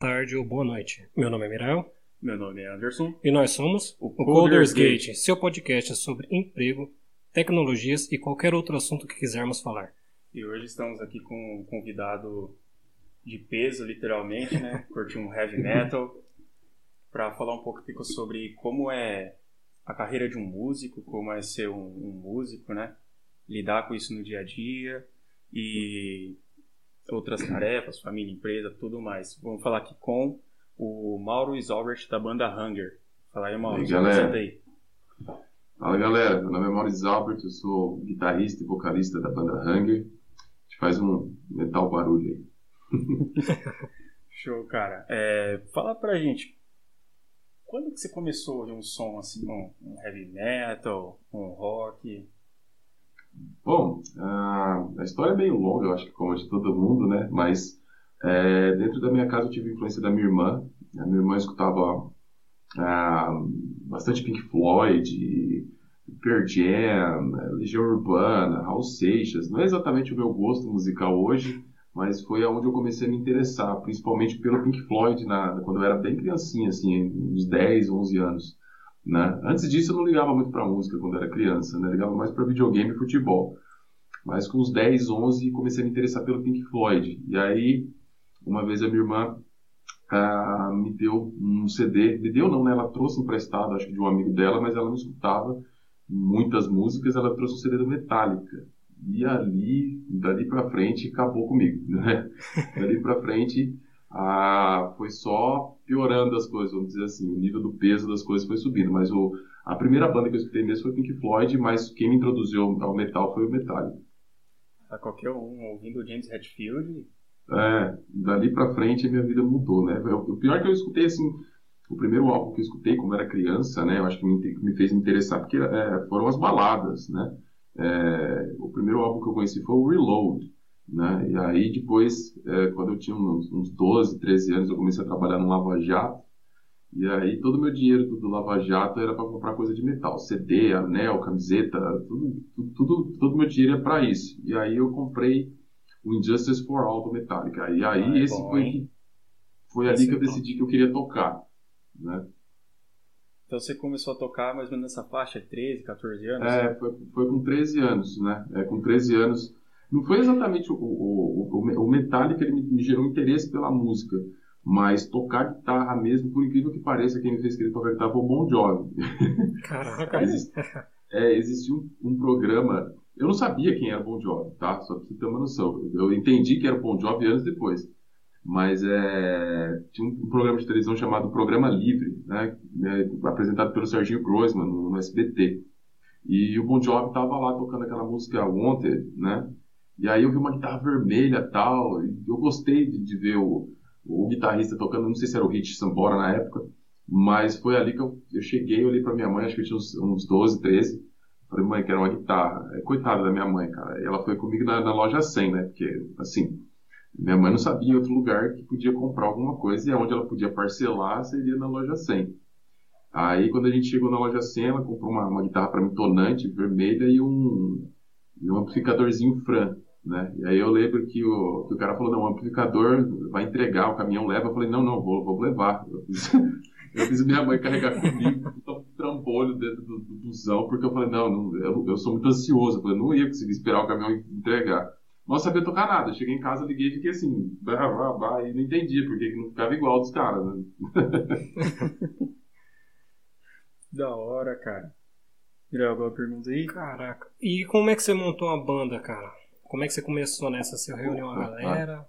tarde ou boa noite. Meu nome é Mirael. Meu nome é Anderson. E nós somos o, o Coders Gate, Gate, seu podcast sobre emprego, tecnologias e qualquer outro assunto que quisermos falar. E hoje estamos aqui com um convidado de peso, literalmente, né? Curtir um heavy metal, para falar um pouco sobre como é a carreira de um músico, como é ser um, um músico, né? Lidar com isso no dia a dia e outras tarefas, família, empresa, tudo mais. Vamos falar aqui com o Mauro Isalbert da banda Hunger. Fala aí, Mauro. E aí, galera. Aí. Fala, galera. Meu nome é Mauro Isalbert, eu sou guitarrista e vocalista da banda Hunger. A gente faz um metal barulho aí. Show, cara. É, fala pra gente, quando que você começou a ouvir um som assim, um, um heavy metal, um rock? Bom, a história é meio longa, eu acho que como de todo mundo, né? Mas é, dentro da minha casa eu tive influência da minha irmã. A minha irmã escutava ah, bastante Pink Floyd, Pearl Jam, Legião Urbana, Raul Seixas. Não é exatamente o meu gosto musical hoje, mas foi aonde eu comecei a me interessar, principalmente pelo Pink Floyd, na, quando eu era bem criancinha, assim, uns 10, 11 anos. Né? Antes disso eu não ligava muito para música quando era criança, né? ligava mais para videogame e futebol. Mas com uns 10, 11 comecei a me interessar pelo Pink Floyd. E aí, uma vez a minha irmã ah, me deu um CD, me deu não, né? Ela trouxe emprestado, acho que de um amigo dela, mas ela não escutava muitas músicas, ela trouxe um CD do Metallica. E ali, dali para frente, acabou comigo, né? dali para frente, ah, foi só piorando as coisas, vamos dizer assim. O nível do peso das coisas foi subindo. Mas o, a primeira banda que eu escutei mesmo foi Pink Floyd, mas quem me introduziu ao metal foi o Metallica. A qualquer um ouvindo o James Hetfield. É, dali pra frente a minha vida mudou, né? O pior é que eu escutei assim. O primeiro álbum que eu escutei quando era criança, né? Eu acho que me, me fez me interessar porque é, foram as baladas, né? É, o primeiro álbum que eu conheci foi o Reload. Né? E aí depois, é, quando eu tinha uns, uns 12, 13 anos, eu comecei a trabalhar no Lava Jato. E aí todo o meu dinheiro do, do Lava Jato era para comprar coisa de metal, CD, anel, camiseta, tudo, tudo, tudo todo meu dinheiro é para isso. E aí eu comprei o Injustice for All do Metallica. E aí ah, é esse bom, foi, foi ali que eu é decidi que eu queria tocar, né? Então você começou a tocar mais ou menos nessa faixa, 13, 14 anos? É, foi, foi com 13 anos, né? É, com 13 anos não foi exatamente o, o, o, o Metallica ele me, me gerou interesse pela música, mas tocar guitarra mesmo, por incrível que pareça, quem me fez querer tocar guitarra foi o Bon Jovi. Caraca! Existe, é, existia um, um, programa, eu não sabia quem era o Bon Jovi, tá? Só pra você ter uma noção. Eu entendi que era o Bon Jovi anos depois. Mas é, tinha um, um programa de televisão chamado Programa Livre, né? É, apresentado pelo Serginho Groisman no, no SBT. E o Bon Jovi estava lá tocando aquela música Wanted, né? E aí eu vi uma guitarra vermelha tal, e eu gostei de, de ver o, o, guitarrista tocando, não sei se era o Rich Sambora na época, mas foi ali que eu, eu cheguei, olhei pra minha mãe, acho que eu tinha uns, uns 12, 13, falei, mãe, quero uma guitarra. É, coitada da minha mãe, cara, ela foi comigo na, na loja 100, né, porque, assim, minha mãe não sabia outro lugar que podia comprar alguma coisa, e onde ela podia parcelar seria na loja 100. Aí, quando a gente chegou na loja 100, ela comprou uma, uma guitarra para mim tonante, vermelha, e um, e um amplificadorzinho Fran. Né? E aí eu lembro que o, que o cara falou, não, o amplificador vai entregar, o caminhão leva. Eu falei, não, não, vou, vou levar. Eu fiz, eu fiz minha mãe carregar comigo, um trambolho dentro do, do busão, porque eu falei, não, não eu, eu, sou muito ansioso. Eu falei, não ia conseguir esperar o caminhão entregar. Não sabia tocar nada. cheguei em casa, liguei e fiquei assim, bah, bah, bah, e não entendia porque não ficava igual dos caras. Né? da hora, cara. Tirar alguma pergunta aí? Caraca. E como é que você montou a banda, cara? Como é que você começou nessa? Você reuniu a galera?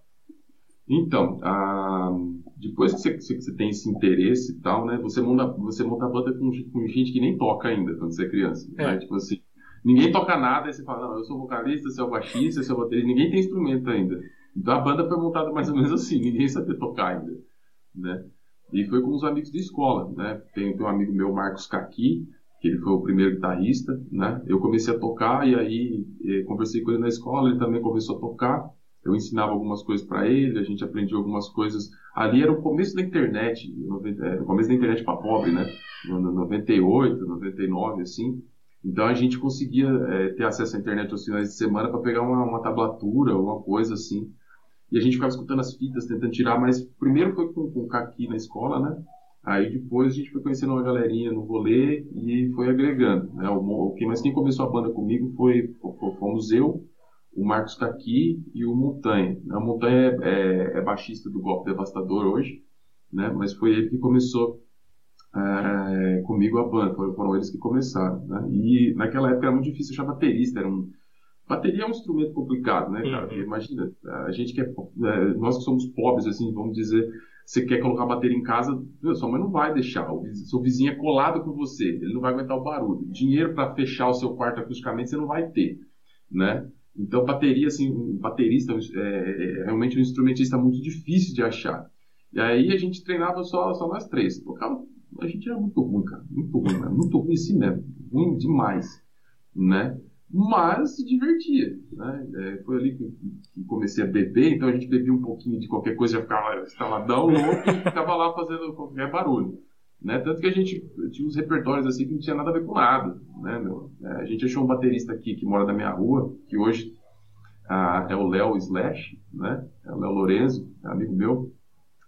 Então, a, depois que você, que você, tem esse interesse e tal, né? Você monta, você monta a banda com, com gente que nem toca ainda quando você é criança. É. Né? Tipo assim, ninguém toca nada, aí você fala, não, eu sou vocalista, você é o baixista, você é o baterista, ninguém tem instrumento ainda. Então a banda foi montada mais ou menos assim, ninguém sabia tocar ainda, né? E foi com os amigos de escola, né? Tem, tem um amigo meu, Marcos Caqui, que ele foi o primeiro guitarrista, né? Eu comecei a tocar e aí eh, conversei com ele na escola, ele também começou a tocar. Eu ensinava algumas coisas para ele, a gente aprendia algumas coisas. Ali era o começo da internet, é, o começo da internet para pobre, né? No 98, 99, assim. Então a gente conseguia é, ter acesso à internet aos finais de semana para pegar uma, uma tablatura, alguma coisa assim. e a gente ficava escutando as fitas, tentando tirar, mas primeiro foi com, com o Kaki na escola, né? Aí depois a gente foi conhecendo uma galerinha no rolê e foi agregando. Né? O, mas quem começou a banda comigo foi, fomos eu, o Marcos Kaki e o Montanha. A Montanha é, é, é baixista do Golpe Devastador hoje, né? mas foi ele que começou é, comigo a banda, foram, foram, eles que começaram. Né? E naquela época era muito difícil achar baterista, era um, bateria é um instrumento complicado, né, cara? Uhum. Imagina, a gente que é, é, nós que somos pobres, assim, vamos dizer, você quer colocar a bateria em casa, sua mãe não vai deixar, o seu vizinho é colado com você, ele não vai aguentar o barulho. Dinheiro para fechar o seu quarto acusticamente você não vai ter, né? Então, bateria, assim, um baterista é, é, é realmente um instrumentista muito difícil de achar. E aí a gente treinava só, só nós três. Tocava a gente era muito ruim, cara. Muito ruim, né? muito ruim assim mesmo. Ruim demais, né? Mas se divertia, né? É, foi ali que, que, comecei a beber, então a gente bebia um pouquinho de qualquer coisa, já ficava estaladão louco e ficava lá fazendo qualquer barulho. Né? Tanto que a gente tinha uns repertórios assim que não tinha nada a ver com nada, né, meu? É, a gente achou um baterista aqui que mora na minha rua, que hoje ah, é o Léo Slash, né? É o Léo Lorenzo, é amigo meu.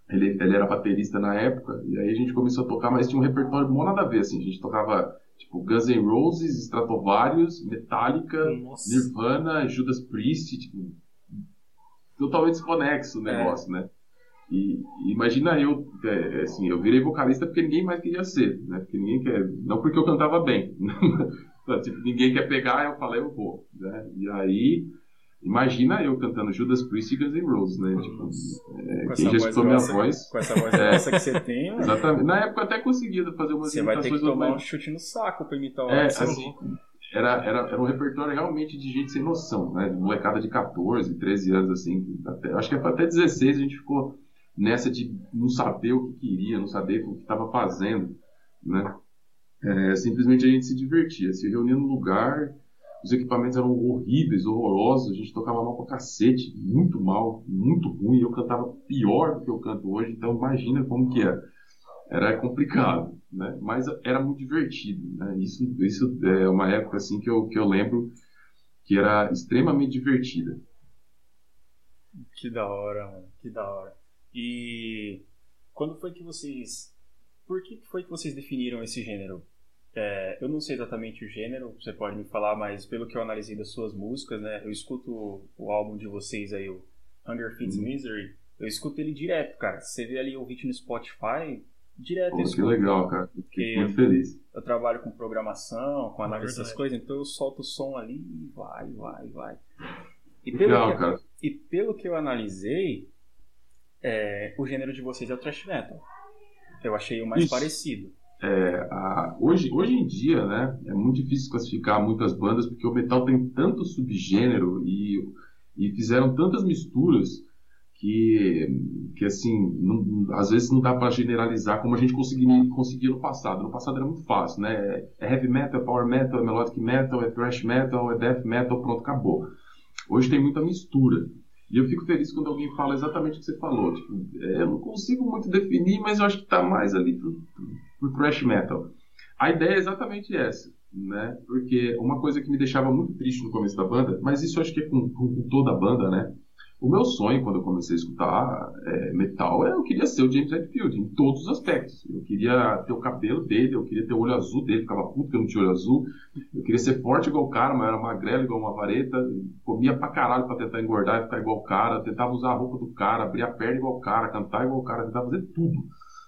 Ele, ele era baterista na época, e aí a gente começou a tocar, mas tinha um repertório bom nada a ver, assim. A gente tocava, tipo, Guns N' Roses, Stratovarius, Metallica, Nossa. Nirvana, Judas Priest, tipo, totalmente desconexo o é. negócio, é. né? E, imagina eu, é, assim, eu virei vocalista porque ninguém mais queria ser, né? Porque ninguém quer, não porque eu cantava bem, tipo, ninguém quer pegar, eu falei, eu vou, né? E aí Imagina eu cantando Judas Priest e Guns N' Roses, né? Tipo, é, quem já escutou minha voz. Com essa voz é, que você tem. Exatamente. Na época eu até conseguia fazer umas Você vai ter que tomar um chute no saco pra imitar o é, assim, era, era, era um repertório realmente de gente sem noção, né? De molecada de 14, 13 anos, assim. Até, acho que até 16 a gente ficou nessa de não saber o que queria, não saber o que estava fazendo, né? É, simplesmente a gente se divertia, se reunia no lugar os equipamentos eram horríveis, horrorosos, a gente tocava mal pra cacete, muito mal, muito ruim, eu cantava pior do que eu canto hoje, então imagina como que era. Era complicado, né? Mas era muito divertido, né? Isso, isso é uma época assim que eu, que eu lembro que era extremamente divertida. Que da hora, mano, que da hora. E quando foi que vocês... Por que foi que vocês definiram esse gênero? É, eu não sei exatamente o gênero, você pode me falar, mas pelo que eu analisei das suas músicas, né? Eu escuto o, álbum de vocês aí, o Hunger Feeds uhum. Misery. Eu escuto ele direto, cara. Você vê ali o hit no Spotify, direto Pô, Que legal, cara. Fiquei muito feliz. Eu, eu trabalho com programação, com análise dessas coisas, então eu solto o som ali e vai, vai, vai. E pelo, legal, que, cara. e pelo que eu analisei, é, o gênero de vocês é o thrash metal. Eu achei o mais Isso. parecido. É, a, hoje, hoje em dia, né, é muito difícil classificar muitas bandas porque o metal tem tanto subgênero e, e fizeram tantas misturas que, que assim, não, às vezes não dá para generalizar como a gente conseguia, no passado. No passado era muito fácil, né? É heavy metal, é power metal, é melodic metal, é thrash metal, é death metal, pronto, acabou. Hoje tem muita mistura. E eu fico feliz quando alguém fala exatamente o que você falou. Tipo, é, eu não consigo muito definir, mas eu acho que está mais ali pro, pro, pro thrash metal. A ideia é exatamente essa, né? Porque uma coisa que me deixava muito triste no começo da banda, mas isso acho que é com, com toda a banda, né? O meu sonho, quando eu comecei a escutar é, metal, é eu queria ser o James Hetfield, em todos os aspectos. Eu queria ter o cabelo dele, eu queria ter o olho azul dele, ficava puto que eu não tinha olho azul. Eu queria ser forte igual o cara, mas era magrelo igual uma vareta. Comia pra caralho pra tentar engordar e ficar igual o cara. Tentava usar a roupa do cara, abrir a perna igual o cara, cantar igual o cara, tentava fazer tudo,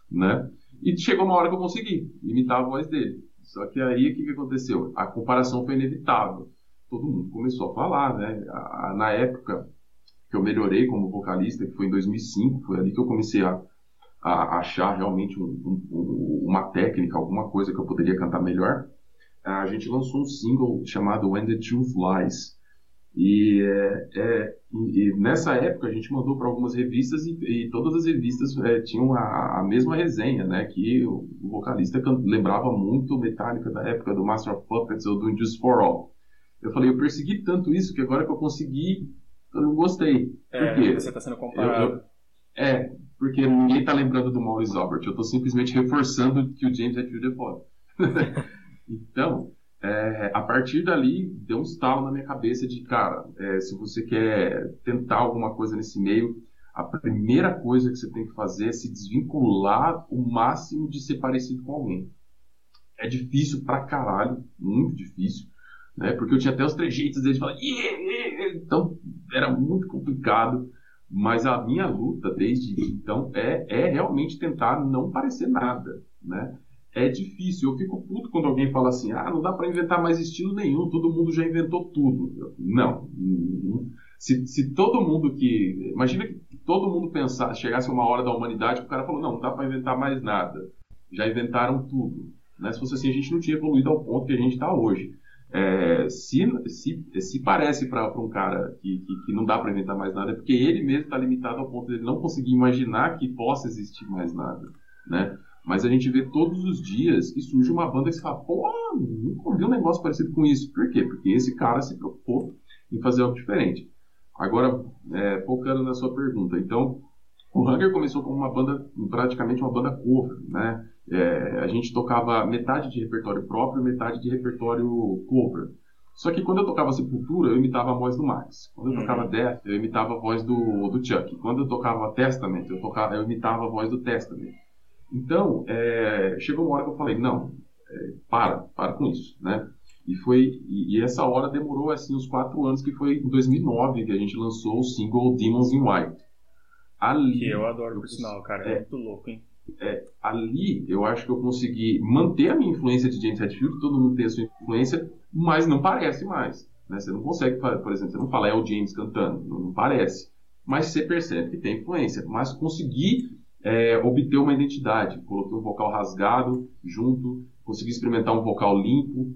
né? E chegou uma hora que eu consegui imitar a voz dele. Só que aí o que, que aconteceu? A comparação foi inevitável. Todo mundo começou a falar, né? A, a, na época que eu melhorei como vocalista, que foi em 2005, foi ali que eu comecei a, a achar realmente um, um, uma técnica, alguma coisa que eu poderia cantar melhor. A gente lançou um single chamado When the Truth Lies. E, é, é, e nessa época a gente mandou para algumas revistas e, e, todas as revistas é, tinham a, a, mesma resenha, né? Que o, o vocalista lembrava muito Metallica da época do Master of Puppets ou do Injustice for All. Eu falei, eu persegui tanto isso que agora que eu consegui eu não gostei. É, Por quê? Você está sendo comparado. Eu, eu, é, porque ninguém está lembrando do Maurice Albert. Eu estou simplesmente reforçando que o James Hetfield é foda. então, é, a partir dali deu um estalo na minha cabeça de, cara, é, se você quer tentar alguma coisa nesse meio, a primeira coisa que você tem que fazer é se desvincular o máximo de ser parecido com alguém. É difícil pra caralho, muito difícil, né? Porque eu tinha até os trejeitos deles falando, yeah, yeah, então era muito complicado. Mas a minha luta desde então é, é realmente tentar não parecer nada, né? É difícil. Eu fico puto quando alguém fala assim, ah, não dá para inventar mais estilo nenhum, todo mundo já inventou tudo. Não. Se, se todo mundo que... Imagina que todo mundo pensar, chegasse uma hora da humanidade o cara falou, não, não dá para inventar mais nada. Já inventaram tudo. Né? Se fosse assim, a gente não tinha evoluído ao ponto que a gente está hoje. É, se, se, se parece para um cara que, que, que, não dá para inventar mais nada, é porque ele mesmo está limitado ao ponto de ele não conseguir imaginar que possa existir mais nada, né? Mas a gente vê todos os dias que surge uma banda que você fala, pô, nunca ouvi um negócio parecido com isso. Por quê? Porque esse cara se propôs em fazer algo diferente. Agora, é, focando na sua pergunta, então, o Hunger começou como uma banda, praticamente uma banda cover, né? É, a gente tocava metade de repertório próprio, metade de repertório cover. Só que quando eu tocava Sepultura, eu imitava a voz do Max. Quando eu tocava uhum. Death, eu imitava a voz do, do Chuck. Quando eu tocava Testament, eu, tocava, eu imitava a voz do Testament. Então, é, chegou uma hora que eu falei, não, é, para, para com isso, né? E foi e, e, essa hora demorou assim uns quatro anos, que foi em 2009 que a gente lançou o single Demons in White. Ali, que eu adoro, por sinal, cara, é, é muito louco, hein? é, ali eu acho que eu consegui manter a minha influência de James Hetfield, todo mundo tem a sua influência, mas não parece mais. Né? Você não consegue, por exemplo, você não fala é o James cantando, não, não parece. Mas você percebe que tem influência. Mas consegui é, obter uma identidade. Coloquei um vocal rasgado junto, consegui experimentar um vocal limpo,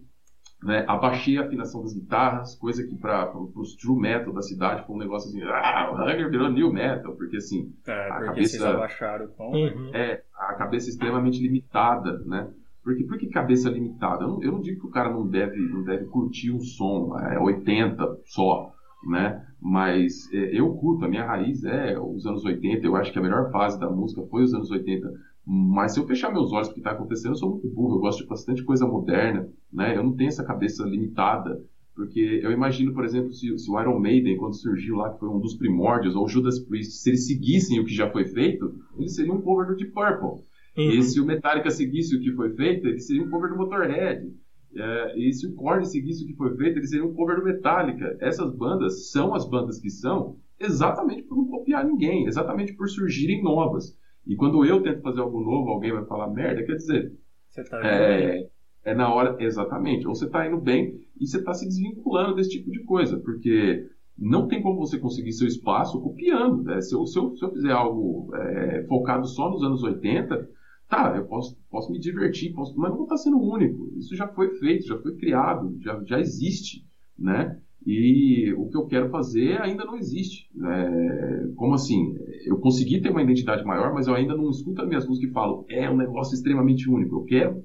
né? Abaixei a afinação das guitarras, coisa que para os true metal da cidade foi um negócio assim, ah, o Hunger virou new metal, porque assim, é, a porque cabeça vocês abaixaram o tom. Né? Uhum. É, a cabeça extremamente limitada, né? Porque por que cabeça limitada? Eu não, eu não, digo que o cara não deve, não deve curtir um som, é 80 só, né? Mas é, eu curto, a minha raiz é os anos 80, eu acho que a melhor fase da música foi os anos 80 mas se eu fechar meus olhos para o que está acontecendo, eu sou muito burro, eu gosto de bastante coisa moderna, né? Eu não tenho essa cabeça limitada, porque eu imagino, por exemplo, se, se, o Iron Maiden, quando surgiu lá, que foi um dos primórdios, ou o Judas Priest, se eles seguissem o que já foi feito, eles seriam um cover do Deep Purple. Uhum. E se o Metallica seguisse o que foi feito, eles seriam um cover do Motorhead. É, e se o Korn seguisse o que foi feito, eles seriam um cover do Metallica. Essas bandas são as bandas que são exatamente por não copiar ninguém, exatamente por surgirem novas. E quando eu tento fazer algo novo, alguém vai falar merda, quer dizer. Você tá é, é na hora, exatamente. Ou você está indo bem e você está se desvinculando desse tipo de coisa, porque não tem como você conseguir seu espaço copiando. Né? Se, eu, se, eu, se, eu, fizer algo é, focado só nos anos 80, tá, eu posso, posso me divertir, posso, mas não vou estar sendo único. Isso já foi feito, já foi criado, já, já existe, né? E o que eu quero fazer ainda não existe. É, como assim? Eu consegui ter uma identidade maior, mas eu ainda não escuto as minhas músicas e falo, é um negócio extremamente único. Eu quero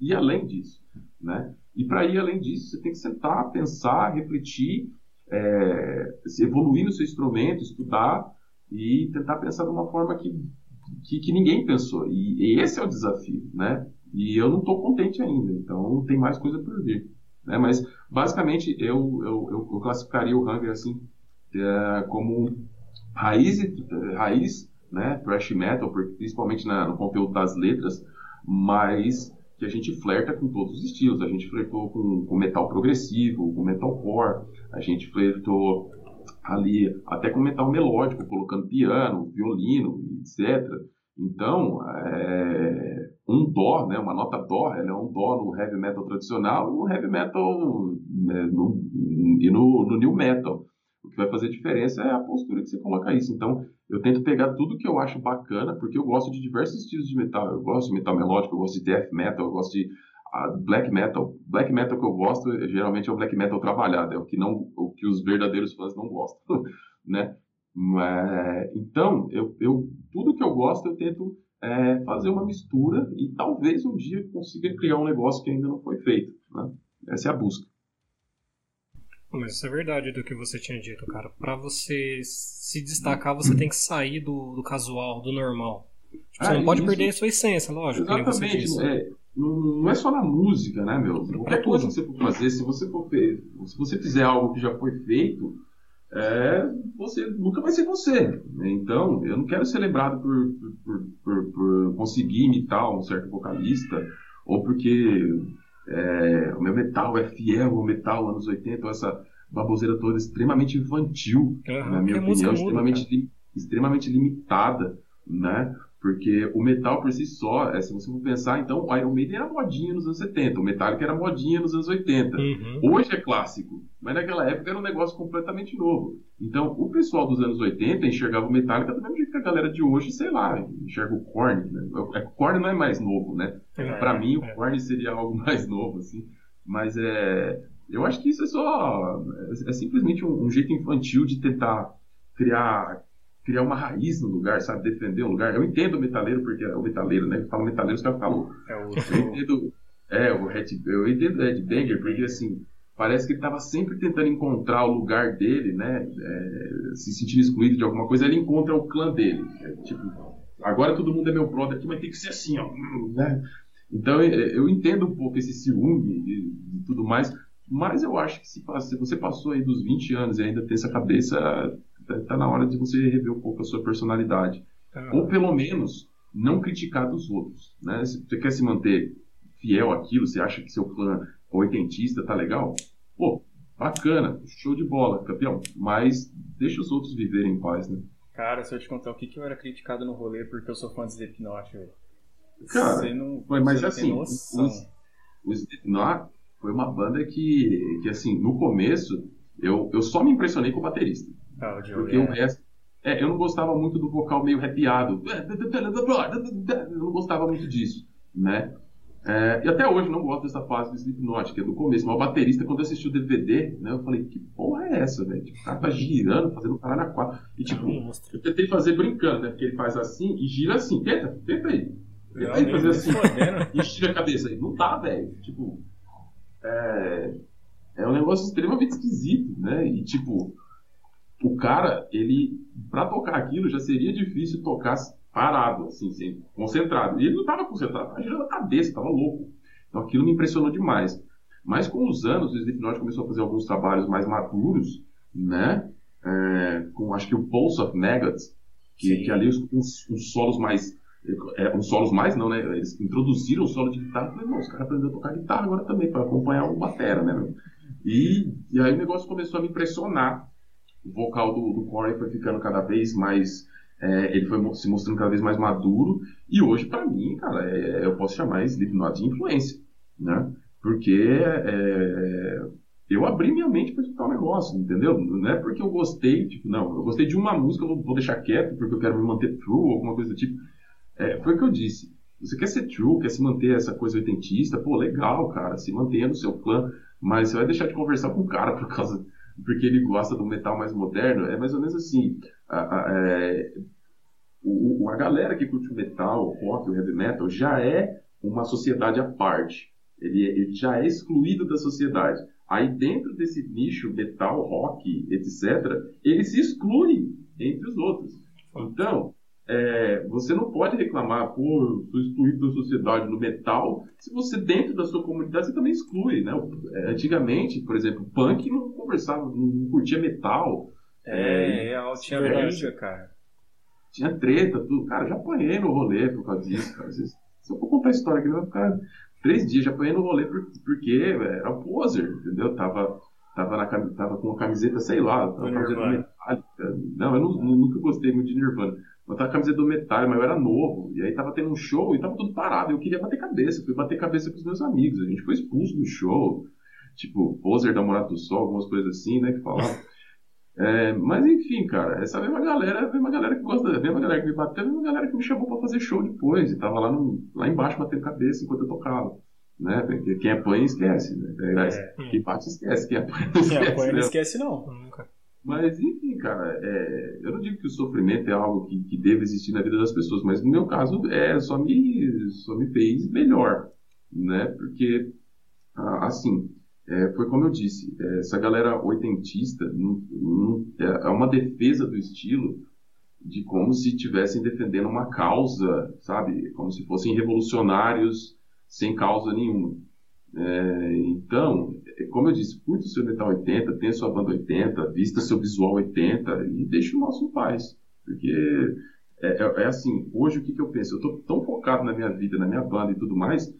ir além disso. Né? E para ir além disso, você tem que sentar, pensar, refletir, é, evoluir no seu instrumento, estudar e tentar pensar de uma forma que, que, que ninguém pensou. E, e, esse é o desafio. Né? E eu não estou contente ainda, então tem mais coisa por vir. Né? Mas, basicamente, eu, eu, eu classificaria o Hunger assim, é, como raiz, raiz né, thrash metal, principalmente na, no conteúdo das letras, mas que a gente flerta com todos os estilos. A gente flertou com, com metal progressivo, com metalcore, a gente flertou ali até com metal melódico, colocando piano, violino, etc. Então, é, um dó, né, uma nota dó, ela é um dó no heavy metal tradicional e no heavy metal né, no, e no, no new metal. O que vai fazer diferença é a postura que você coloca isso. Então, eu tento pegar tudo que eu acho bacana, porque eu gosto de diversos estilos de metal. Eu gosto de metal melódico, eu gosto de death metal, eu gosto de black metal. Black metal que eu gosto, geralmente é o black metal trabalhado, é o que não, o que os verdadeiros fãs não gostam, né? É, então, eu, eu, tudo que eu gosto eu tento é, fazer uma mistura e talvez um dia consiga criar um negócio que ainda não foi feito. Né? Essa é a busca. Mas isso é verdade do que você tinha dito, cara. Para você se destacar, você tem que sair do, do casual, do normal. Tipo, você ah, não pode isso... perder a sua essência, lógico. Exatamente. É, não, não é só na música, né, meu? Qualquer coisa que você for fazer, se você for se você fizer algo que já foi feito, é, você nunca vai ser você. Então, eu não quero ser lembrado por, por, por, por conseguir imitar um certo vocalista, ou porque é, o meu metal é fiel ao metal anos 80, ou essa baboseira toda extremamente infantil, uhum, na minha opinião, extremamente, extremamente limitada, né? Porque o metal por si só, é, se você for pensar, então o Iron Maiden era modinha nos anos 70, o Metallica era modinha nos anos 80. Uhum. Hoje é clássico, mas naquela época era um negócio completamente novo. Então o pessoal dos anos 80 enxergava o Metallica do mesmo jeito que a galera de hoje, sei lá, enxerga o Korn. Né? O é, Korn não é mais novo, né? É, Para mim, o é. Korn seria algo mais novo, assim. Mas é, eu acho que isso é só. É, é simplesmente um, um jeito infantil de tentar criar criar uma raiz no lugar, sabe? Defender o lugar. Eu entendo o metaleiro, porque é o metaleiro, né? Fala metaleiro, os caras falam. É o... Eu entendo. É, o Red, eu entendo o Red Banger, porque assim, parece que ele estava sempre tentando encontrar o lugar dele, né? É, se sentindo excluído de alguma coisa, ele encontra o clã dele. É, tipo, agora todo mundo é meu brother aqui, mas tem que ser assim, ó. Né? Então eu entendo um pouco esse ciúme e, e tudo mais, mas eu acho que se, se, você passou aí dos 20 anos e ainda tem essa cabeça, Tá, tá na hora de você rever um pouco a sua personalidade. Ah. Ou pelo menos não criticar dos outros. Né? Se você quer se manter fiel àquilo, você acha que seu clã oitentista tá legal? Pô, bacana, show de bola, campeão. Mas deixa os outros viverem em paz, né? Cara, se eu te contar o que, que eu era criticado no rolê porque eu sou fã de Slipknot, velho. Cara, você não, foi, mas você assim, o Slipknot foi uma banda que, que assim, no começo, eu, eu só me impressionei com o baterista. Ah, o porque é. o resto. É, eu não gostava muito do vocal meio arrepiado. Eu não gostava muito disso, né? É, e até hoje não gosto dessa fase do Slipknot, que é do começo. Mas o baterista, quando eu assisti o DVD, né, eu falei, que porra é essa, velho? Tipo, o cara tá girando, fazendo o caralho na quadra. E tipo, eu tentei fazer brincando, né? Porque ele faz assim e gira assim. Tenta, tenta aí. Tenta aí fazer assim. E gira a cabeça aí. Não tá, velho. Tipo, é, é um negócio extremamente esquisito, né? E tipo, o cara, ele, para tocar aquilo, já seria difícil tocar parado, assim, assim concentrado. E ele não estava concentrado, estava girando a cabeça, estava louco. Então aquilo me impressionou demais. Mas com os anos, o Slipknot começou a fazer alguns trabalhos mais maduros, né? É, com acho que o Pulse of Maggots, que, que ali uns, uns solos mais é, uns solos mais não, né? Eles introduziram o solo de guitarra. Eu falei, os caras aprenderam a tocar guitarra agora também, para acompanhar o batera, né? E, e aí o negócio começou a me impressionar o vocal do, do Corey foi ficando cada vez mais. É, ele foi se mostrando cada vez mais maduro. E hoje, para mim, cara, é, eu posso chamar Slipknot de influência, né? Porque é, eu abri minha mente para escutar o um negócio, entendeu? Não é porque eu gostei, tipo, não, eu gostei de uma música, eu vou deixar quieto porque eu quero me manter true, alguma coisa do tipo. É, foi o que eu disse. Você quer ser true, quer se manter essa coisa oitentista, pô, legal, cara, se mantenha no seu clã, mas você vai deixar de conversar com o cara por causa porque ele gosta do metal mais moderno, é mais ou menos assim. A, a, é, o, a galera que curte o metal, o rock, o heavy metal, já é uma sociedade à parte. Ele, ele já é excluído da sociedade. Aí dentro desse nicho metal, rock, etc., ele se exclui entre os outros. Então, é, você não pode reclamar, pô, sou excluído da sociedade no metal, se você dentro da sua comunidade você também exclui, né? É, antigamente, por exemplo, punk não conversava, não curtia metal. É, é, é tinha briga, cara. Tinha treta, tudo. Cara, já apanhei no rolê por causa disso, cara. Se, se eu for contar a história aqui, vai ficar três dias, já apanhei no rolê porque era um poser, entendeu? Tava, tava, na, tava com uma camiseta, sei lá, tava camiseta metálica. Não, eu não, nunca gostei muito de Nirvana botar a camiseta do metal, mas eu era novo. E aí tava tendo um show e tava tudo parado. Eu queria bater cabeça. Fui bater cabeça com os meus amigos. A gente foi expulso do show. Tipo, poser da Morada do Sol, algumas coisas assim, né? Que falavam. É, mas enfim, cara, essa mesma galera, a mesma galera que gosta, a mesma galera que me bateu, a mesma galera que me chamou pra fazer show depois. E tava lá, no, lá embaixo batendo cabeça enquanto eu tocava. Né? Porque quem apanha esquece, né? É. Quem bate esquece, quem apanha não esquece. Quem apanha não né? esquece, não. Nunca. Mas, enfim, cara, é, eu não digo que o sofrimento é algo que, que deve existir na vida das pessoas, mas no meu caso, é, só, me, só me fez melhor, né? Porque, assim, é, foi como eu disse, é, essa galera oitentista não, não, é, é uma defesa do estilo de como se estivessem defendendo uma causa, sabe? Como se fossem revolucionários sem causa nenhuma. É, então, como eu disse, curta o seu metal 80, tenha sua banda 80, vista seu visual 80 e deixe o nosso em paz. Porque é, é, é assim, hoje o que, que eu penso? Eu estou tão focado na minha vida, na minha banda e tudo mais,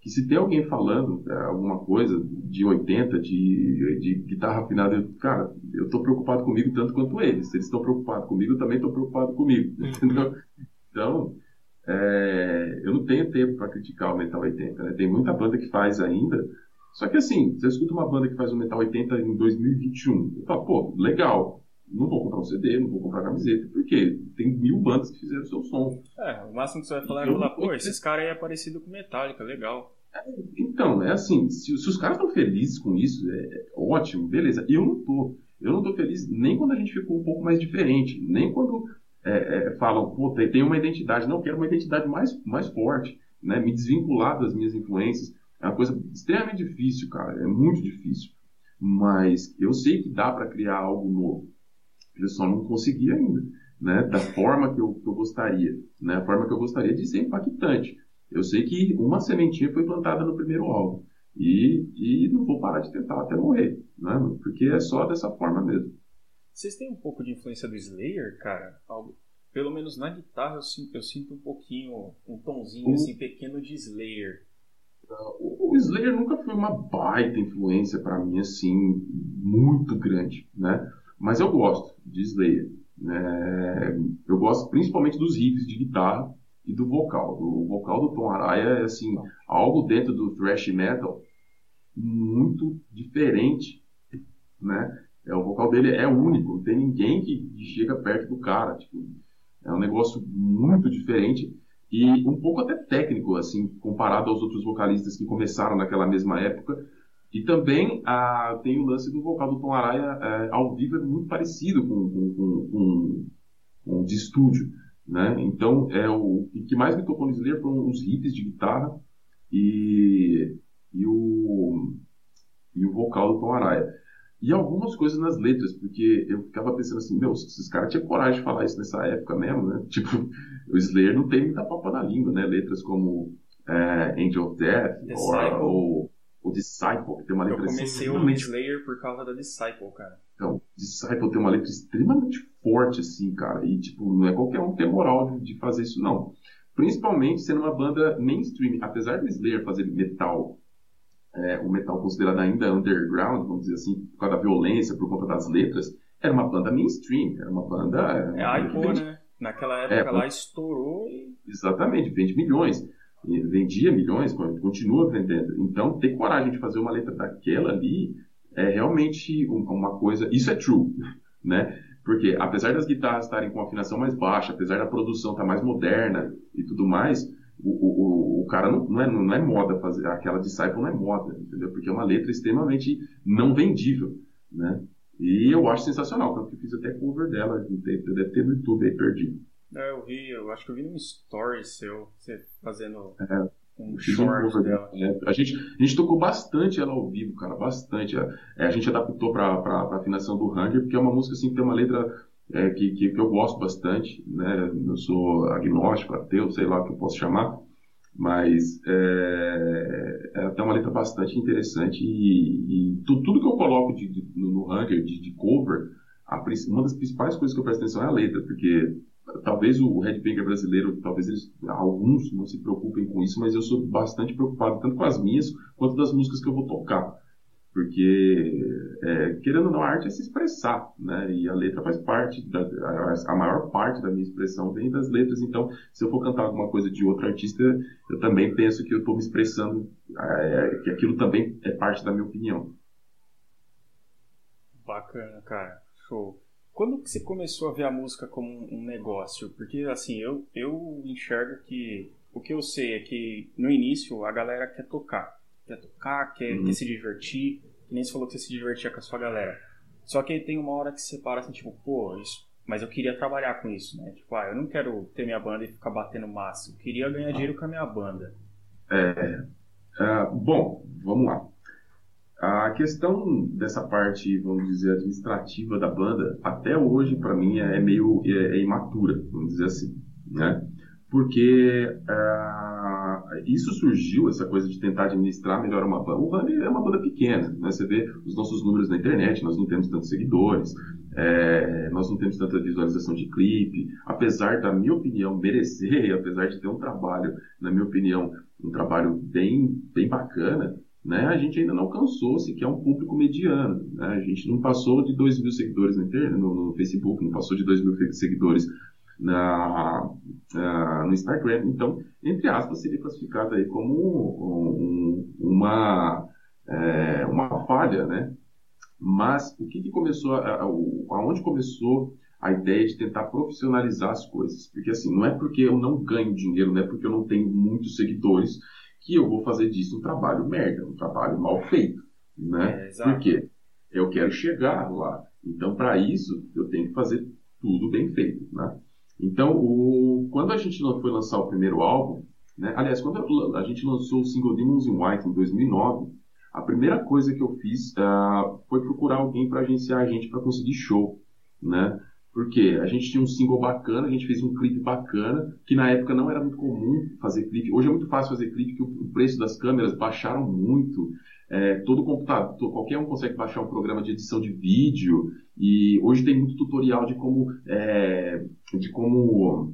que se tem alguém falando é, alguma coisa de 80, de, de guitarra afinada, eu, cara, eu estou preocupado comigo tanto quanto eles. Se eles estão preocupados comigo, eu também estou preocupado comigo. Uhum. Entendeu? Então, é, eu não tenho tempo para criticar o Metal 80. Né? Tem muita banda que faz ainda. Só que assim, você escuta uma banda que faz o Metal 80 em 2021, eu falo, pô, legal. Não vou comprar um CD, não vou comprar camiseta. Por quê? Tem mil bandas que fizeram o seu som. É, o máximo que você vai falar é falar, pô, esses caras aí é parecido com Metallica, legal. Então, é assim, se, se os caras estão felizes com isso, é, é, ótimo, beleza. Eu não tô. Eu não tô feliz nem quando a gente ficou um pouco mais diferente, nem quando é, é, falam, pô, tem, tem uma identidade. Não, quero uma identidade mais, mais forte, né? Me desvincular das minhas influências. É uma coisa extremamente difícil, cara. É muito difícil. Mas eu sei que dá para criar algo novo. Eu só não consegui ainda, né? Da forma que eu, que eu gostaria, né? A forma que eu gostaria de ser impactante. Eu sei que uma sementinha foi plantada no primeiro álbum. E, e não vou parar de tentar até morrer, né? Porque é só dessa forma mesmo. Vocês têm um pouco de influência do Slayer, cara? Algo, pelo menos na guitarra eu sinto, eu sinto um pouquinho, um tonzinho o... assim pequeno de Slayer. O, o Slayer nunca foi uma baita influência para mim, assim, muito grande, né? Mas eu gosto de Slayer. É, eu gosto principalmente dos riffs de guitarra e do vocal. O vocal do Tom Araya é assim, algo dentro do thrash metal muito diferente, né? É, o vocal dele é único, não tem ninguém que, chega perto do cara. Tipo, é um negócio muito diferente e um pouco até técnico, assim, comparado aos outros vocalistas que começaram naquela mesma época. E também ah, tem o lance do vocal do Tom Araya é, ao vivo é muito parecido com, com de estúdio. Né? Então, é o, o que mais me tocou no Slayer foram os riffs de guitarra e, e, o, e o vocal do Tom Araya. E algumas coisas nas letras, porque eu ficava pensando assim, meu, esses caras tinham coragem de falar isso nessa época mesmo, né? Tipo, o Slayer não tem muita papa na língua, né? Letras como é, Angel of Death ou, ou o Disciple, que tem uma letra Eu comecei o Slayer por causa da Disciple, cara. Então, Disciple tem uma letra extremamente forte, assim, cara. E, tipo, não é qualquer um que tem moral de, de fazer isso, não. Principalmente sendo uma banda mainstream. Apesar do Slayer fazer metal, é, o metal considerado ainda underground, vamos dizer assim, por causa da violência, por conta das letras, era uma banda mainstream. Era uma banda... É, é né? Naquela época é, lá estourou e... Exatamente, vende milhões vendia milhões, continua vendendo. Então, ter coragem de fazer uma letra daquela ali é realmente uma coisa. Isso é true, né? Porque apesar das guitarras estarem com afinação mais baixa, apesar da produção estar mais moderna e tudo mais, o, o, o cara não, não, é, não é moda fazer aquela Disciple não é moda, entendeu? Porque é uma letra extremamente não vendível, né? E eu acho sensacional, tanto que eu fiz até cover dela, deve ter no YouTube aí perdido. É, eu vi, eu acho que eu vi num story seu, você fazendo é, um short dela. É, a, gente, a gente tocou bastante ela ao vivo, cara, bastante. É, a gente adaptou pra, pra, pra afinação do Hunger, porque é uma música assim que tem uma letra é, que, que, que, eu gosto bastante, né? Eu sou agnóstico, ateu, sei lá o que eu posso chamar, mas é, é até uma letra bastante interessante e, e tudo, tudo, que eu coloco de, de, no, Hunger, de, de cover, a, uma das principais coisas que eu presto atenção é a letra, porque talvez o headbanger brasileiro, talvez eles, alguns não se preocupem com isso, mas eu sou bastante preocupado tanto com as minhas quanto das músicas que eu vou tocar. Porque, é, querendo ou não, a arte é se expressar, né? E a letra faz parte, da, a, a, maior parte da minha expressão vem das letras. Então, se eu for cantar alguma coisa de outro artista, eu também penso que eu estou me expressando, é, que aquilo também é parte da minha opinião. Bacana, cara. Show. Quando que você começou a ver a música como um negócio? Porque, assim, eu, eu enxergo que o que eu sei é que no início a galera quer tocar. Quer tocar, quer, uhum. quer se divertir. Que nem você falou que você se divertia com a sua galera. Só que tem uma hora que você para assim, tipo, pô, isso, mas eu queria trabalhar com isso, né? Tipo, ah, eu não quero ter minha banda e ficar batendo massa. Eu queria ganhar dinheiro com a minha banda. É, é bom, vamos lá. A questão dessa parte, vamos dizer, administrativa da banda, até hoje, para mim, é meio é, é, imatura, vamos dizer assim, né? Porque uh, isso surgiu, essa coisa de tentar administrar melhor uma banda. O Hunger é uma banda pequena, né? Você vê os nossos números na internet, nós não temos tantos seguidores, é, nós não temos tanta visualização de clipe, apesar da minha opinião merecer, apesar de ter um trabalho, na minha opinião, um trabalho bem, bem bacana, né? A gente ainda não alcançou sequer um público mediano, né? A gente não passou de 2 mil seguidores no, no Facebook, não passou de 2 mil seguidores na, no Instagram. Então, entre aspas, seria classificado aí como um, uma, é, uma falha, né? Mas o que, que começou, a, aonde começou a ideia de tentar profissionalizar as coisas? Porque assim, não é porque eu não ganho dinheiro, não é porque eu não tenho muitos seguidores que eu vou fazer disso um trabalho merda, um trabalho mal feito, né? É, Por quê? Eu quero chegar lá. Então, para isso, eu tenho que fazer tudo bem feito, né? Então, o, quando a gente foi lançar o primeiro álbum, né, aliás, quando a gente lançou o single Demons in White em 2009, a primeira coisa que eu fiz uh, foi procurar alguém para agenciar a gente para conseguir show, né? Porque a gente tinha um single bacana, a gente fez um clipe bacana, que na época não era muito comum fazer clipe. Hoje é muito fácil fazer clipe, que o preço das câmeras baixaram muito. É, todo computador, qualquer um consegue baixar um programa de edição de vídeo e hoje tem muito tutorial de como, é, de como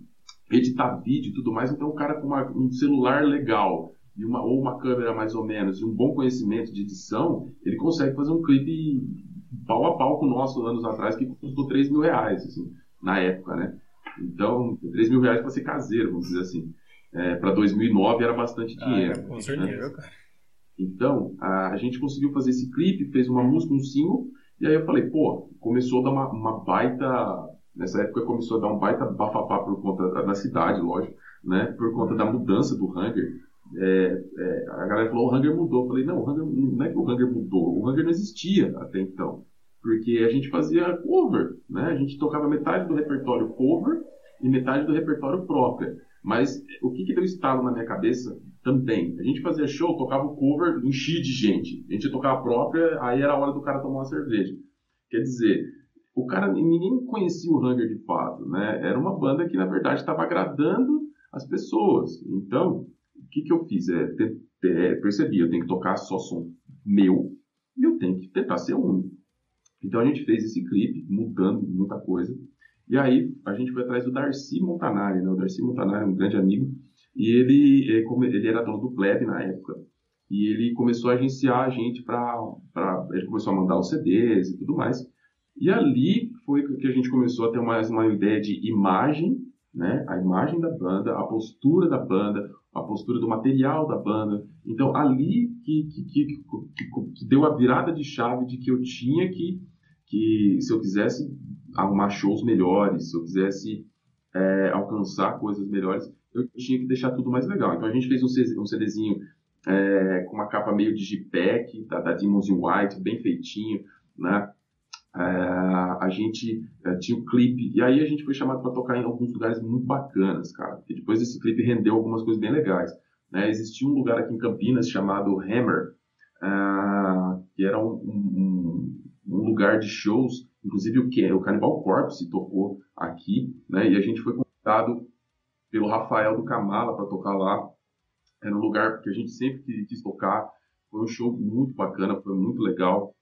editar vídeo e tudo mais. Então, o cara com uma, um celular legal e uma, ou uma câmera mais ou menos e um bom conhecimento de edição, ele consegue fazer um clipe pau a pau com o nosso anos atrás que custou 3 mil reais, assim, na época, né? Então, 3 mil reais para ser caseiro, vamos dizer assim. É, para 2009 era bastante ah, dinheiro. Ah, com certeza, né? cara. Então, a, a, gente conseguiu fazer esse clipe, fez uma música, um single, e aí eu falei, pô, começou a dar uma, uma baita. Nessa época começou a dar um baita bafafá por conta da, da cidade, lógico, né? Por conta da mudança do Hunger. É, é, a galera falou, o Hunger mudou. Eu falei, não, o Hunger, não é que o Hunger mudou, o Hunger não existia até então. Porque a gente fazia cover, né? A gente tocava metade do repertório cover e metade do repertório próprio. Mas o que, que deu estalo na minha cabeça também. A gente fazia show, tocava o cover, enchia de gente. A gente tocava a própria, aí era a hora do cara tomar uma cerveja. Quer dizer, o cara, ninguém conhecia o Hunger de fato, né? Era uma banda que, na verdade, estava agradando as pessoas. Então, o que, que eu fiz? É, te, é, percebi, eu tenho que tocar só som meu e eu tenho que tentar ser único. Então, a gente fez esse clipe, mudando muita coisa. E aí, a gente foi atrás do Darcy Montanari, né? O Darcy Montanari é um grande amigo e ele, ele era dono do Pleb na época. E ele começou a agenciar a gente para. Ele começou a mandar os CDs e tudo mais. E ali foi que a gente começou a ter mais uma ideia de imagem, né? A imagem da banda, a postura da banda, a postura do material da banda. Então, ali que, que, que, que, deu a virada de chave de que eu tinha que, que se eu quisesse arrumar shows melhores, se eu quisesse é, alcançar coisas melhores, eu tinha que deixar tudo mais legal. Então a gente fez um, CDzinho é, com uma capa meio de JPEG, da, da Demons in White, bem feitinho, né? É, a gente é, tinha o um clipe, e aí a gente foi chamado para tocar em alguns lugares muito bacanas, cara. E depois esse clipe rendeu algumas coisas bem legais. Né? Existia um lugar aqui em Campinas chamado Hammer, uh, que era um, um, um, lugar de shows, inclusive o, que, o Cannibal Corpse tocou aqui, né? e a gente foi convidado pelo Rafael do Camala para tocar lá. Era um lugar que a gente sempre quis tocar. Foi um show muito bacana, foi muito legal.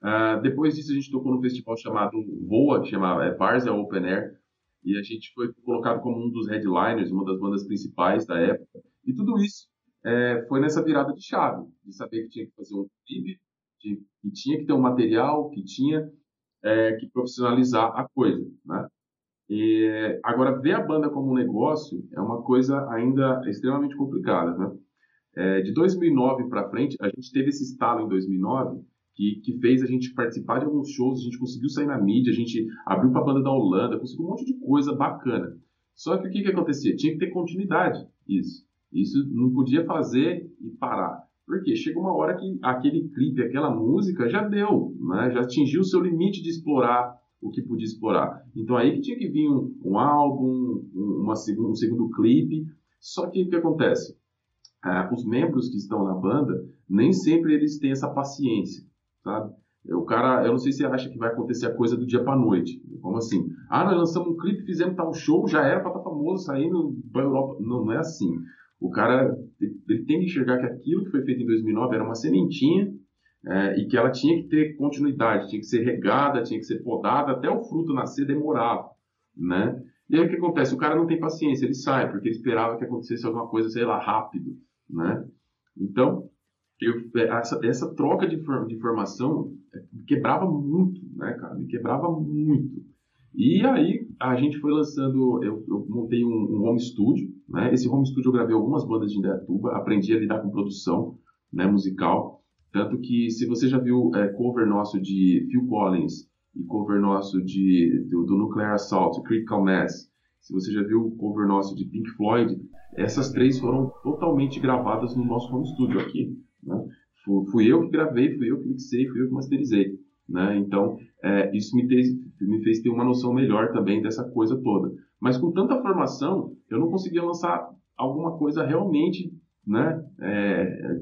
Uh, depois disso, a gente tocou num festival chamado Voa, que chama é, Barza Open Air. E a gente foi colocado como um dos headliners, uma das bandas principais da época. E tudo isso é, foi nessa virada de chave, de saber que tinha que fazer um clipe, que tinha que ter um material, que tinha é, que profissionalizar a coisa, né? E, agora, ver a banda como um negócio é uma coisa ainda extremamente complicada. Né? É, de 2009 para frente, a gente teve esse estalo em 2009 que, que fez a gente participar de alguns shows, a gente conseguiu sair na mídia, a gente abriu para a banda da Holanda, conseguiu um monte de coisa bacana. Só que o que, que acontecia? Tinha que ter continuidade isso. Isso não podia fazer e parar. Porque chega uma hora que aquele clipe, aquela música já deu, né? já atingiu o seu limite de explorar o que podia explorar. Então aí que tinha que vir um, um álbum, uma, um segundo clipe. Só que o que acontece? Ah, os membros que estão na banda, nem sempre eles têm essa paciência, sabe? O cara, eu não sei se acha que vai acontecer a coisa do dia para noite. Como assim? Ah, nós lançamos um clipe, fizemos tal show, já era para estar tá famoso, saindo para Europa. Não, não é assim. O cara ele tem que enxergar que aquilo que foi feito em 2009 era uma sementinha é, e que ela tinha que ter continuidade, tinha que ser regada, tinha que ser podada, até o fruto nascer demorava, né? E aí o que acontece? O cara não tem paciência, ele sai, porque ele esperava que acontecesse alguma coisa, sei lá, rápido, né? Então, eu, essa, essa troca de, de informação quebrava muito, né, cara? Me quebrava muito. E aí a gente foi lançando, eu, eu montei um, um, home studio, né? Esse home studio eu gravei algumas bandas de Indaiatuba, aprendi a lidar com produção, né, musical. Tanto que se você já viu é, cover nosso de Phil Collins e cover nosso de, do, do Nuclear Assault, Critical Mass, se você já viu cover nosso de Pink Floyd, essas três foram totalmente gravadas no nosso home studio aqui. Né? Fui, eu que gravei, fui eu que mixei, fui eu que masterizei. Né? Então, é, isso me, me fez ter uma noção melhor também dessa coisa toda. Mas com tanta formação, eu não conseguia lançar alguma coisa realmente, né? É,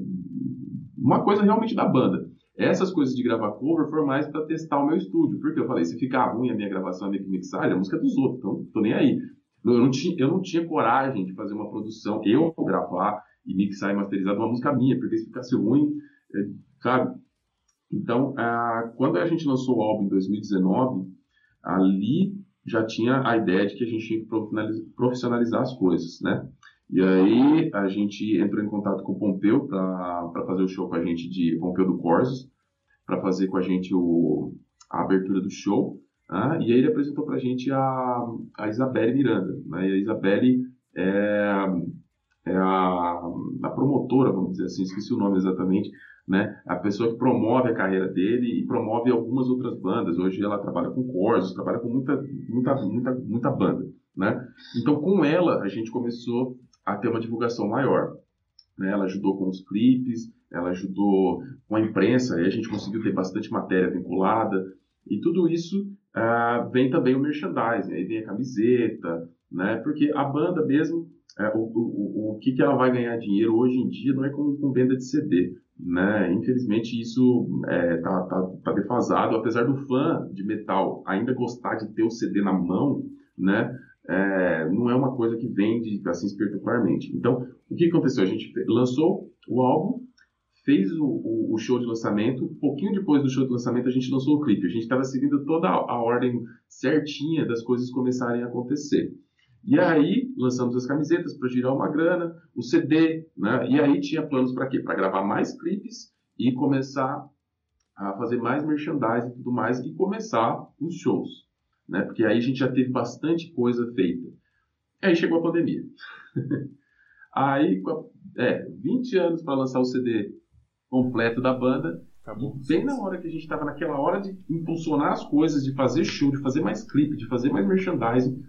uma coisa realmente da banda. Essas coisas de gravar cover foram mais para testar o meu estúdio, porque eu falei, se ficar ruim a minha gravação, a minha mixagem, a música é dos outros, então tô nem aí. Eu não, tinha, eu não tinha coragem de fazer uma produção, eu gravar e mixar e masterizar uma música minha, porque se ficasse ruim, é, sabe? Então, quando a gente lançou o álbum em 2019, ali já tinha a ideia de que a gente tinha que profissionalizar as coisas, né? E aí a gente entrou em contato com o Pompeu para fazer o show com a gente de Pompeu do Corsos, para fazer com a gente o, a abertura do show. Né? E aí ele apresentou para a gente a, a Isabelle Miranda. Né? E a Isabelle é, é a, a promotora, vamos dizer assim, esqueci o nome exatamente, né? A pessoa que promove a carreira dele e promove algumas outras bandas. Hoje ela trabalha com Corsos, trabalha com muita, muita, muita, muita banda, né? Então com ela a gente começou a ter uma divulgação maior. Né? Ela ajudou com os clipes, ela ajudou com a imprensa, aí a gente conseguiu ter bastante matéria vinculada e tudo isso ah, vem também o merchandising, aí vem a camiseta, né? Porque a banda mesmo é, o, o, o que, que ela vai ganhar dinheiro hoje em dia não é com, com venda de CD. Né? Infelizmente isso é, tá, tá, tá, defasado, apesar do fã de metal ainda gostar de ter o CD na mão, né? É, não é uma coisa que vende assim espetacularmente. Então, o que aconteceu? A gente lançou o álbum, fez o, o, o, show de lançamento, um pouquinho depois do show de lançamento a gente lançou o clipe. A gente estava seguindo toda a, ordem certinha das coisas começarem a acontecer. E aí lançamos as camisetas para girar uma grana, o CD, né? E aí tinha planos para quê? Para gravar mais clipes e começar a fazer mais merchandising e tudo mais e começar os shows, né? Porque aí a gente já teve bastante coisa feita. Aí chegou a pandemia. aí, é, 20 anos para lançar o CD completo da banda. Acabou. Bem na hora que a gente estava naquela hora de impulsionar as coisas, de fazer show, de fazer mais clipe, de fazer mais merchandising,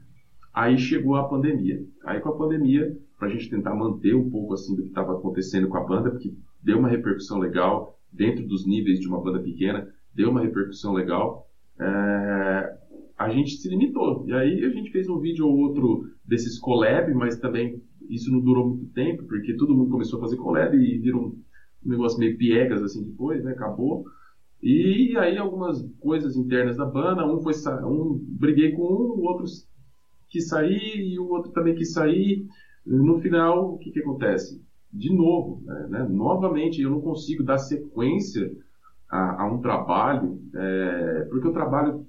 Aí chegou a pandemia. Aí com a pandemia, para a gente tentar manter um pouco assim do que estava acontecendo com a banda, porque deu uma repercussão legal dentro dos níveis de uma banda pequena, deu uma repercussão legal. É... a gente se limitou. E aí a gente fez um vídeo ou outro desses collab, mas também isso não durou muito tempo, porque todo mundo começou a fazer collab e virou um negócio meio piegas assim depois, né? Acabou. E aí algumas coisas internas da banda, um foi um briguei com um, o outro quis sair e o outro também quis sair. No final, o que, que acontece? De novo, né, né novamente, eu não consigo dar sequência a, a um trabalho, é, porque o trabalho,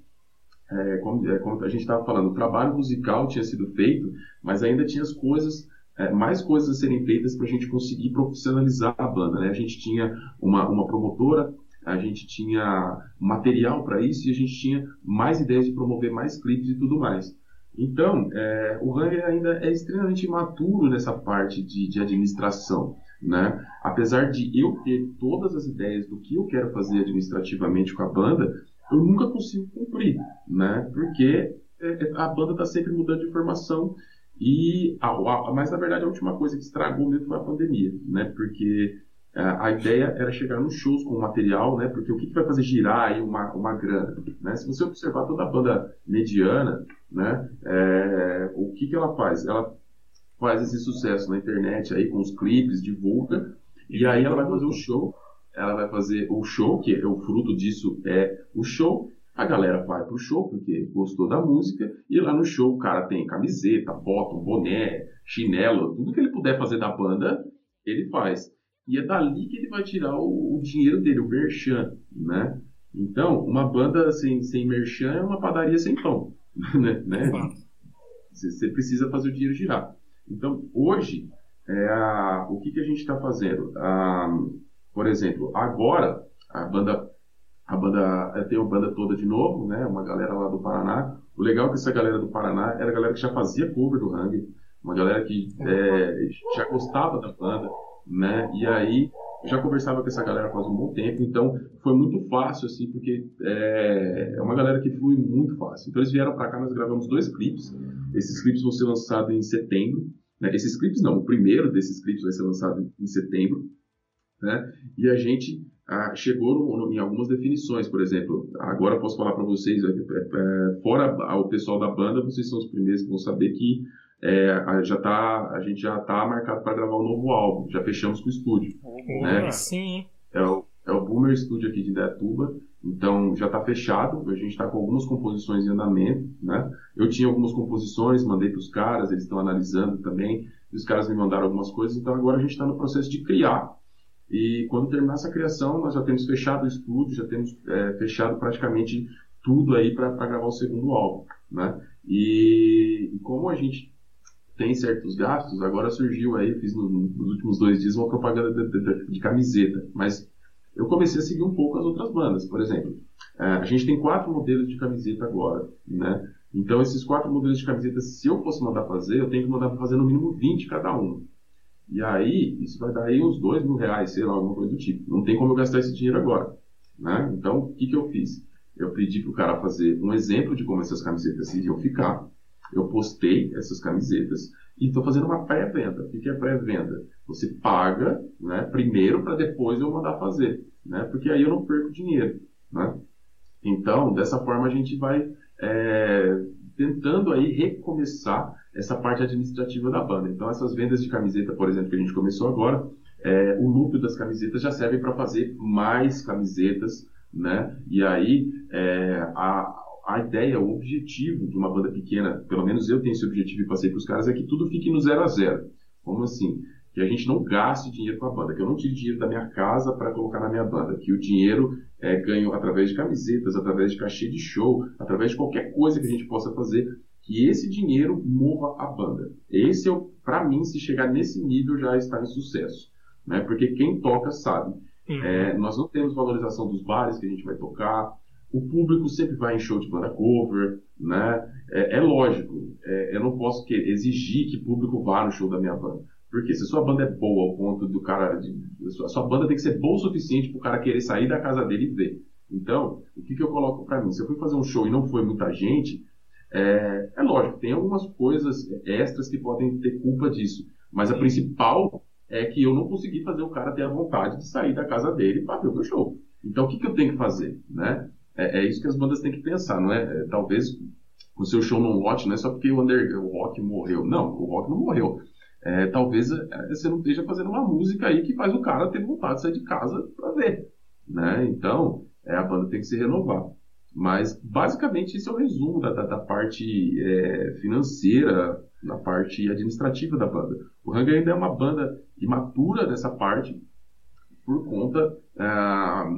é, como, é, como, a gente estava falando, o trabalho musical tinha sido feito, mas ainda tinha as coisas, é, mais coisas a serem feitas para a gente conseguir profissionalizar a banda. Né? A gente tinha uma, uma promotora, a gente tinha material para isso e a gente tinha mais ideias de promover mais clipes e tudo mais. Então, é, o Ranger ainda é extremamente imaturo nessa parte de, de, administração. Né? Apesar de eu ter todas as ideias do que eu quero fazer administrativamente com a banda, eu nunca consigo cumprir, né? porque é, é, a banda está sempre mudando de informação e a, a, mas na verdade a última coisa que estragou mesmo foi a pandemia, né? Porque a, é, a ideia era chegar nos shows com o material, né? Porque o que, que vai fazer girar aí uma, uma grana, né? Se você observar toda a banda mediana, né? É, o que, que ela faz? Ela faz esse sucesso na internet aí com os clipes, divulga, e aí ela vai fazer o show, ela vai fazer o show, que é o fruto disso é o show, A galera vai pro show porque gostou da música e lá no show o cara tem camiseta, bota, boné, chinelo, tudo que ele puder fazer da banda, ele faz. E é dali que ele vai tirar o, o dinheiro dele, o merchan, né? Então, uma banda sem, sem merchan é uma padaria sem pão, né? né? Você precisa fazer o dinheiro girar. Então, hoje, é a, o que, que a gente está fazendo? A, por exemplo, agora, a banda a banda tem a banda toda de novo, né? Uma galera lá do Paraná. O legal é que essa galera do Paraná era a galera que já fazia cover do Hang, uma galera que é, já gostava da banda, né? E aí já conversava com essa galera faz um bom tempo, então foi muito fácil assim, porque é, é uma galera que flui muito fácil. Então eles vieram para cá, nós gravamos dois clipes. Esses clipes vão ser lançados em setembro. Né? Esses clipes não, o primeiro desses clipes vai ser lançado em setembro, né? E a gente ah, chegou no, no, em algumas definições, por exemplo, agora eu posso falar para vocês, é, é, fora o pessoal da banda, vocês são os primeiros que vão saber que é, já tá, a gente já está marcado para gravar um novo álbum, já fechamos com o estúdio. Oh, né? Sim. É o, é o Boomer Studio aqui de Indaiatuba, então já está fechado, a gente está com algumas composições em andamento, né? Eu tinha algumas composições, mandei para os caras, eles estão analisando também, e os caras me mandaram algumas coisas, então agora a gente está no processo de criar e quando terminar essa criação, nós já temos fechado o estúdio, já temos é, fechado praticamente tudo aí para gravar o segundo álbum, né? E, e, como a gente tem certos gastos, agora surgiu aí, fiz no, nos últimos dois dias uma propaganda de, de, de, camiseta, mas eu comecei a seguir um pouco as outras bandas. Por exemplo, é, a gente tem quatro modelos de camiseta agora, né? Então, esses quatro modelos de camiseta, se eu fosse mandar fazer, eu tenho que mandar fazer no mínimo 20 cada um. E aí, isso vai dar aí uns dois mil reais, sei lá, alguma coisa do tipo. Não tem como eu gastar esse dinheiro agora. Né? Então, o que, que eu fiz? Eu pedi para o cara fazer um exemplo de como essas camisetas iriam ficar. Eu postei essas camisetas e estou fazendo uma pré-venda. O que, que é pré-venda? Você paga né, primeiro para depois eu mandar fazer. Né? Porque aí eu não perco dinheiro. Né? Então, dessa forma a gente vai é, tentando aí recomeçar essa parte administrativa da banda. Então, essas vendas de camiseta, por exemplo, que a gente começou agora, é, o lucro das camisetas já serve para fazer mais camisetas, né? E aí, é, a, a ideia, o objetivo de uma banda pequena, pelo menos eu tenho esse objetivo e passei para os caras, é que tudo fique no zero a zero. Como assim? Que a gente não gaste dinheiro com a banda, que eu não tire dinheiro da minha casa para colocar na minha banda, que o dinheiro é ganho através de camisetas, através de cachê de show, através de qualquer coisa que a gente possa fazer que esse dinheiro mova a banda. Esse é, para mim, se chegar nesse nível já está em sucesso, né? Porque quem toca sabe. Uhum. É, nós não temos valorização dos bares que a gente vai tocar. O público sempre vai em show de banda cover, né? É, é lógico. É, eu não posso que, exigir que o público vá no show da minha banda. Porque se a sua banda é boa ao ponto do cara. De, a sua banda tem que ser boa o suficiente para o cara querer sair da casa dele e ver. Então, o que, que eu coloco para mim? Se eu fui fazer um show e não foi muita gente, é, é lógico, tem algumas coisas extras que podem ter culpa disso, mas a principal é que eu não consegui fazer o cara ter a vontade de sair da casa dele para ver o meu show. Então, o que, que eu tenho que fazer? Né? É, é, isso que as bandas têm que pensar, não é? é talvez o seu show não lote não é só porque o, under, o rock morreu. Não, o rock não morreu. É, talvez é, você não esteja fazendo uma música aí que faz o cara ter vontade de sair de casa para ver. Né? Então, é, a banda tem que se renovar. Mas, basicamente, esse é o resumo da, da, da parte é, financeira, da parte administrativa da banda. O Hang ainda é uma banda imatura dessa parte, por conta ah,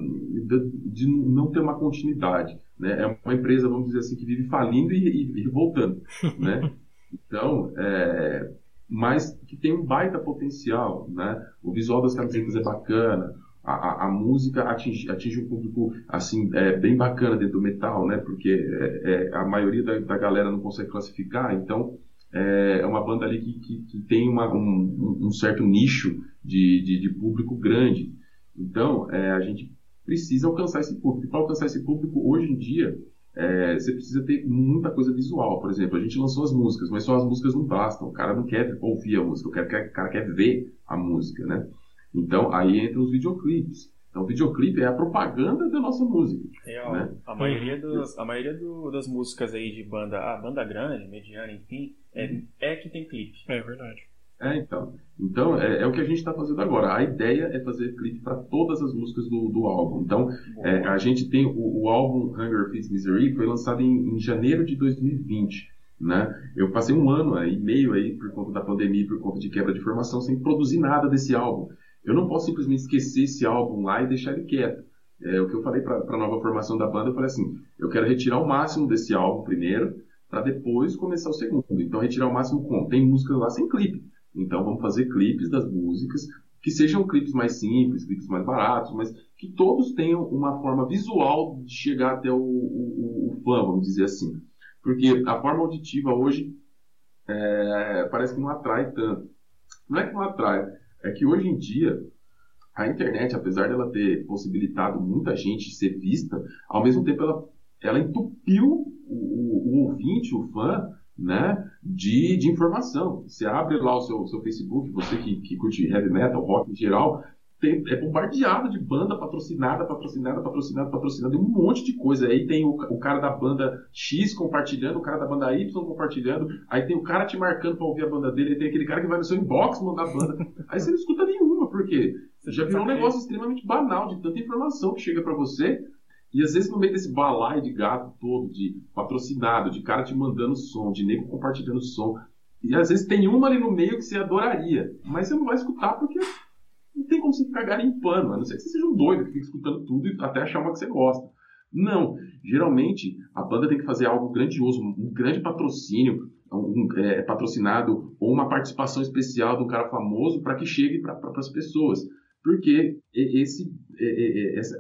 de, de, não ter uma continuidade. Né? É uma empresa, vamos dizer assim, que vive falindo e, e, e voltando. né? Então, é, mas que tem um baita potencial. Né? O visual das camisetas é bacana, a, a, música atinge, atinge um público assim é, bem bacana dentro do metal, né? Porque é, é, a maioria da, da, galera não consegue classificar, então é, é uma banda ali que, que, que tem uma, um, um, certo nicho de, de, de público grande. Então é, a gente precisa alcançar esse público. Para alcançar esse público hoje em dia é, você precisa ter muita coisa visual. Por exemplo, a gente lançou as músicas, mas só as músicas não bastam. O cara não quer ouvir a música, o cara, o cara quer ver a música, né? Então, aí entra os videoclipes. Então, o videoclipe é a propaganda da nossa música. É, né? A maioria, dos, a maioria do, das músicas aí de banda, a banda grande, mediana, enfim, é, uhum. é que tem clipe. É verdade. É, então. Então, é, é o que a gente está fazendo agora. A ideia é fazer clipe para todas as músicas do, do álbum. Então, é, a gente tem o, o, álbum Hunger Feeds Misery, foi lançado em, em janeiro de 2020. Né? Eu passei um ano e meio aí por conta da pandemia, por conta de quebra de formação, sem produzir nada desse álbum. Eu não posso simplesmente esquecer esse álbum lá e deixar ele quieto. É o que eu falei para a nova formação da banda, eu falei assim, eu quero retirar o máximo desse álbum primeiro, para depois começar o segundo. Então, retirar o máximo como? Tem músicas lá sem clipe. Então, vamos fazer clipes das músicas, que sejam clipes mais simples, clipes mais baratos, mas que todos tenham uma forma visual de chegar até o, o, o fã, vamos dizer assim. Porque a forma auditiva hoje é, parece que não atrai tanto. Não é que não atrai, é que hoje em dia a internet, apesar dela ter possibilitado muita gente ser vista, ao mesmo tempo ela, ela entupiu o, o, o ouvinte, o fã, né, de, de informação. Você abre lá o seu, seu Facebook, você que, que curte heavy metal, rock em geral, tem, é bombardeado de banda patrocinada, patrocinada, patrocinada, patrocinada, um monte de coisa. Aí tem o, o, cara da banda X compartilhando, o cara da banda Y compartilhando, aí tem o cara te marcando pra ouvir a banda dele, aí tem aquele cara que vai no seu inbox mandar a banda. Aí você não escuta nenhuma, porque já virou um negócio extremamente banal de tanta informação que chega para você e às vezes no meio desse balaio de gato todo, de patrocinado, de cara te mandando som, de nego compartilhando som, e às vezes tem uma ali no meio que você adoraria, mas você não vai escutar porque não tem como você ficar garimpando, a não ser que você seja um doido que fica escutando tudo e até achar uma que você gosta. Não, geralmente a banda tem que fazer algo grandioso, um grande patrocínio, um, é, patrocinado ou uma participação especial de um cara famoso para que chegue para as pessoas. Porque esse,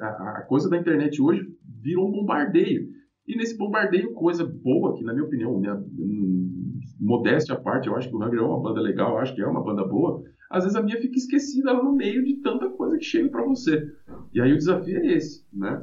a coisa da internet hoje virou um bombardeio. E nesse bombardeio, coisa boa, que na minha opinião, minha hum, modéstia à parte, eu acho que o Hunger é uma banda legal, eu acho que é uma banda boa, às vezes a minha fica esquecida no meio de tanta coisa que chega para você. E aí o desafio é esse, né?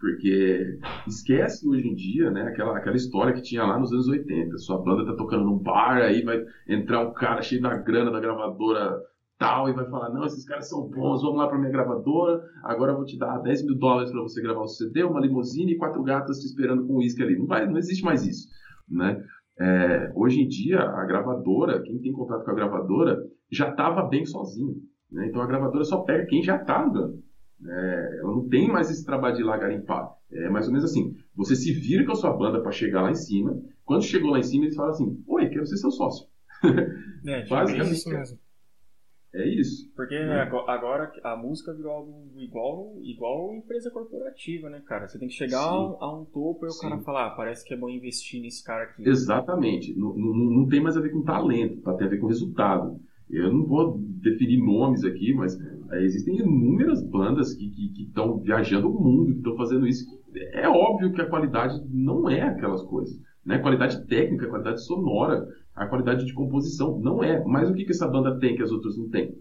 Porque esquece hoje em dia, né, aquela, aquela história que tinha lá nos anos 80. Sua banda tá tocando num bar, aí vai entrar um cara cheio da grana da gravadora tal e vai falar: Não, esses caras são bons, vamos lá para minha gravadora. Agora eu vou te dar 10 mil dólares para você gravar o CD, uma limusine e quatro gatas te esperando com uísque ali. Não, vai, não existe mais isso. Né? É, hoje em dia, a gravadora, quem tem contato com a gravadora, já estava bem sozinho. Né? Então a gravadora só pega quem já está andando. É, ela não tem mais esse trabalho de lá garimpar. É mais ou menos assim: você se vira com a sua banda para chegar lá em cima. Quando chegou lá em cima, eles falam assim: Oi, quero ser seu sócio. É, Basicamente. Isso mesmo. É isso. Porque né? agora a música virou algo igual, igual empresa corporativa, né, cara? Você tem que chegar a um topo e o cara falar, ah, parece que é bom investir nesse cara aqui. Exatamente. Não, não, não tem mais a ver com talento, tá? tem a ver com resultado. Eu não vou definir nomes aqui, mas é, existem inúmeras bandas que estão viajando o mundo, que estão fazendo isso. É óbvio que a qualidade não é aquelas coisas. Né? Qualidade técnica, qualidade sonora, a qualidade de composição. Não é. Mas o que, que essa banda tem que as outras não têm?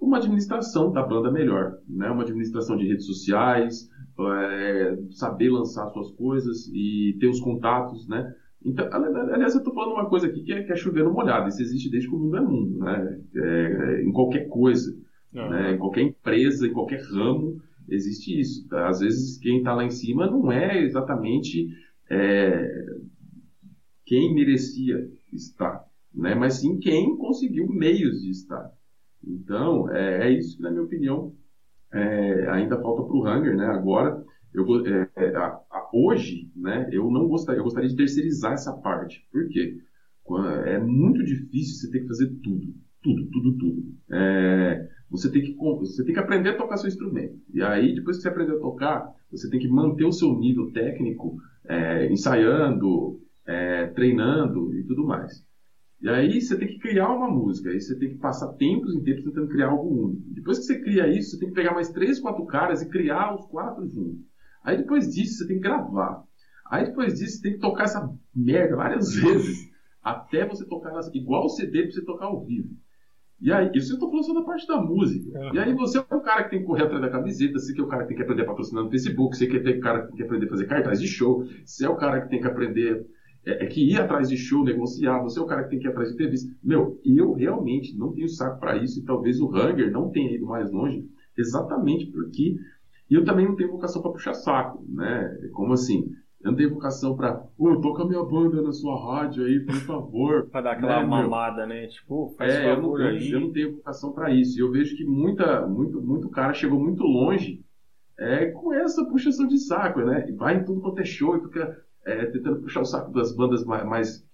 Uma administração da banda melhor. Né? Uma administração de redes sociais, é, saber lançar suas coisas e ter os contatos, né? Então, aliás, eu estou falando uma coisa aqui que é, que é chover no molhado. Isso existe desde que o mundo é mundo, né? É, em qualquer coisa, uhum. né? em qualquer empresa, em qualquer ramo, existe isso. Às vezes, quem está lá em cima não é exatamente é, quem merecia estar, né? mas sim quem conseguiu meios de estar. Então, é, é isso que, na minha opinião, é, ainda falta para o Hunger. Né? Agora, eu, é, é, a, a, hoje, né, eu não gostaria, eu gostaria de terceirizar essa parte. Por quê? É muito difícil você ter que fazer tudo. Tudo, tudo, tudo. É, você, tem que, você tem que aprender a tocar seu instrumento. E aí, depois que você aprender a tocar, você tem que manter o seu nível técnico é, ensaiando, é, treinando e tudo mais. E aí você tem que criar uma música, aí você tem que passar tempos em tempos tentando criar algo único. Depois que você cria isso, você tem que pegar mais três, quatro caras e criar os quatro juntos. Aí depois disso você tem que gravar. Aí depois disso você tem que tocar essa merda várias vezes até você tocar igual o CD para você tocar ao vivo. E aí, isso eu estou falando só da parte da música. E aí você é o cara que tem que correr atrás da camiseta, você que é o cara que tem que aprender a patrocinar no Facebook, você que é o cara que tem que aprender a fazer cartaz de show, você é o cara que tem que aprender é, é, que ir atrás de show, negociar, você é o cara que tem que ir atrás de entrevista. Meu, eu realmente não tenho saco para isso e talvez o Hunger não tenha ido mais longe, exatamente porque eu também não tenho vocação para puxar saco, né? Como assim? Eu não tenho vocação pra, ô, oh, toca minha banda na sua rádio aí, por favor. pra dar aquela né, mamada, né? Tipo, faz é, favor eu não, aí. Eu não tenho vocação pra isso. E eu vejo que muita, muito, muito cara chegou muito longe é, com essa puxação de saco, né? Vai em tudo quanto é show e fica é, tentando puxar o saco das bandas mais, mais,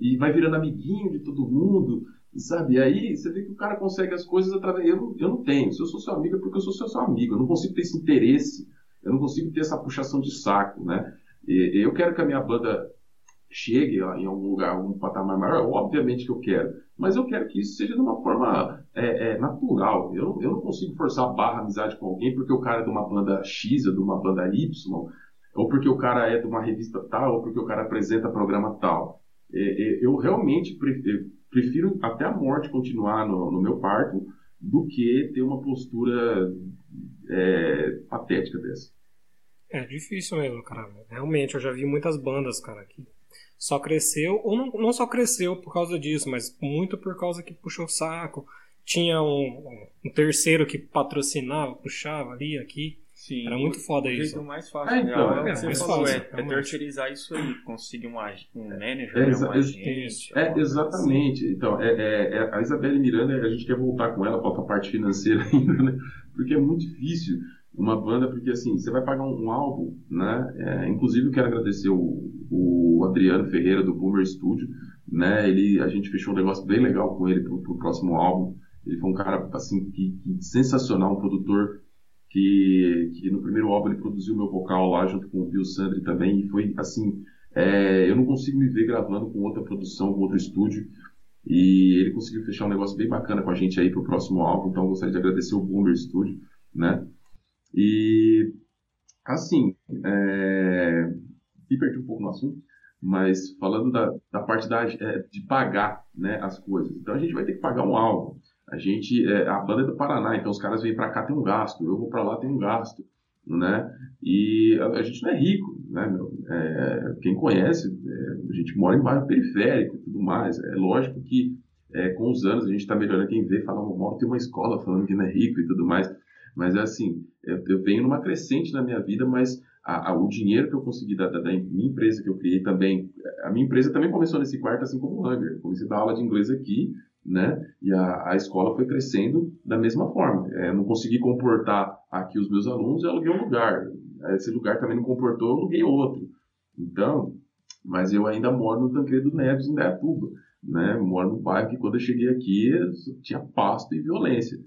e vai virando amiguinho de todo mundo, sabe? E aí você vê que o cara consegue as coisas através. Eu, eu não tenho. Se eu sou seu amigo é porque eu sou seu, seu amigo. Eu não consigo ter esse interesse. Eu não consigo ter essa puxação de saco, né? Eu quero que a minha banda chegue em algum lugar, algum patamar maior, obviamente que eu quero, mas eu quero que isso seja de uma forma é, é, natural. Eu, eu não consigo forçar a barra amizade com alguém porque o cara é de uma banda X ou de uma banda Y, ou porque o cara é de uma revista tal, ou porque o cara apresenta programa tal. Eu realmente prefiro, prefiro, até a morte continuar no, no, meu parto do que ter uma postura é, patética dessa. É difícil mesmo, cara. Realmente, eu já vi muitas bandas, cara, que só cresceu, ou não, não só cresceu por causa disso, mas muito por causa que puxou o saco. Tinha um, um terceiro que patrocinava, puxava ali, aqui. Sim, Era muito foda isso. O jeito mais fácil é, então, é, é, é, mais fácil, é, é terceirizar isso aí, conseguir um, um manager, é, né, um agente. É, exatamente. Assim. Então, é, é, a Isabelle Miranda, a gente quer voltar com ela para a parte financeira ainda, né? Porque é muito difícil uma banda, porque assim, você vai pagar um, um álbum, né? É, inclusive eu quero agradecer o, o Adriano Ferreira do Boomer Studio, né? Ele, a gente fechou um negócio bem legal com ele pro, pro próximo álbum. Ele foi um cara assim que, que sensacional, um produtor que, que, no primeiro álbum ele produziu meu vocal lá junto com o Bill Sandri também e foi assim, é, eu não consigo me ver gravando com outra produção, com outro estúdio. E ele conseguiu fechar um negócio bem bacana com a gente aí pro próximo álbum, então gostaria de agradecer o Boomer Studio, né? E, assim, é... me perdi um pouco no assunto, mas falando da, da parte da, é, de pagar né, as coisas. Então a gente vai ter que pagar um álbum. A gente, é, a banda é do Paraná, então os caras vêm para cá tem um gasto, eu vou para lá tem um gasto, né? E a, a, gente não é rico, né? Meu? É, quem conhece, é, a gente mora em bairro periférico e tudo mais. É lógico que é, com os anos a gente está melhorando. Quem vê fala, moro tem uma escola falando que não é rico e tudo mais. Mas é assim, eu, eu venho numa crescente na minha vida, mas a, a, o dinheiro que eu consegui da, da, da, minha empresa que eu criei também, a minha empresa também começou nesse quarto assim como o Hunger. Comecei a dar aula de inglês aqui, né? E a, a escola foi crescendo da mesma forma. É, eu não consegui comportar aqui os meus alunos, eu aluguei um lugar. Esse lugar também não comportou, eu aluguei outro. Então, mas eu ainda moro no Tancredo Neves, em Dayatuba, né? Moro no bairro que quando eu cheguei aqui tinha pasto e violência.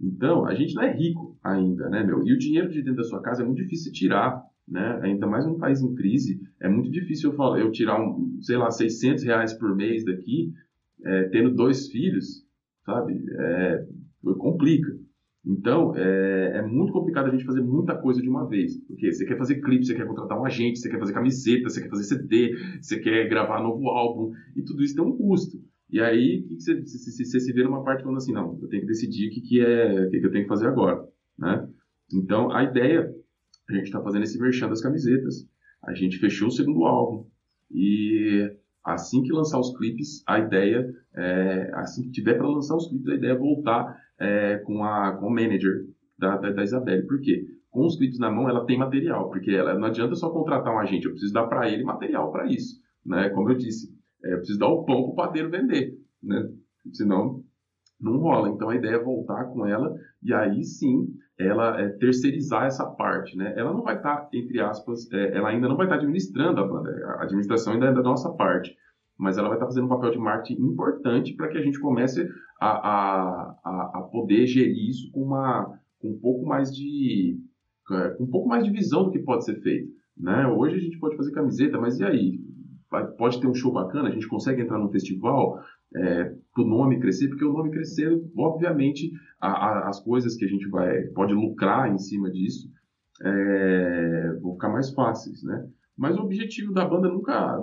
Então, a gente não é rico ainda, né, meu? E o dinheiro de dentro da sua casa é muito difícil tirar, né? Ainda mais num país em crise, é muito difícil eu, falar, eu tirar, um, sei lá, 600 reais por mês daqui, é, tendo dois filhos, sabe? É, complica. Então, é, é, muito complicado a gente fazer muita coisa de uma vez. Porque você quer fazer clipe, você quer contratar um agente, você quer fazer camiseta, você quer fazer CD, você quer gravar novo álbum, e tudo isso tem um custo. E aí, você, você, você, se vê numa parte falando assim, não, eu tenho que decidir o que, que é, o que, que eu tenho que fazer agora, né? Então, a ideia, a gente está fazendo esse merchan das camisetas. A gente fechou o segundo álbum e assim que lançar os clipes, a ideia, é, assim que tiver para lançar os clipes, a ideia é voltar é, com, a, com o manager da, da, da Isabelle. Por quê? Com os clipes na mão, ela tem material, porque ela, não adianta só contratar um agente, eu preciso dar para ele material para isso. Né? Como eu disse, é, eu preciso dar o pão para o padeiro vender, né? Senão não rola. Então a ideia é voltar com ela e aí sim ela é, terceirizar essa parte, né? Ela não vai estar, tá, entre aspas, é, ela ainda não vai estar tá administrando a banda. A administração ainda é da nossa parte. Mas ela vai estar tá fazendo um papel de marketing importante para que a gente comece a, a, a, a, poder gerir isso com, uma, com um pouco mais de é, com um pouco mais de visão do que pode ser feito. Né? Hoje a gente pode fazer camiseta, mas e aí? pode ter um show bacana, a gente consegue entrar num festival é, para o nome crescer, porque o nome crescer, obviamente, a, a, as coisas que a gente vai pode lucrar em cima disso é, vão ficar mais fáceis, né? Mas o objetivo da banda nunca.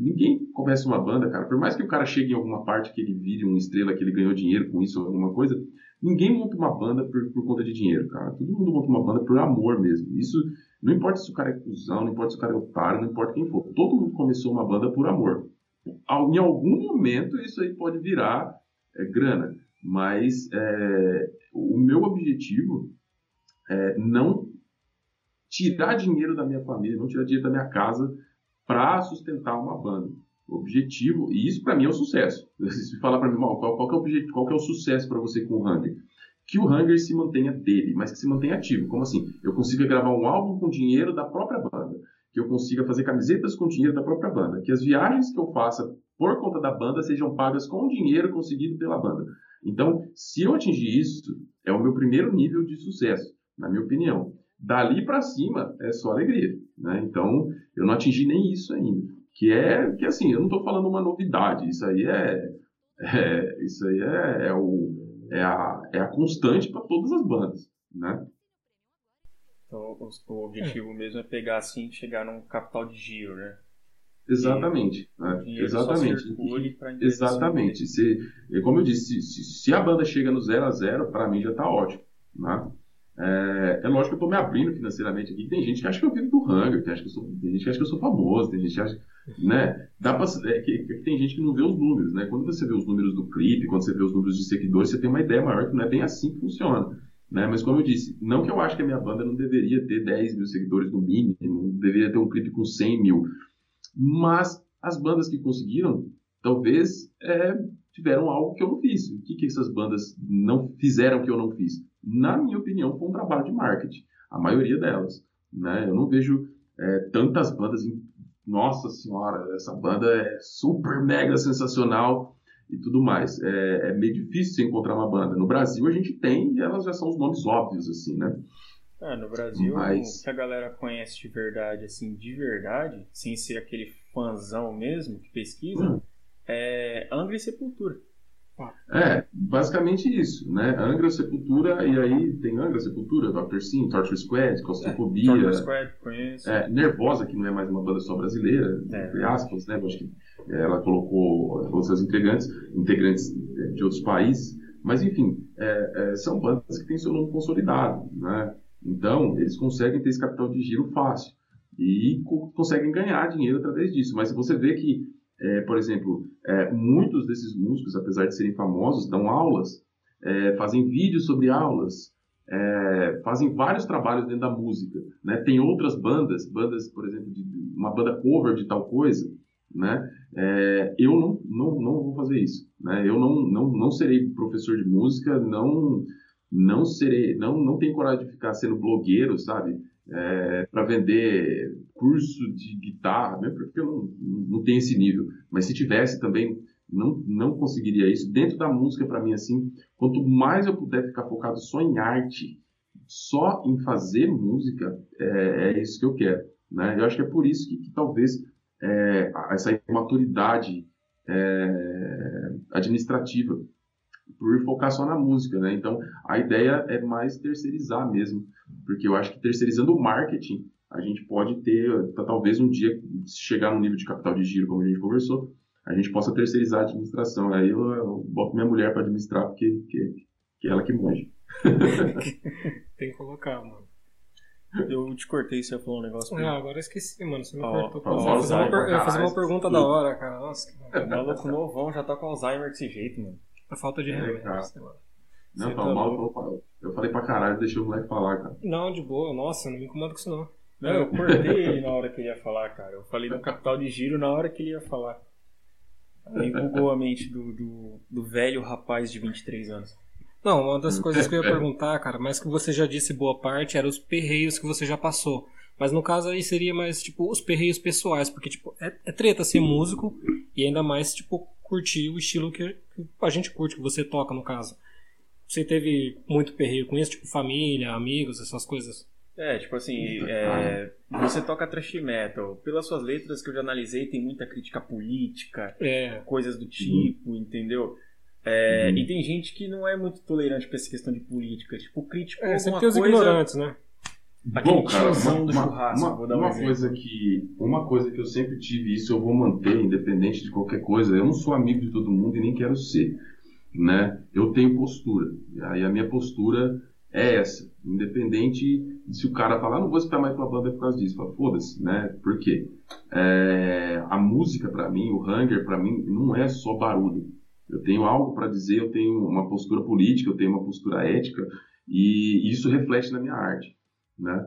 Ninguém começa uma banda, cara. Por mais que o cara chegue em alguma parte que ele vire uma estrela, que ele ganhou dinheiro com isso ou alguma coisa, ninguém monta uma banda por, por conta de dinheiro, cara. Todo mundo monta uma banda por amor mesmo. Isso não importa se o cara é cuzão, não importa se o cara é otário, não importa quem for. Todo mundo começou uma banda por amor. Em algum momento isso aí pode virar é, grana. Mas é, o meu objetivo é não tirar dinheiro da minha família, não tirar dinheiro da minha casa para sustentar uma banda. O objetivo, e isso para mim é o sucesso. Se falar para mim, qual, qual, é o objetivo, qual é o sucesso para você com o Hunger? Que o Hunger se mantenha dele, mas que se mantenha ativo. Como assim? Eu consiga gravar um álbum com dinheiro da própria banda. Que eu consiga fazer camisetas com dinheiro da própria banda. Que as viagens que eu faça por conta da banda sejam pagas com o dinheiro conseguido pela banda. Então, se eu atingir isso, é o meu primeiro nível de sucesso, na minha opinião. Dali para cima é só alegria. Né? Então, eu não atingi nem isso ainda. Que é que assim, eu não estou falando uma novidade. Isso aí é, é isso aí é, é, o, é, a, é a constante para todas as bandas, né? Então, o, o objetivo é. mesmo é pegar assim, chegar num capital de giro, né? Exatamente. Né? Exatamente. Exatamente. Se, como eu disse, se, se, a banda chega no 0 a 0 para mim já está ótimo. Né? É, é, lógico que eu estou me abrindo financeiramente aqui. Tem gente que acha que eu vivo do Hunger, tem, que sou, tem gente que acha que eu sou famoso, tem gente que acha. Né? Dá pra, é, que, que, tem gente que não vê os números. Né? Quando você vê os números do clipe, quando você vê os números de seguidores, você tem uma ideia maior que não é bem assim que funciona. Né? Mas como eu disse, não que eu acho que a minha banda não deveria ter 10 mil seguidores no mínimo, deveria ter um clipe com 100 mil. Mas as bandas que conseguiram, talvez é, tiveram algo que eu não fiz. O que, que essas bandas não fizeram que eu não fiz? na minha opinião, foi um trabalho de marketing. A maioria delas. Né? Eu não vejo é, tantas bandas. Em... Nossa senhora, essa banda é super mega sensacional e tudo mais. É, é, meio difícil você encontrar uma banda. No Brasil a gente tem e elas já são os nomes óbvios, assim, né? É, no Brasil, Mas... o que a galera conhece de verdade, assim, de verdade, sem ser aquele fãzão mesmo que pesquisa, hum. é Angra e Sepultura. É, basicamente isso, né? Angra, Sepultura, e aí tem Angra, Sepultura, Dr. Sim, Torture Squad, Claustrofobia. É, Torture Squad, conheço. É, Nervosa, que não é mais uma banda só brasileira, é. entre aspas, né? Acho que ela colocou outros integrantes, integrantes de outros países, mas enfim, é, é, são bandas que têm seu nome consolidado, né? Então, eles conseguem ter esse capital de giro fácil e co conseguem ganhar dinheiro através disso. Mas você vê que é, por exemplo, é, muitos desses músicos, apesar de serem famosos, dão aulas, é, fazem vídeos sobre aulas, é, fazem vários trabalhos dentro da música. Né? Tem outras bandas, bandas, por exemplo, de, uma banda cover de tal coisa, né? É, eu não, não, não vou fazer isso. Né? Eu não, não, não serei professor de música, não não serei, não, não tenho coragem de ficar sendo blogueiro, sabe? É, para vender curso de guitarra, mesmo porque eu não, não tenho esse nível. Mas se tivesse também, não, não conseguiria isso. Dentro da música, para mim, assim, quanto mais eu puder ficar focado só em arte, só em fazer música, é, é isso que eu quero. Né? Eu acho que é por isso que, que talvez é, essa imaturidade é, administrativa, por focar só na música, né? Então, a ideia é mais terceirizar mesmo, porque eu acho que terceirizando o marketing, a gente pode ter, talvez um dia, se chegar no nível de capital de giro, como a gente conversou, a gente possa terceirizar a administração. Aí eu, eu boto minha mulher para administrar, porque que, que é ela que manja. Tem que colocar, mano. Eu te cortei, você falou um negócio. Ah, agora eu esqueci, mano. Você me oh, cortou. Oh, eu ia fazer uma, per... fazer uma pergunta da hora, cara. Nossa, que O maluco novão já tá com Alzheimer desse jeito, mano. A falta de remédio. Não, tá mal, eu falei pra caralho, deixa o moleque falar, cara. Não, de boa, nossa, não me incomoda com isso não. Não, eu cortei ele na hora que ele ia falar, cara. Eu falei do capital de giro na hora que ele ia falar. Aí bugou a mente do, do, do velho rapaz de 23 anos. Não, uma das coisas que eu ia perguntar, cara, mas que você já disse boa parte, eram os perreios que você já passou. Mas no caso aí seria mais, tipo, os perreios pessoais, porque, tipo, é, é treta ser músico e ainda mais, tipo, curtir o estilo que, a gente curte, que você toca, no caso. Você teve muito perreio com isso, tipo, família, amigos, essas coisas? É, tipo assim, é, você toca thrash metal. Pelas suas letras que eu já analisei, tem muita crítica política, é. coisas do tipo, uhum. entendeu? É, uhum. E tem gente que não é muito tolerante com essa questão de política. Tipo, crítico é, sempre tem os coisa... ignorantes, né? Bom, cara, uma, uma, uma, uma coisa que uma coisa que eu sempre tive isso eu vou manter independente de qualquer coisa. Eu não sou amigo de todo mundo e nem quero ser, né? Eu tenho postura. Aí a minha postura é essa. Independente se o cara falar, ah, não vou escutar mais tua banda por causa disso. Fala, foda-se, né? Por quê? É, a música para mim, o Hunger para mim, não é só barulho. Eu tenho algo para dizer, eu tenho uma postura política, eu tenho uma postura ética e isso reflete na minha arte, né?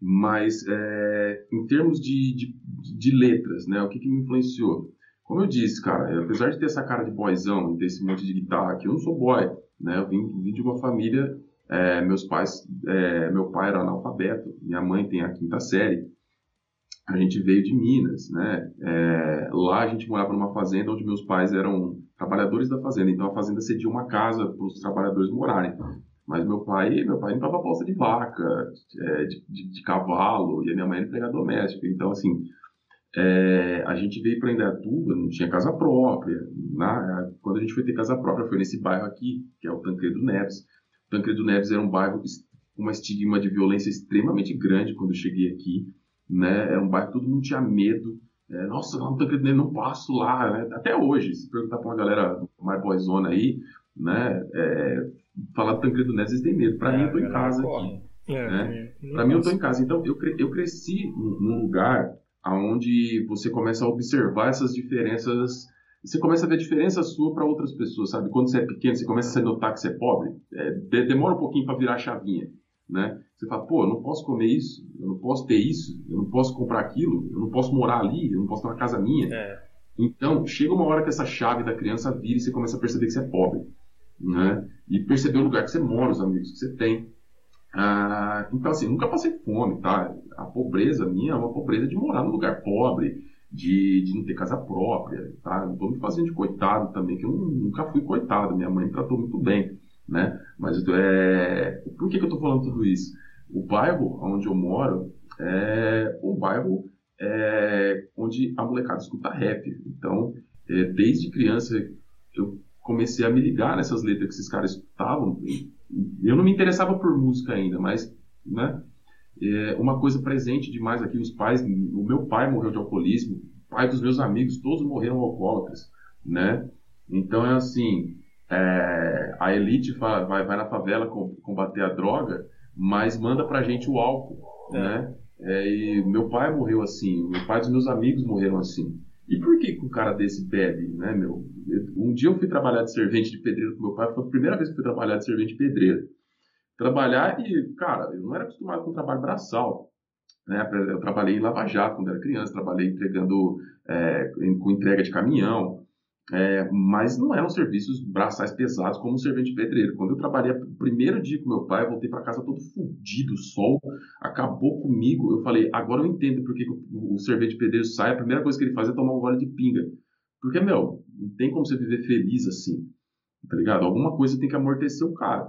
Mas é, em termos de, de, de, letras, né? O que, que me influenciou? Como eu disse, cara, apesar de ter essa cara de boyzão e ter esse monte de guitarra eu não sou boy, né? Eu vim, vim de uma família, é, meus pais, é, meu pai era analfabeto, minha mãe tem a quinta série, a gente veio de Minas, né? É, lá a gente morava numa fazenda onde meus pais eram trabalhadores da fazenda, então a fazenda cedia uma casa para os trabalhadores morarem. Mas meu pai, meu pai limpava bolsa de vaca, é, de, de, de, cavalo, e a minha mãe era empregada doméstica. Então, assim, é, a gente veio para Indaiatuba, não tinha casa própria. Na, quando a gente foi ter casa própria, foi nesse bairro aqui, que é o Tancredo Neves. O Tancredo Neves era um bairro com uma estigma de violência extremamente grande quando eu cheguei aqui né? Era um bairro que todo mundo tinha medo. É, Nossa, lá no Tancredo Neves não passo lá, né? Até hoje, se perguntar para uma galera mais boyzona aí, né? É, falar do Tancredo Neves, eles têm medo. Para é, mim, eu tô em casa aqui. É, né? Para mim, eu tô em casa. Então, eu, cre eu cresci num lugar onde você começa a observar essas diferenças você começa a ver a diferença sua para outras pessoas, sabe? Quando você é pequeno, você começa a notar que você é pobre, é, demora um pouquinho para virar a chavinha né? Você fala, pô, eu não posso comer isso, eu não posso ter isso, eu não posso comprar aquilo, eu não posso morar ali, eu não posso ter uma casa minha. É. Então, chega uma hora que essa chave da criança vira e você começa a perceber que você é pobre, né? E perceber o lugar que você mora, os amigos que você tem. Ah, então, assim, nunca passei fome, tá? A pobreza minha é uma pobreza de morar num lugar pobre, de, de não ter casa própria, tá? Não tô me fazendo de coitado também, que eu nunca fui coitado, minha mãe me tratou muito bem né? Mas é, por que, que eu estou falando tudo isso? O bairro onde eu moro é um bairro é, onde a molecada escuta rap. Então, é, desde criança eu comecei a me ligar nessas letras que esses caras escutavam. Eu não me interessava por música ainda, mas, né? É uma coisa presente demais aqui, os pais, o meu pai morreu de alcoolismo, o pai dos meus amigos, todos morreram alcoólatras, né? Então é assim, é, a elite vai, vai, na favela combater a droga, mas manda pra gente o álcool, é. né? É, e meu pai morreu assim, meu pai dos meus amigos morreram assim. E por que, que um cara desse bebe, né, meu? Um dia eu fui trabalhar de servente de pedreiro com meu pai, foi a primeira vez que fui trabalhar de servente de pedreiro. Trabalhar e, cara, eu não era acostumado com trabalho braçal. Né? Eu trabalhei em Lava Jato quando era criança, trabalhei entregando, é, com entrega de caminhão, é, mas não eram serviços braçais pesados como um servente pedreiro. Quando eu trabalhei o primeiro dia com meu pai, eu voltei para casa todo fudido, sol acabou comigo. Eu falei, agora eu entendo porque o, o servente pedreiro sai, a primeira coisa que ele faz é tomar um gole de pinga. Porque, meu, não tem como você viver feliz assim, tá ligado? Alguma coisa tem que amortecer o cara.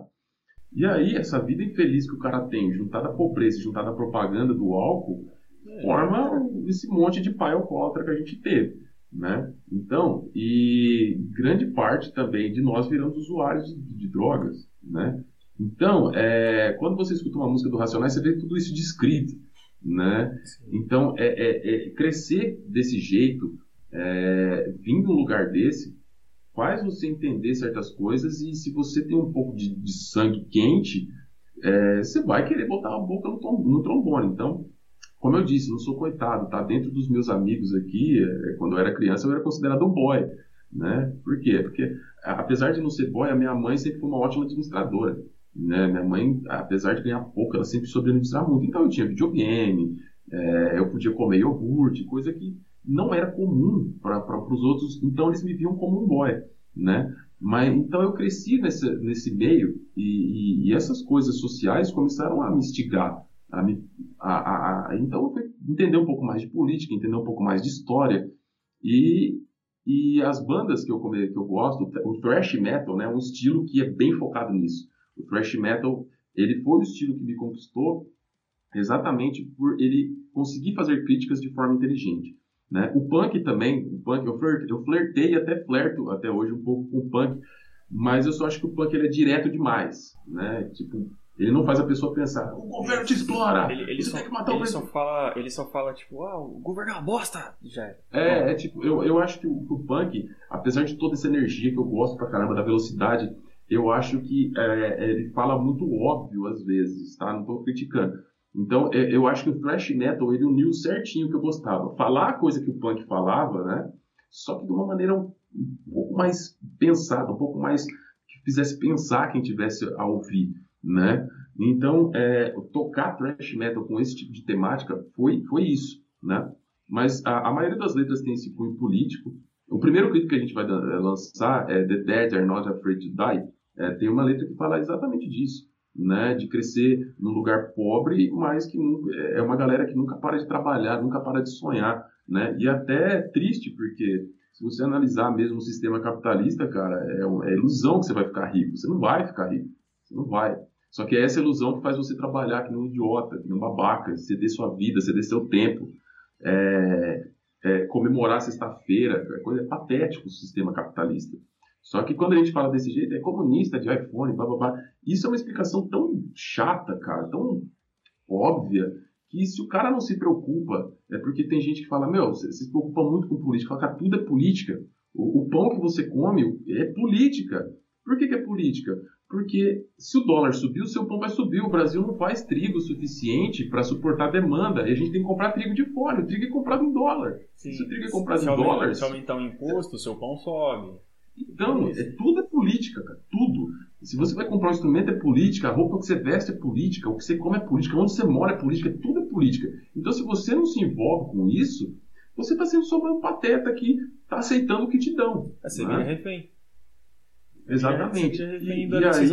E aí, essa vida infeliz que o cara tem, juntada à pobreza, juntada à propaganda do álcool, é. forma esse monte de pai alcoólatra que a gente teve né? Então, e grande parte também de nós viramos usuários de, de drogas, né? Então, é, quando você escuta uma música do Racionais, você vê tudo isso descrito, né? Então, é, é, é, crescer desse jeito, é, vindo um lugar desse, faz você entender certas coisas e se você tem um pouco de, de sangue quente, é, você vai querer botar a boca no, no trombone. Então, como eu disse, não sou coitado, tá? Dentro dos meus amigos aqui, é, quando eu era criança, eu era considerado um boy, né? Por quê? Porque, apesar de não ser boy, a minha mãe sempre foi uma ótima administradora, né? Minha mãe, apesar de ganhar pouco, ela sempre soube administrar muito. Então, eu tinha videogame, é, eu podia comer iogurte, coisa que não era comum para os outros. Então, eles me viam como um boy, né? Mas, então, eu cresci nesse, nesse meio e, e, e essas coisas sociais começaram a me instigar, a, a, a, então eu fui entender um pouco mais de política, entender um pouco mais de história e, e as bandas que eu, que eu gosto, o thrash metal, né, é um estilo que é bem focado nisso. O thrash metal, ele foi o estilo que me conquistou exatamente por ele conseguir fazer críticas de forma inteligente. Né? O punk também, o punk, eu, flerte, eu flertei até flerto até hoje um pouco com o punk, mas eu só acho que o punk ele é direto demais, né? Tipo, ele não faz a pessoa pensar, o governo te explora, ele, ele você só, tem que matar ele o só fala Ele só fala, tipo, ah, o governo é uma bosta! Já é. É, é tipo, eu, eu acho que o, o, punk, apesar de toda essa energia que eu gosto pra caramba da velocidade, eu acho que é, ele fala muito óbvio às vezes, tá? Não tô criticando. Então, é, eu acho que o thrash metal, ele uniu certinho o que eu gostava. Falar a coisa que o punk falava, né? Só que de uma maneira um, um pouco mais pensada, um pouco mais que fizesse pensar quem tivesse a ouvir né? Então, é, tocar thrash metal com esse tipo de temática foi, foi isso, né? Mas a, a maioria das letras tem esse cunho político. O primeiro clipe que a gente vai lançar é The Dead Are Not Afraid to Die. É, tem uma letra que fala exatamente disso, né? De crescer num lugar pobre, mas que é uma galera que nunca para de trabalhar, nunca para de sonhar, né? E até é triste, porque se você analisar mesmo o sistema capitalista, cara, é, é ilusão que você vai ficar rico. Você não vai ficar rico. Você não vai. Só que é essa ilusão que faz você trabalhar que nem um idiota, que um babaca, ceder sua vida, ceder seu tempo, é, é, comemorar sexta-feira, é coisa é patético o sistema capitalista. Só que quando a gente fala desse jeito, é comunista, de iPhone, blá blá blá. Isso é uma explicação tão chata, cara, tão óbvia, que se o cara não se preocupa, é porque tem gente que fala, meu, você, se preocupa muito com política, fala, cara, tudo é política. O, o, pão que você come é política. Por que, que é política? Porque se o dólar subir, o seu pão vai subir. O Brasil não faz trigo suficiente para suportar a demanda. E a gente tem que comprar trigo de fora. O trigo é comprado em dólar. Sim. Se o trigo é comprado se em aumenta, dólar. Se aumentar o imposto, o seu pão sobe. Então, é, tudo é política, cara. Tudo. Se você vai comprar um instrumento, é política. A roupa que você veste é política. O que você come é política. Onde você mora é política. Tudo é política. Então, se você não se envolve com isso, você está sendo só um pateta que está aceitando o que te dão. É, você né? vira refém. Exatamente. É, e, e, aí,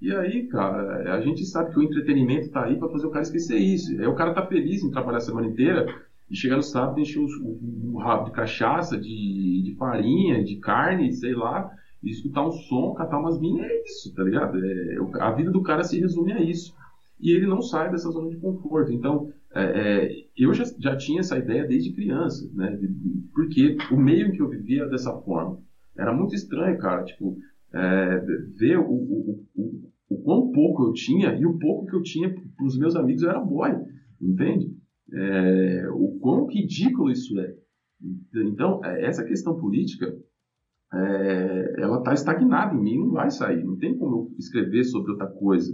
e aí, cara, a gente sabe que o entretenimento tá aí para fazer o cara esquecer isso. Aí o cara tá feliz em trabalhar a semana inteira e chegar no sábado encher o, o, o rabo de cachaça, de, de farinha, de carne, sei lá, e escutar um som, catar umas minas, é isso, tá ligado? É, a vida do cara se resume a isso. E ele não sai dessa zona de conforto. Então, é, é, eu já, já tinha essa ideia desde criança, né? Porque o meio em que eu vivia dessa forma. Era muito estranho, cara, tipo, é, ver o, o, o, o quão pouco eu tinha e o pouco que eu tinha para os meus amigos eu era boy, entende? É, o quão ridículo isso é. Então, é, essa questão política, é, ela está estagnada em mim, não vai sair, não tem como eu escrever sobre outra coisa.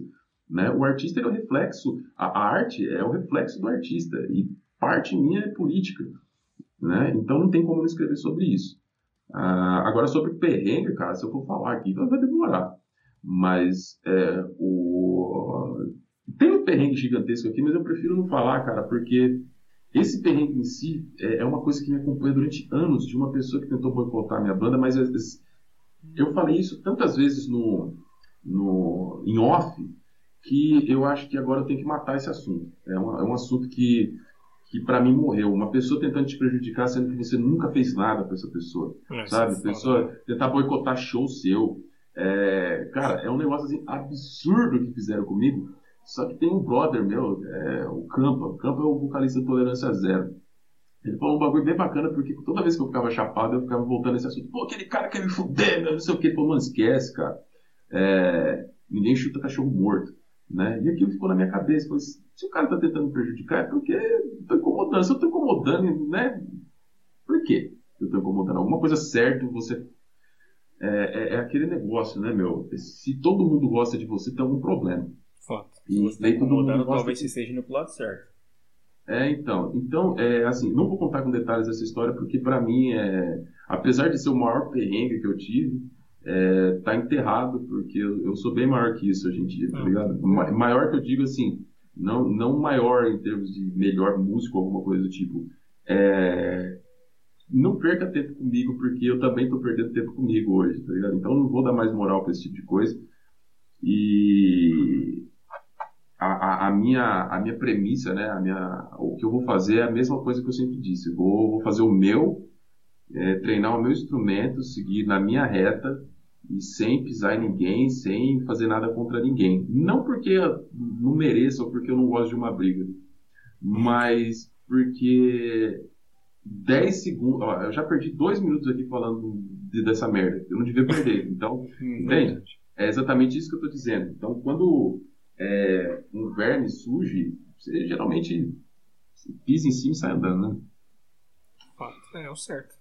Né? O artista é o reflexo, a, a arte é o reflexo do artista, e parte minha é política. Né? Então não tem como eu escrever sobre isso. Ah, agora, sobre perrengue, cara, se eu for falar aqui, vai demorar. Mas é, o... tem um perrengue gigantesco aqui, mas eu prefiro não falar, cara, porque esse perrengue em si é, é uma coisa que me acompanha durante anos, de uma pessoa que tentou boicotar minha banda, mas eu falei isso tantas vezes no, no, em off, que eu acho que agora eu tenho que matar esse assunto. É, uma, é um assunto que que para mim morreu. Uma pessoa tentando te prejudicar, sendo que você nunca fez nada para essa pessoa, é, sabe? É pessoa tentar boicotar show seu. É, cara, é um negócio assim, absurdo que fizeram comigo. Só que tem um brother meu, é, o Campa. O Campa é o vocalista Tolerância Zero. Ele falou um bagulho bem bacana, porque toda vez que eu ficava chapado, eu ficava voltando nesse assunto. Pô, aquele cara quer me fuder, não sei o que. Ele falou, mano, esquece, cara. É, ninguém chuta cachorro morto. Né? E aquilo ficou na minha cabeça. Falei, se o cara está tentando prejudicar, é porque estou incomodando. Se eu estou incomodando, né? Por quê eu estou incomodando? Alguma coisa certa você. É, é, é, aquele negócio, né, meu? Se todo mundo gosta de você, tem algum problema. Fato. E se você está incomodando, talvez você esteja pro lado certo. É, então. Então, é, assim, não vou contar com detalhes essa história, porque para mim, é, apesar de ser o maior perrengue que eu tive, é, tá enterrado, porque eu, eu, sou bem maior que isso hoje em dia, tá ah. ligado? Maior que eu digo assim, não, não maior em termos de melhor músico ou alguma coisa do tipo. É, não perca tempo comigo, porque eu também tô perdendo tempo comigo hoje, tá ligado? Então não vou dar mais moral para esse tipo de coisa. E a, a, a, minha, a minha premissa, né? A minha, o que eu vou fazer é a mesma coisa que eu sempre disse. Vou, vou fazer o meu, é, treinar o meu instrumento, seguir na minha reta, e sem pisar em ninguém, sem fazer nada contra ninguém. Não porque eu não mereça ou porque eu não gosto de uma briga, mas porque 10 segundos. Ó, eu já perdi dois minutos aqui falando de, dessa merda. Eu não devia perder. Então, entende? É exatamente isso que eu estou dizendo. Então, quando é, um verme surge, você geralmente pisa em cima e sai andando, né? É, é o certo.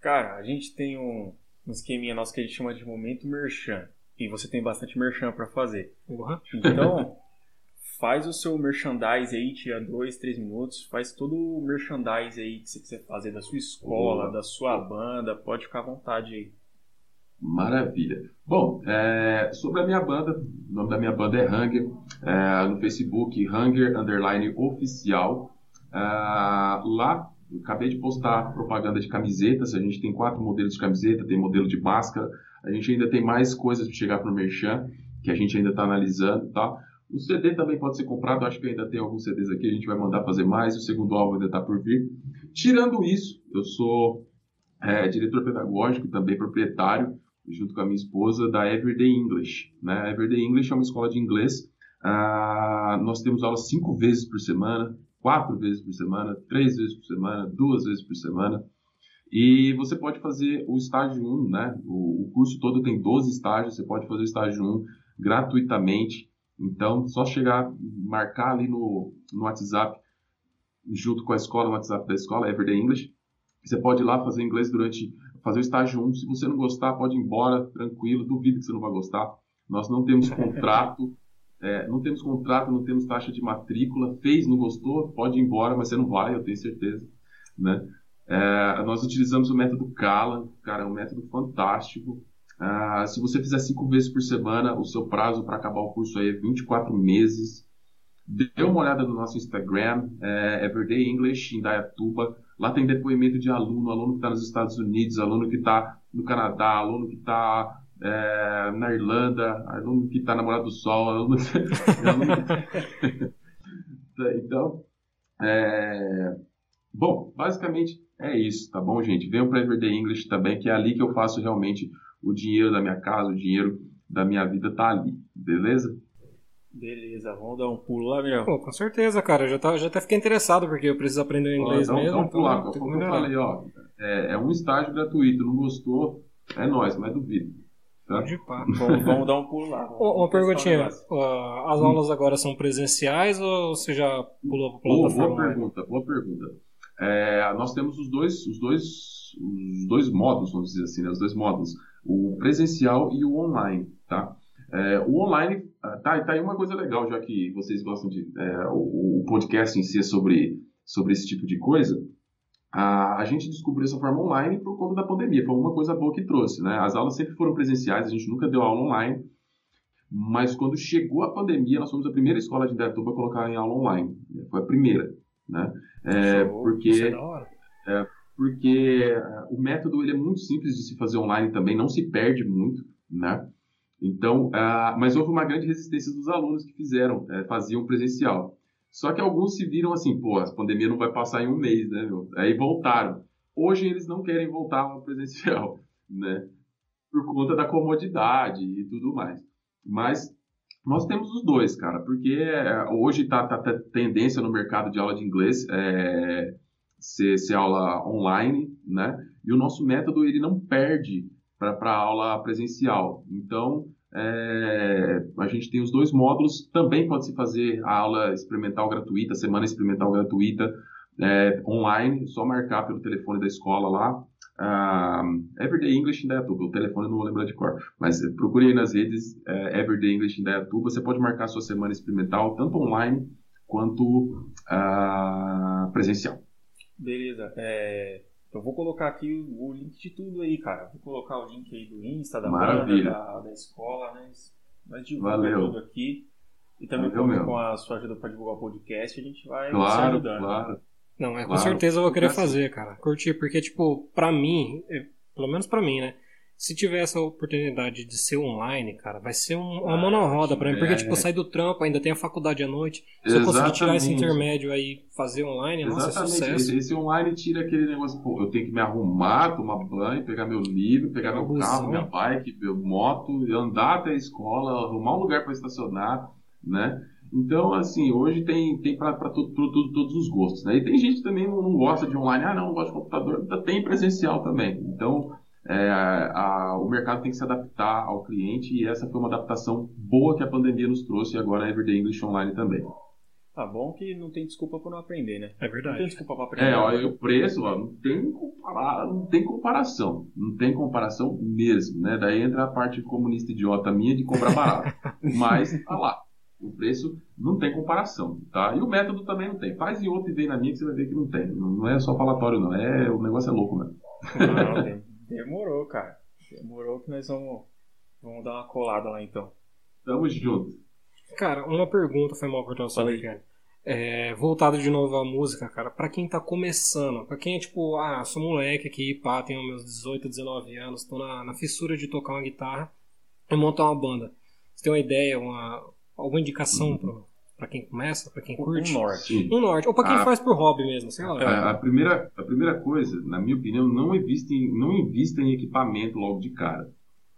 Cara, a gente tem um, um esqueminha nosso que a gente chama de momento merchan. E você tem bastante merchan para fazer. Uhum. Então, faz o seu merchandise aí, tira dois, três minutos, faz todo o merchandise aí que você quiser fazer da sua escola, uhum. da sua banda, pode ficar à vontade aí. Maravilha. Bom, é, sobre a minha banda, o nome da minha banda é Hunger, é, no Facebook, Hunger Underline Oficial. É, lá, acabei de postar propaganda de camisetas, a gente tem quatro modelos de camiseta, tem modelo de máscara, a gente ainda tem mais coisas para chegar para o Merchan, que a gente ainda está analisando, tá? O CD também pode ser comprado, acho que ainda tem alguns CDs aqui, a gente vai mandar fazer mais, o segundo álbum ainda está por vir. Tirando isso, eu sou é, diretor pedagógico e também proprietário junto com a minha esposa, da Everyday English. Né? Everyday English é uma escola de inglês. Ah, nós temos aulas cinco vezes por semana, quatro vezes por semana, três vezes por semana, duas vezes por semana. E você pode fazer o estágio 1, né? O, o, curso todo tem 12 estágios, você pode fazer o estágio 1 gratuitamente. Então, só chegar, marcar ali no, no WhatsApp, junto com a escola, no WhatsApp da escola, Everyday English. Você pode ir lá fazer inglês durante fazer o estágio 1. Se você não gostar, pode ir embora, tranquilo. Duvido que você não vai gostar. Nós não temos contrato, é, não temos contrato, não temos taxa de matrícula. Fez, não gostou, pode ir embora, mas você não vai, eu tenho certeza. Né? É, nós utilizamos o método Kala, cara, é um método fantástico. Uh, se você fizer cinco vezes por semana, o seu prazo para acabar o curso aí é 24 meses. Dê uma olhada no nosso Instagram, é Everyday English em Dayatuba. Lá tem depoimento de aluno, aluno que está nos Estados Unidos, aluno que está no Canadá, aluno que está é, na Irlanda, aluno que está na Morada do Sol, aluno, então, é, bom, basicamente é isso, tá bom, gente? Venham para Everyday English também, que é ali que eu faço realmente o dinheiro da minha casa, o dinheiro da minha vida tá ali, beleza? Beleza, vamos dar um pulo lá, meu. Pô, com certeza, cara. Eu já, tá, já até fiquei interessado, porque eu preciso aprender inglês ó, mesmo. Vamos pular, então, como eu falei, ó. É, é, um estágio gratuito, não gostou, é nós, mas duvido. Tá? vamos, vamos dar um pulo lá. Uma perguntinha. As aulas agora são presenciais ou você já pulou para plataforma? Boa, boa pergunta, boa pergunta. É, nós temos os dois, os dois, os dois modos, vamos dizer assim, né? os dois modos, o presencial e o online, tá? É, o online, ah, tá, tá aí uma coisa legal, já que vocês gostam de. É, o, o, podcast em si é sobre, sobre esse tipo de coisa. A, a gente descobriu essa forma online por conta da pandemia. Foi uma coisa boa que trouxe, né? As aulas sempre foram presenciais, a gente nunca deu aula online. Mas quando chegou a pandemia, nós fomos a primeira escola de Indaiatuba a colocar em aula online. Foi a primeira, né? É, porque, é, é porque é, o método ele é muito simples de se fazer online também, não se perde muito, né? Então, uh, mas houve uma grande resistência dos alunos que fizeram, uh, faziam presencial. Só que alguns se viram assim, pô, a pandemia não vai passar em um mês, né, meu? Aí voltaram. Hoje eles não querem voltar ao presencial, né? Por conta da comodidade e tudo mais. Mas nós temos os dois, cara, porque é, hoje tá, tá, tá tendência no mercado de aula de inglês é, ser, ser aula online, né? E o nosso método ele não perde para a aula presencial. Então, é, a gente tem os dois módulos. Também pode se fazer a aula experimental gratuita, semana experimental gratuita, é, online, só marcar pelo telefone da escola lá. Uh, Everyday English em Dayatuba, o telefone não vou lembrar de cor, mas procure aí nas redes é, Everyday English em Dayatuba, você pode marcar sua semana experimental, tanto online quanto uh, presencial. Beleza, é, eu vou colocar aqui o, link de tudo aí, cara. Vou colocar o link aí do Insta, da Maravilha. banda, da, da escola, né? Mas divulga tudo aqui. E também Valeu, com a sua ajuda para divulgar o podcast, a gente vai claro, se ajudando. Claro. Não, é, com claro. certeza eu vou querer fazer, cara. Curtir, porque, tipo, pra mim, é, pelo menos pra mim, né? Se tiver essa oportunidade de ser online, cara, vai ser um, uma mão na roda pra mim. Porque, é. tipo, sai do trampo, ainda tem a faculdade à noite. Se Exatamente. eu conseguir tirar esse intermédio aí fazer online, Exatamente. nossa, é sucesso. Esse, esse, online tira aquele negócio, pô, eu tenho que me arrumar, tomar banho, pegar meu livro, pegar meu carro, minha bike, meu moto, andar até a escola, arrumar um lugar para estacionar, né? Então, assim, hoje tem, tem para todos os gostos, né? E tem gente que também não, não gosta de online, ah, não, não gosta de computador, tem presencial também. Então, é, a, o mercado tem que se adaptar ao cliente e essa foi uma adaptação boa que a pandemia nos trouxe e agora a Everyday English Online também. Tá bom que não tem desculpa para não aprender, né? É verdade. Não tem desculpa para aprender. É, olha, o preço ó, não, tem comparar, não tem comparação. Não tem comparação mesmo, né? Daí entra a parte comunista idiota minha de comprar barato. Mas, tá lá. O preço não tem comparação, tá? E o método também não tem. Faz e outro e vem na minha que você vai ver que não tem. Não é só falatório, não. É, o negócio é louco, mesmo. Não, não tem. Demorou, cara. Demorou que nós vamos, vamos dar uma colada lá então. Tamo junto. Cara, uma pergunta foi mal cortar o seu é, voltado de novo à música, cara, para quem tá começando, para quem é tipo, ah, sou moleque aqui, pá, tenho meus 18, 19 anos, tô na, na fissura de tocar uma guitarra e montar uma banda. Você tem uma ideia, uma, alguma indicação uhum. Pra, pra quem começa, pra quem curte? Um norte. Um norte. Ou pra quem a, faz por hobby mesmo, sei lá. A, a, primeira, a primeira coisa, na minha opinião, não invista, em, não invista em equipamento logo de cara.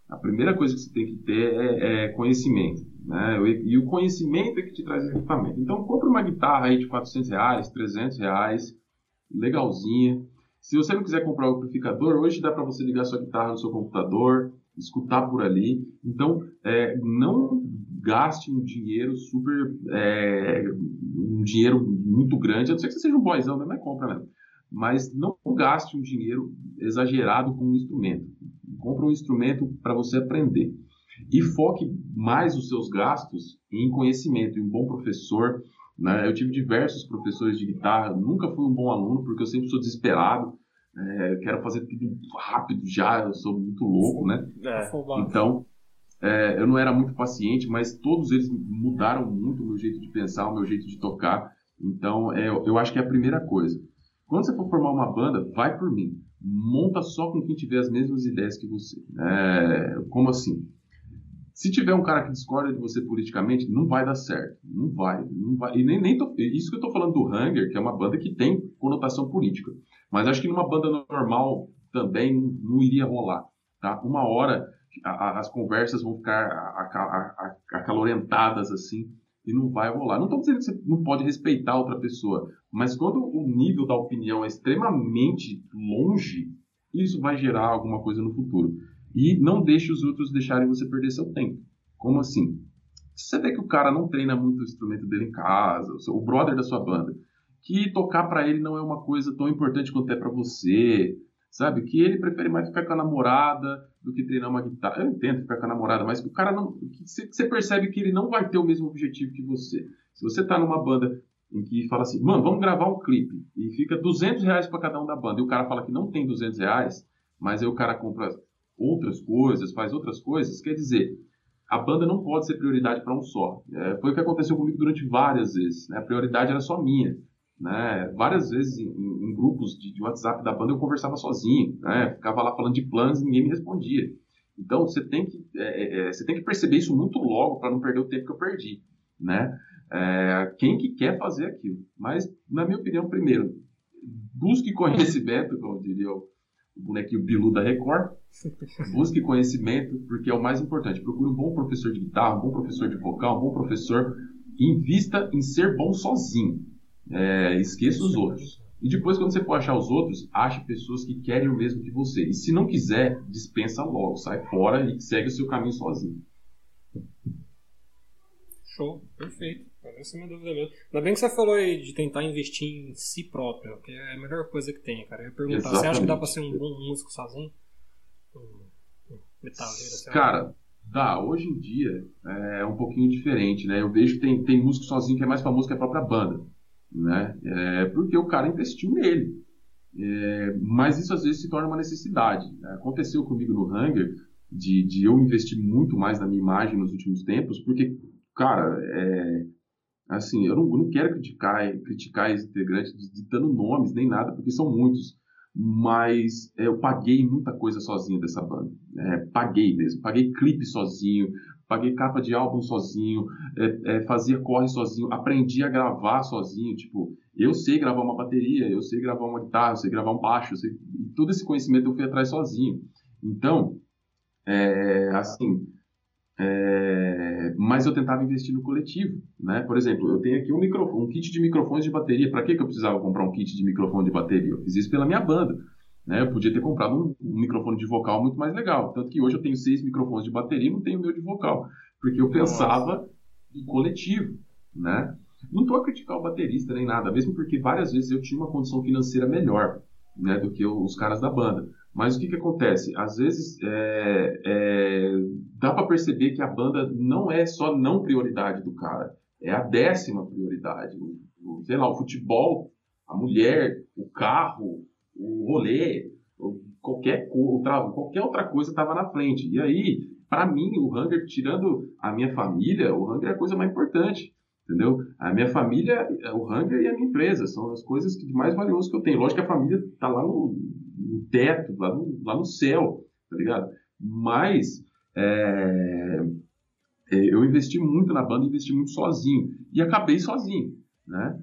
A primeira coisa que você tem que ter é, é conhecimento. Né? E o conhecimento é que te traz equipamento. Então, compre uma guitarra aí de 400 reais, 300 reais, legalzinha. Se você não quiser comprar o amplificador, hoje dá para você ligar sua guitarra no seu computador, escutar por ali. Então, é, não gaste um dinheiro super. É, um dinheiro muito grande, a não ser que você seja um boizão, né? mas compra mesmo. Mas não gaste um dinheiro exagerado com um instrumento. Compre um instrumento para você aprender e foque mais os seus gastos em conhecimento, em um bom professor. Né? Eu tive diversos professores de guitarra, nunca fui um bom aluno porque eu sempre sou desesperado, é, quero fazer tudo rápido já, eu sou muito louco, né? É. Então, é, eu não era muito paciente, mas todos eles mudaram muito o meu jeito de pensar, o meu jeito de tocar. Então, é, eu acho que é a primeira coisa. Quando você for formar uma banda, vai por mim. Monta só com quem tiver as mesmas ideias que você. É, como assim? Se tiver um cara que discorda de você politicamente, não vai dar certo. Não vai. Não vai. E nem, nem tô, isso que eu tô falando do Hunger, que é uma banda que tem conotação política. Mas acho que numa banda normal também não, não iria rolar. Tá? Uma hora a, as conversas vão ficar acalorentadas assim e não vai rolar. Não estou dizendo que você não pode respeitar outra pessoa, mas quando o nível da opinião é extremamente longe, isso vai gerar alguma coisa no futuro. E não deixe os outros deixarem você perder seu tempo. Como assim? Você vê que o cara não treina muito o instrumento dele em casa, o brother da sua banda, que tocar para ele não é uma coisa tão importante quanto é para você, sabe? Que ele prefere mais ficar com a namorada do que treinar uma guitarra. Eu entendo ficar com a namorada, mas o cara não. Você percebe que ele não vai ter o mesmo objetivo que você. Se você tá numa banda em que fala assim, mano, vamos gravar um clipe, e fica 200 reais para cada um da banda, e o cara fala que não tem 200 reais, mas aí o cara compra outras coisas, faz outras coisas, quer dizer, a banda não pode ser prioridade para um só. É, foi o que aconteceu comigo durante várias vezes. Né? A prioridade era só minha. Né? Várias vezes em, em grupos de, de, WhatsApp da banda eu conversava sozinho, né? ficava lá falando de planos e ninguém me respondia. Então você tem que, é, é, é você tem que perceber isso muito logo para não perder o tempo que eu perdi. Né? É, quem que quer fazer aquilo? Mas, na minha opinião, primeiro, busque conhecimento, como diria o bonequinho Bilu da Record. Busque conhecimento, porque é o mais importante. Procure um bom professor de guitarra, um bom professor de vocal, um bom professor. Invista em ser bom sozinho. É, esqueça os outros. E depois, quando você for achar os outros, ache pessoas que querem o mesmo que você. E se não quiser, dispensa logo, sai fora e segue o seu caminho sozinho. Show, perfeito. Essa é uma dúvida mesmo. Ainda bem que você falou aí de tentar investir em si próprio, que é a melhor coisa que tem, cara. Eu ia perguntar, Exatamente. você acha que dá pra ser um bom músico sozinho? Um metaleiro, Cara, dá. Hoje em dia é um pouquinho diferente, né? Eu vejo que tem, tem músico sozinho que é mais famoso que a própria banda, né? É porque o cara investiu nele. É, mas isso às vezes se torna uma necessidade. Aconteceu comigo no Hunger de, de eu investir muito mais na minha imagem nos últimos tempos, porque, cara, é, Assim, eu não, eu não quero criticar, criticar esse integrante dando nomes nem nada, porque são muitos. Mas é, eu paguei muita coisa sozinho dessa banda. É, paguei mesmo. Paguei clipe sozinho, paguei capa de álbum sozinho, é, é, fazia corre sozinho, aprendi a gravar sozinho. Tipo, eu sei gravar uma bateria, eu sei gravar uma guitarra, eu sei gravar um baixo, sei, todo esse conhecimento eu fui atrás sozinho. Então, é, assim, é, mas eu tentava investir no coletivo, né? Por exemplo, eu tenho aqui um, um kit de microfones de bateria. Para que, que eu precisava comprar um kit de microfone de bateria? Eu fiz isso pela minha banda. Né? Eu podia ter comprado um, um, microfone de vocal muito mais legal. Tanto que hoje eu tenho seis microfones de bateria e não tenho o meu de vocal. Porque eu pensava Nossa. em coletivo, né? Não estou a criticar o baterista nem nada, mesmo porque várias vezes eu tinha uma condição financeira melhor né, do que os caras da banda. Mas o que, que acontece? Às vezes é, é, dá para perceber que a banda não é só não prioridade do cara, é a décima prioridade. O, o, sei lá, o futebol, a mulher, o carro, o rolê, qualquer, qualquer outra coisa estava na frente. E aí, para mim, o Hunger, tirando a minha família, o Hunger é a coisa mais importante. Entendeu? A minha família, o Hunger e a minha empresa são as coisas que mais valiosas que eu tenho. Lógico que a família está lá no, no teto, lá no, lá no céu, tá ligado? Mas é, é, eu investi muito na banda, investi muito sozinho e acabei sozinho, né?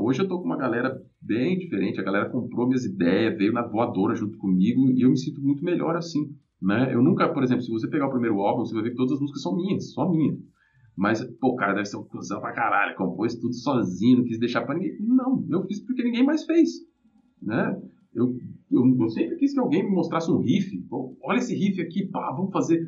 Hoje eu tô com uma galera bem diferente, a galera comprou minhas ideias, veio na voadora junto comigo e eu me sinto muito melhor assim, né? Eu nunca, por exemplo, se você pegar o primeiro álbum, você vai ver que todas as músicas são minhas, só minhas. Mas, pô, o cara deve ser um cuzão pra caralho, compôs tudo sozinho, não quis deixar pra ninguém. Não, eu fiz porque ninguém mais fez, né? Eu, eu, eu sempre quis que alguém me mostrasse um riff. Pô, olha esse riff aqui, pá, vamos fazer.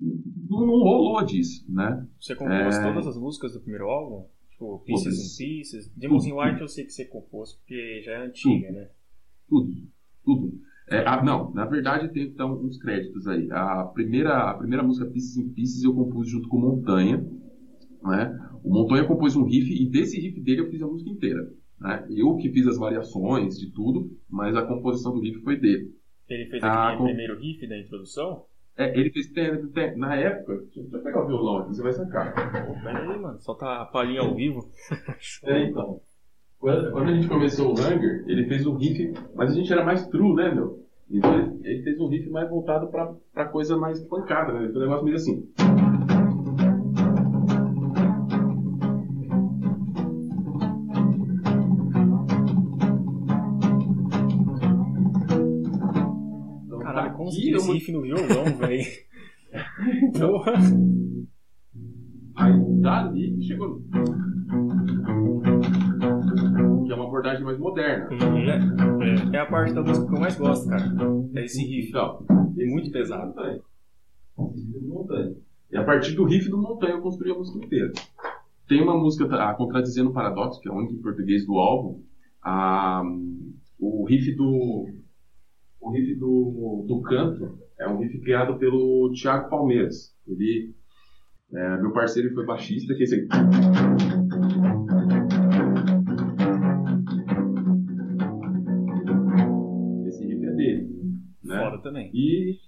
Não, não rolou disso, né? Você compôs é... todas as músicas do primeiro álbum? Tipo, Pieces in Pieces. Demons in White eu sei que você compôs porque já é antiga, tudo. né? Tudo, tudo. É, ah, não, na verdade tem então uns créditos aí. A primeira, a primeira música Pieces in Pieces eu compus junto com Montanha. Né? O Montanha compôs um riff e desse riff dele eu fiz a música inteira. Né? Eu que fiz as variações de tudo, mas a composição do riff foi dele. Ele fez ah, aquele com... primeiro riff da introdução? É, ele fez. Tem, tem, na época. Deixa eu pegar o violão aqui, você vai sacar. Pera aí, mano. Solta a palhinha ao vivo. é, então. Quando, quando, a gente começou o Hunger, ele fez um riff. Mas a gente era mais true, né, meu? Então ele, ele fez um riff mais voltado pra, pra coisa mais pancada, né? Ele fez um negócio meio assim. Conseguir esse riff no violão, velho. Porra. Aí dali chegou. Que é uma abordagem mais moderna. Uhum. É, é, a parte da música que eu mais gosto, cara. É esse riff. Então, é muito pesado. Montanha. E a partir do riff do Montanha eu construí a música inteira. Tem uma música, a Contradizendo o Paradoxo, que é a única em português do álbum. A, o riff do o riff do, do canto é um riff criado pelo Thiago Palmeiras. Ele, é, meu parceiro foi baixista, que é esse aqui. Esse riff é dele. Né? Fora também. E,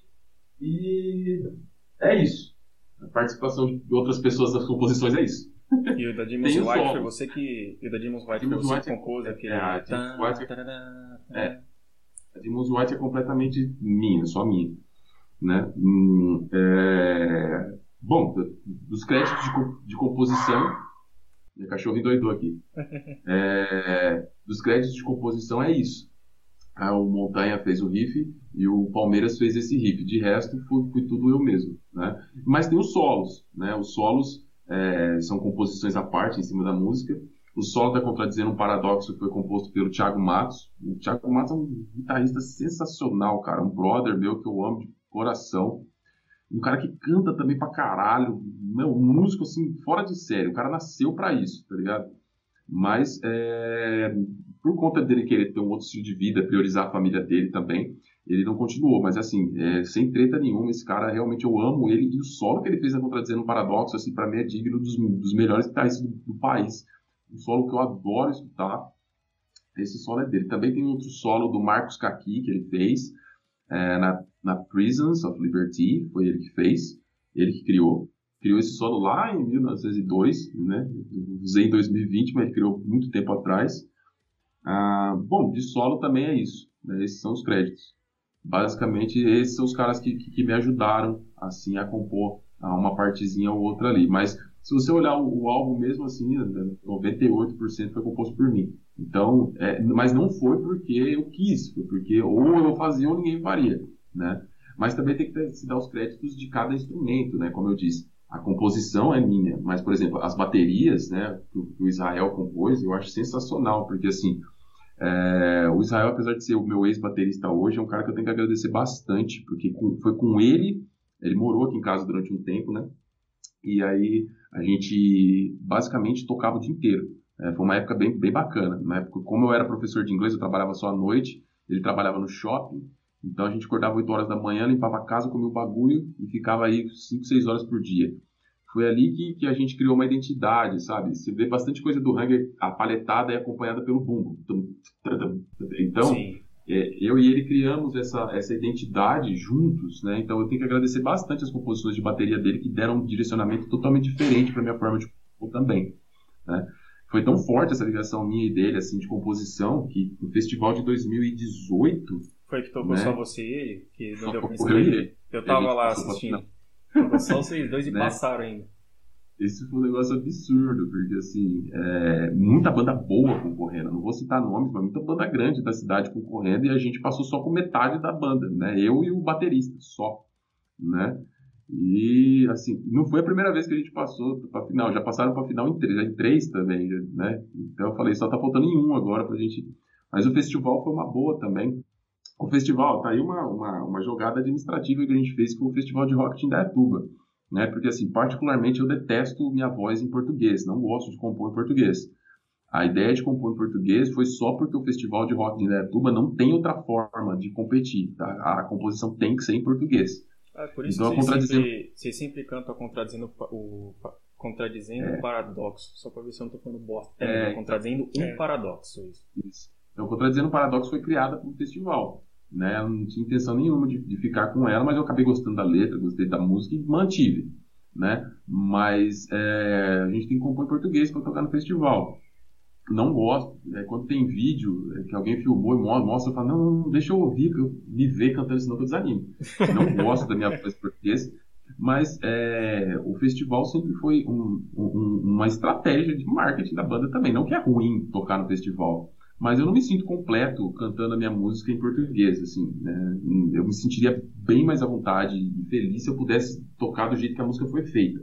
e é isso. A participação de outras pessoas nas composições é isso. E o da Demons White foi você que. E o da Demons White foi você que compôs aquele. É, a White é, a Demons White é completamente minha, só minha. Né? Hum, é... Bom, dos créditos de, de composição. Meu cachorro endoidou aqui. É... Dos créditos de composição é isso. Ah, o Montanha fez o riff e o Palmeiras fez esse riff. De resto, foi, foi tudo eu mesmo. Né? Mas tem os solos. Né? Os solos é, são composições à parte em cima da música. O solo está contradizendo um paradoxo que foi composto pelo Thiago Matos. O Thiago Matos é um guitarrista sensacional, cara. Um brother meu que eu amo de coração. Um cara que canta também pra caralho. Meu, um músico assim, fora de série. O cara nasceu para isso, tá ligado? Mas é, por conta dele querer ter um outro estilo de vida, priorizar a família dele também, ele não continuou. Mas assim, é, sem treta nenhuma, esse cara realmente eu amo ele. E o solo que ele fez na Contradizendo um Paradoxo, assim, pra mim é digno dos, dos melhores guitarristas do, do país um solo que eu adoro escutar. Esse solo é dele. Também tem outro solo do Marcos Kaki que ele fez é, na, na Prisons of Liberty, foi ele que fez, ele que criou. Criou esse solo lá em 1902, né? usei em 2020, mas ele criou muito tempo atrás. Ah, bom, de solo também é isso. Né? Esses são os créditos. Basicamente, esses são os caras que, que, que me ajudaram assim a compor uma partezinha ou outra ali. Mas se você olhar o, o álbum mesmo assim, 98% foi composto por mim. Então, é, mas não foi porque eu quis, foi porque ou eu fazia ou ninguém faria, né? Mas também tem que se dar os créditos de cada instrumento, né? Como eu disse, a composição é minha, mas por exemplo, as baterias, né, que, que o Israel compôs, eu acho sensacional, porque assim, é, o Israel, apesar de ser o meu ex-baterista hoje, é um cara que eu tenho que agradecer bastante, porque com, foi com ele, ele morou aqui em casa durante um tempo, né? E aí a gente basicamente tocava o dia inteiro. É, foi uma época bem, bem bacana. Na época, como eu era professor de inglês, eu trabalhava só à noite, ele trabalhava no shopping, então a gente acordava 8 horas da manhã, limpava a casa, comia o bagulho e ficava aí 5, 6 horas por dia. Foi ali que, que a gente criou uma identidade, sabe? Você vê bastante coisa do Hunger, a paletada é acompanhada pelo bumbo. Então, Sim. É, eu e ele criamos essa, essa identidade juntos, né? Então eu tenho que agradecer bastante as composições de bateria dele que deram um direcionamento totalmente diferente para minha forma de compor também, né? Foi tão forte essa ligação minha e dele, assim, de composição, que no festival de 2018... Foi que tocou né? só você e ele? Que não Só deu pra eu tava lá assistindo. Tocou só vocês dois e Né? passaram ainda. Esse foi um negócio absurdo, porque assim, é, muita banda boa concorrendo. Não vou citar nomes, mas muita banda grande da cidade concorrendo e a gente passou só com metade da banda, né? Eu e o baterista, só, né? E assim, não foi a primeira vez que a gente passou para final, já passaram para final em três, em três também, né? Então eu falei, só tá faltando em um agora pra gente. Mas o festival foi uma boa também. O festival, tá aí uma, uma, uma jogada administrativa que a gente fez com o Festival de Rock de Indaiatuba né? Porque assim, particularmente eu detesto minha voz em português, não gosto de compor em português. A ideia de compor em português foi só porque o Festival de Rock de Indaiatuba não tem outra forma de competir, tá? A composição tem que ser em português. Ah, por isso Então, que vocês contradizendo- sempre, vocês sempre cantam contradizendo o, contradizendo É. o paradoxo. Só pra ver se eu não tô falando bosta. É. É, contradizendo um É. paradoxo. Isso. Isso. Então, contradizendo o paradoxo foi criada para o festival. Né? Eu não tinha intenção nenhuma de, de ficar com ela, mas eu acabei gostando da letra, gostei da música e mantive. Né? Mas é, a gente tem que compor em português para tocar no festival. Não gosto. É, quando tem vídeo é, que alguém filmou e mo- mostra, eu falo, não, não, não, deixa eu ouvir, eu me ver cantando, senão eu desanimo. Não gosto da minha voz em português. Mas é, o festival sempre foi um- um- uma estratégia de marketing da banda também. Não que é ruim tocar no festival, mas eu não me sinto completo cantando a minha música em português. Assim, né? Eu me sentiria bem mais à vontade e feliz se eu pudesse tocar do jeito que a música foi feita.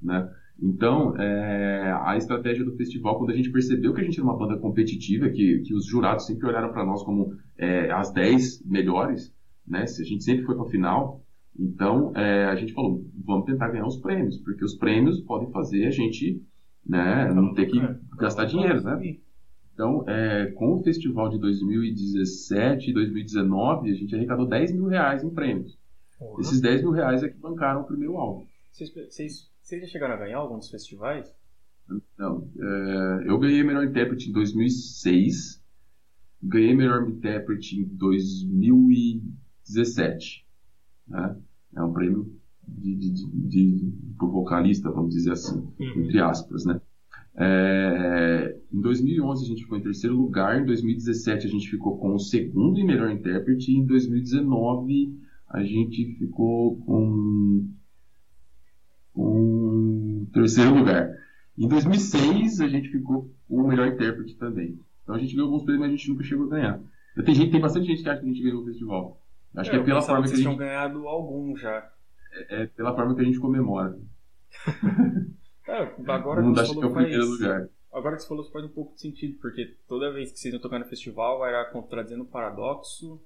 Né? Então, é, a estratégia do festival, quando a gente percebeu que a gente era uma banda competitiva, que, que os jurados sempre olharam para nós como é, as 10 melhores, né? A gente sempre foi para a final, então é, a gente falou, vamos tentar ganhar os prêmios, porque os prêmios podem fazer a gente né, não ter que gastar dinheiro, né? Então, é, com o festival de 2017 e 2019, a gente arrecadou 10 mil reais em prêmios. Porra. Esses 10 mil reais é que bancaram o primeiro álbum. Vocês, vocês, vocês já chegaram a ganhar algum dos festivais? Não, é, eu ganhei melhor intérprete em 2006, ganhei melhor intérprete em 2017. Né? É um prêmio de, de, de, de, por vocalista, vamos dizer assim, Uhum. entre aspas, né? É, em 2011 a gente ficou em terceiro lugar, em 2017 a gente ficou com o segundo e melhor intérprete, e em 2019 a gente ficou com, com o terceiro lugar. Em 2006 a gente ficou com o melhor intérprete também. Então a gente ganhou alguns prêmios, mas a gente nunca chegou a ganhar. Tem, gente, tem bastante gente que acha que a gente ganhou o festival. Acho que é pela forma que a vocês gente, ganhado algum já. é pela forma que a gente comemora. É, agora que é falou o faz... lugar. Agora que você falou, faz um pouco de sentido, porque toda vez que vocês iam tocar no festival era contradizendo o paradoxo.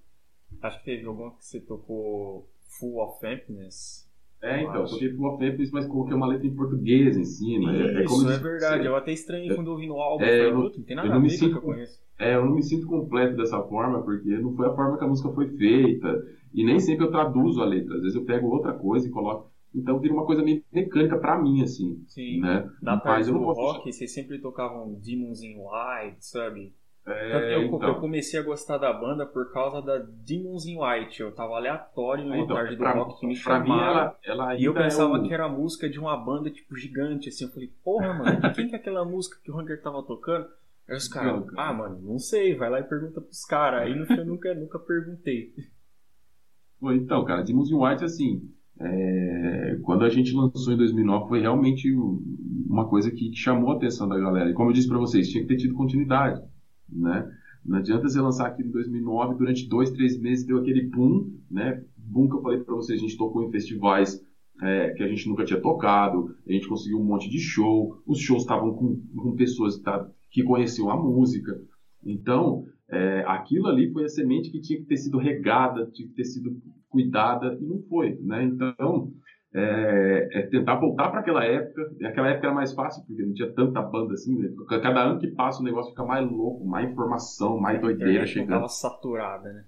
Acho que teve alguma que você tocou Full of Emptiness. É, então, acho. toquei Full of Emptiness, mas coloquei uma letra em português em cima. É, é Isso, é verdade. Eu até estranhei É- quando ouvi no álbum. É, eu não- "Puta, não tem nada eu não me com. É, eu não me sinto completo dessa forma, porque não foi a forma que a música foi feita. E nem sempre eu traduzo a letra. Às vezes eu pego outra coisa e coloco. Então vira uma coisa meio mecânica pra mim, assim. Sim. Né? Da Mas parte do rock, vocês sempre tocavam Demons in White, sabe? É, eu, então. eu comecei a gostar da banda por causa da Demons in White. Eu tava aleatório numa Então, tarde do pra, rock que me chamaram. E eu é pensava o- que era música de uma banda, tipo, gigante, assim. Eu falei, porra, mano, quem que é aquela música que o Hunger tava tocando? Aí os caras, ah, mano, não sei, vai lá e pergunta pros caras. Aí no fim eu nunca, nunca perguntei. Pô, Então, cara, Demons in White, assim, é, quando a gente lançou em 2009, foi realmente um- uma coisa que chamou a atenção da galera. E como eu disse pra vocês, tinha que ter tido continuidade, né? Não adianta você lançar aquilo em 2009, durante dois, três meses deu aquele boom, né? Boom que eu falei pra vocês, a gente tocou em festivais é, que a gente nunca tinha tocado, a gente conseguiu um monte de show, os shows estavam com, com pessoas tá, que conheciam a música. Então, é, aquilo ali foi a semente que tinha que ter sido regada, tinha que ter sido cuidada, e não foi, né? Então, é, é tentar voltar para aquela época. E aquela época era mais fácil, porque não tinha tanta banda assim, né? Cada ano que passa o negócio fica mais louco, mais informação, mais doideira chegando. tava saturada, né?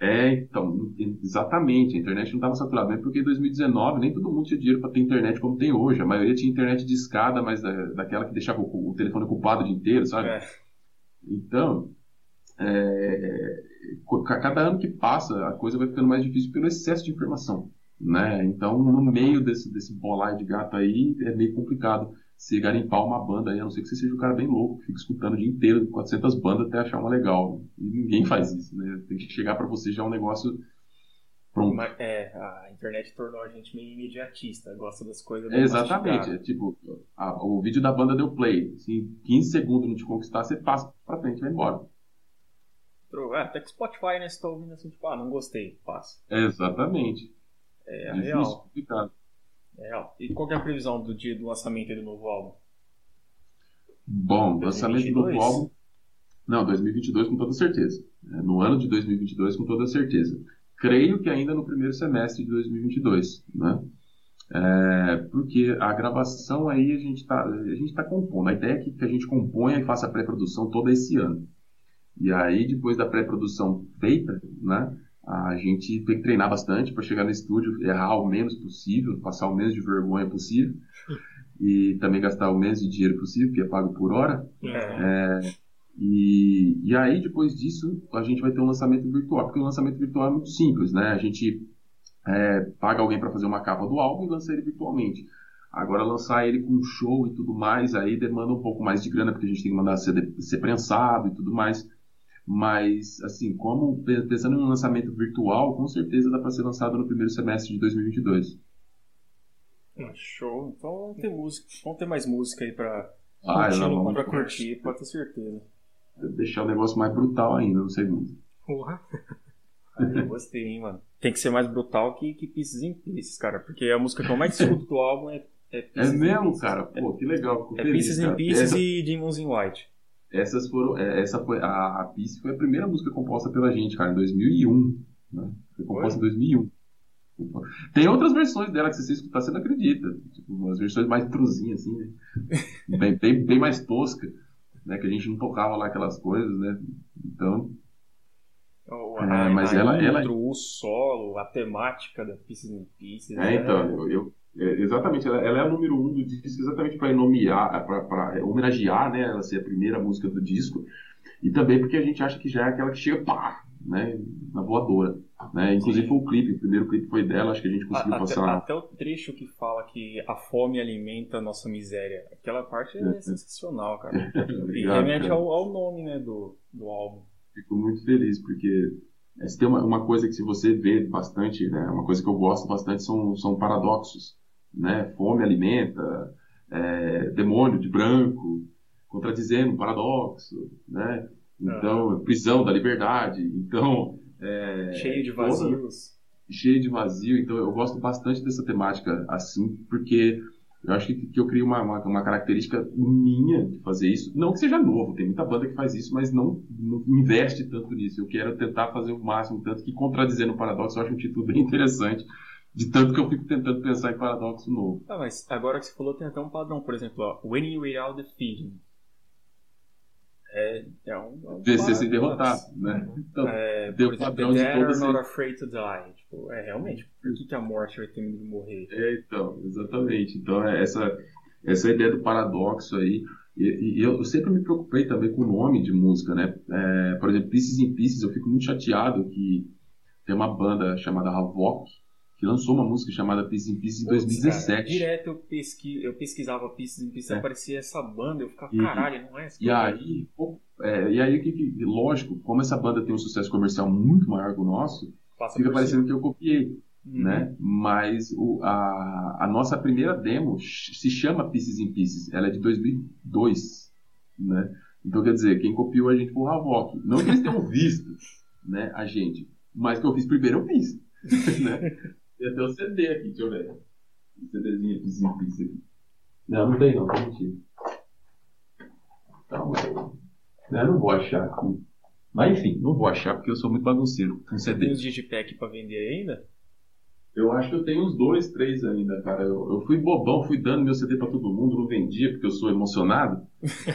É, então, exatamente. A internet não estava saturada, mesmo porque em 2019 nem todo mundo tinha dinheiro para ter internet como tem hoje. A maioria tinha internet de escada, mas da, daquela que deixava o, o telefone ocupado o dia inteiro, sabe? É. Então, é, cada ano que passa, a coisa vai ficando mais difícil pelo excesso de informação. Né? Então, no meio desse, desse bolar de gato aí, é meio complicado se garimpar uma banda aí, a não ser que você seja um cara bem louco, que fica escutando o dia inteiro 400 bandas até achar uma legal. E ninguém faz isso, né? Tem que chegar para você já um negócio pronto. É, a internet tornou a gente meio imediatista, gosta das coisas. É, exatamente, é tipo, a, o vídeo da banda deu play, assim, 15 segundos não te conquistar, você passa pra frente, vai embora. É, até que Spotify, né, você tá ouvindo assim, tipo, ah, não gostei, passa. Exatamente. É, é Difícil, real. complicado. É real. E qual é a previsão do dia do lançamento do novo álbum? Bom, 2022? lançamento do novo álbum. Não, 2022 com toda certeza. É, no ano de 2022 com toda certeza. Creio que ainda no primeiro semestre de 2022, né? É, porque a gravação aí a gente está a gente tá compondo. A ideia é que, que a gente componha e faça a pré-produção toda esse ano. E aí, depois da pré-produção feita, né? A gente tem que treinar bastante para chegar no estúdio, errar o menos possível, passar o menos de vergonha possível e também gastar o menos de dinheiro possível, que é pago por hora. É. É, e, e aí, depois disso, a gente vai ter um lançamento virtual, porque o lançamento virtual é muito simples, né? A gente é, paga alguém para fazer uma capa do álbum e lança ele virtualmente. Agora, lançar ele com show e tudo mais, aí demanda um pouco mais de grana, porque a gente tem que mandar ser, ser prensado e tudo mais. Mas, assim, como pensando em um lançamento virtual, com certeza dá para ser lançado no primeiro semestre de 2022. Ah, show. Então vamos ter música, vamos ter mais música aí para ah, curtir, não, pra curtir, pode ter certeza. Deixar o negócio mais brutal ainda no segundo. Porra. Eu gostei, hein, mano. Tem que ser mais brutal que, que Pieces in Pieces, cara. Porque a música que eu mais escuto do álbum é, é Pieces É mesmo, cara? Pô, que legal. É Pieces in Pieces e Demons in White. Essas foram, é, essa foi, a, a Peace foi a primeira música composta pela gente, cara, em 2001. Né? Foi composta em 2001. Tem outras versões dela que se você escutar, você não acredita. Tipo, umas versões mais truzinhas, assim, né? bem, bem, bem, mais tosca, né? Que a gente não tocava lá aquelas coisas, né? Então... Oh, é, mas ela, ela... o solo, a temática da Pieces in Pieces... É, então, eu, eu é, exatamente, ela, ela, é a número um do disco exatamente para nomear, para homenagear, né, ela ser a primeira música do disco, e também porque a gente acha que já é aquela que chega pá, né, na voadora. Né? Inclusive foi o clipe, o primeiro clipe foi dela, acho que a gente conseguiu até, passar. Até o trecho que fala que a fome alimenta a nossa miséria. Aquela parte é, é. sensacional, cara. e remete ao, ao, nome né, do, do álbum. Fico muito feliz, porque se tem uma, uma coisa que se você vê bastante, né, uma coisa que eu gosto bastante são, são paradoxos né? Fome alimenta, é, demônio de branco, contradizendo um paradoxo, né? Então, ah. prisão da liberdade, então... É, cheio de vazios. Toda, cheio de vazio, então eu gosto bastante dessa temática assim, porque eu acho que, que eu crio uma, uma, uma, característica minha de fazer isso. Não que seja novo, tem muita banda que faz isso, mas não, não investe tanto nisso. Eu quero tentar fazer o máximo, tanto que contradizendo o paradoxo eu acho um título bem interessante de tanto que eu fico tentando pensar em paradoxo novo. Ah, mas agora que você falou, tem até um padrão, por exemplo, ó, Winning Without Defeating. É, é um. É um Vencer sem derrotar, né? Então, é, deu padrão de todas not afraid to die. Tipo, é, realmente, por que, que a morte vai ter medo de morrer? É, então, exatamente. Então, é essa, essa ideia do paradoxo aí. E, e, eu sempre me preocupei também com o nome de música, né? É, por exemplo, Pieces in Pieces, eu fico muito chateado que tem uma banda chamada Havok, que lançou uma música chamada Pieces in Pieces em 2017. Cara, direto eu, pesqui, eu pesquisava Pieces in Pieces, é. aparecia essa banda, eu ficava, caralho, não é essa? E aí, é, e aí que, que, lógico, como essa banda tem um sucesso comercial muito maior que o nosso, Passa fica parecendo que eu copiei. Uhum. Né? Mas o, a, a nossa primeira demo se chama Pieces in Pieces, ela é de 2002, né? Então quer dizer, quem copiou a gente foi o Havok. Não que eles tenham visto, né, a gente, mas que eu fiz primeiro eu fiz, né? Tem até o CD aqui, deixa eu ver. O CDzinho aqui, simples aqui. Não, não tem não, tá mentira. Então, eu não vou achar aqui. Mas enfim, não vou achar porque eu sou muito bagunceiro com CD. Tem os digipack pra vender ainda? Eu acho que eu tenho uns dois, três ainda, cara. Eu, eu fui bobão, fui dando meu CD pra todo mundo, não vendia porque eu sou emocionado.